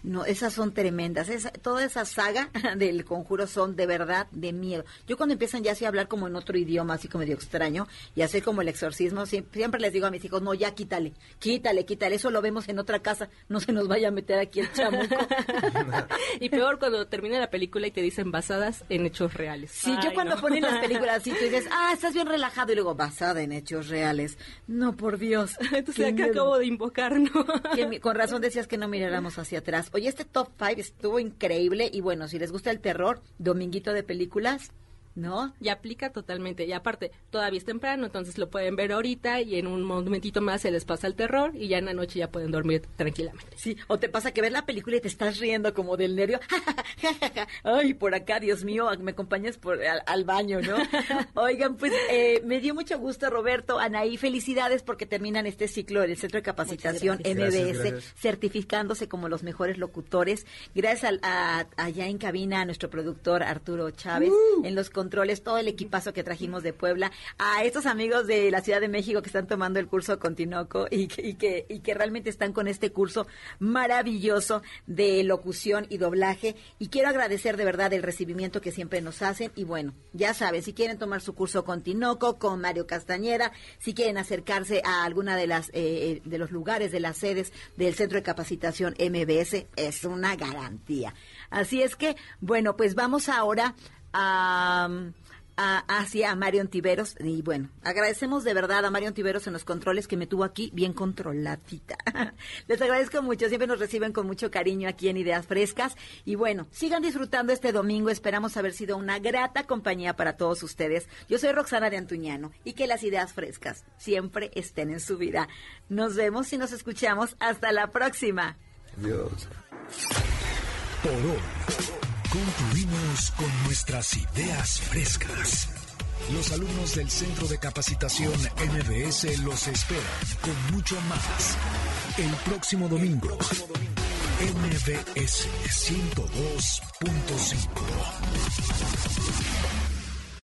No, esas son tremendas. Esa- toda esa saga *laughs* del conjuro son de verdad de miedo. Yo cuando empiezan ya así a hablar como en otro idioma, así como medio extraño, y hacer como el exorcismo, siem- siempre, les digo a mis hijos, no, ya quítale, quítale, quítale. Eso lo vemos en otra casa. No se nos vaya a meter aquí el chamuco. *laughs* y peor cuando termina la película y te dicen basadas en hechos reales. Sí, yo Ay, cuando no. ponen las *laughs* películas así, tú dices, ah, estás bien relajado, y luego, basada en hechos reales. No, por Dios. Entonces Qué acá miedo. acabo de invocar, ¿no? *laughs* Que con razón decías que no miráramos hacia atrás. Oye, este top 5 estuvo increíble y bueno, si les gusta el terror, dominguito de películas, ¿no? Y aplica totalmente. Y aparte, todavía es temprano, entonces lo pueden ver ahorita y en un momentito más se les pasa el terror y ya en la noche ya pueden dormir tranquilamente. Sí, o te pasa que ves la película y te estás riendo como del nervio. *laughs* Ay, por acá, Dios mío, me acompañas por, al, al baño, ¿no? *laughs* Oigan, pues eh, me dio mucho gusto, Roberto, Anaí, felicidades porque terminan este ciclo en el Centro de Capacitación MBS, gracias. Gracias, gracias. certificándose como los mejores locutores. Gracias al- a, allá en cabina a nuestro productor Arturo Chávez, en los controles, todo el equipazo que trajimos de Puebla, a estos amigos de la Ciudad de México que están tomando el curso Continoco y que, y que, realmente están con este curso maravilloso de locución y doblaje. Y quiero agradecer de verdad el recibimiento que siempre nos hacen. Y bueno, ya saben, si quieren tomar su curso Continoco con Mario Castañeda, si quieren acercarse a alguna de las eh, de los lugares de las sedes del Centro de Capacitación MBS, es una garantía. Así es que, bueno, pues vamos ahora a, a- hacia Mario Tiveros y bueno, agradecemos de verdad a Mario Tiveros en los controles que me tuvo aquí bien controladita. *laughs* Les agradezco mucho, siempre nos reciben con mucho cariño aquí en Ideas Frescas y bueno, sigan disfrutando este domingo, esperamos haber sido una grata compañía para todos ustedes. Yo soy Roxana de Antuñano y que las ideas frescas siempre estén en su vida. Nos vemos y nos escuchamos hasta la próxima. Dios. Por hoy, concluimos con nuestras ideas frescas. Los alumnos del Centro de Capacitación MBS los esperan con mucho más el próximo domingo. MBS 102.5.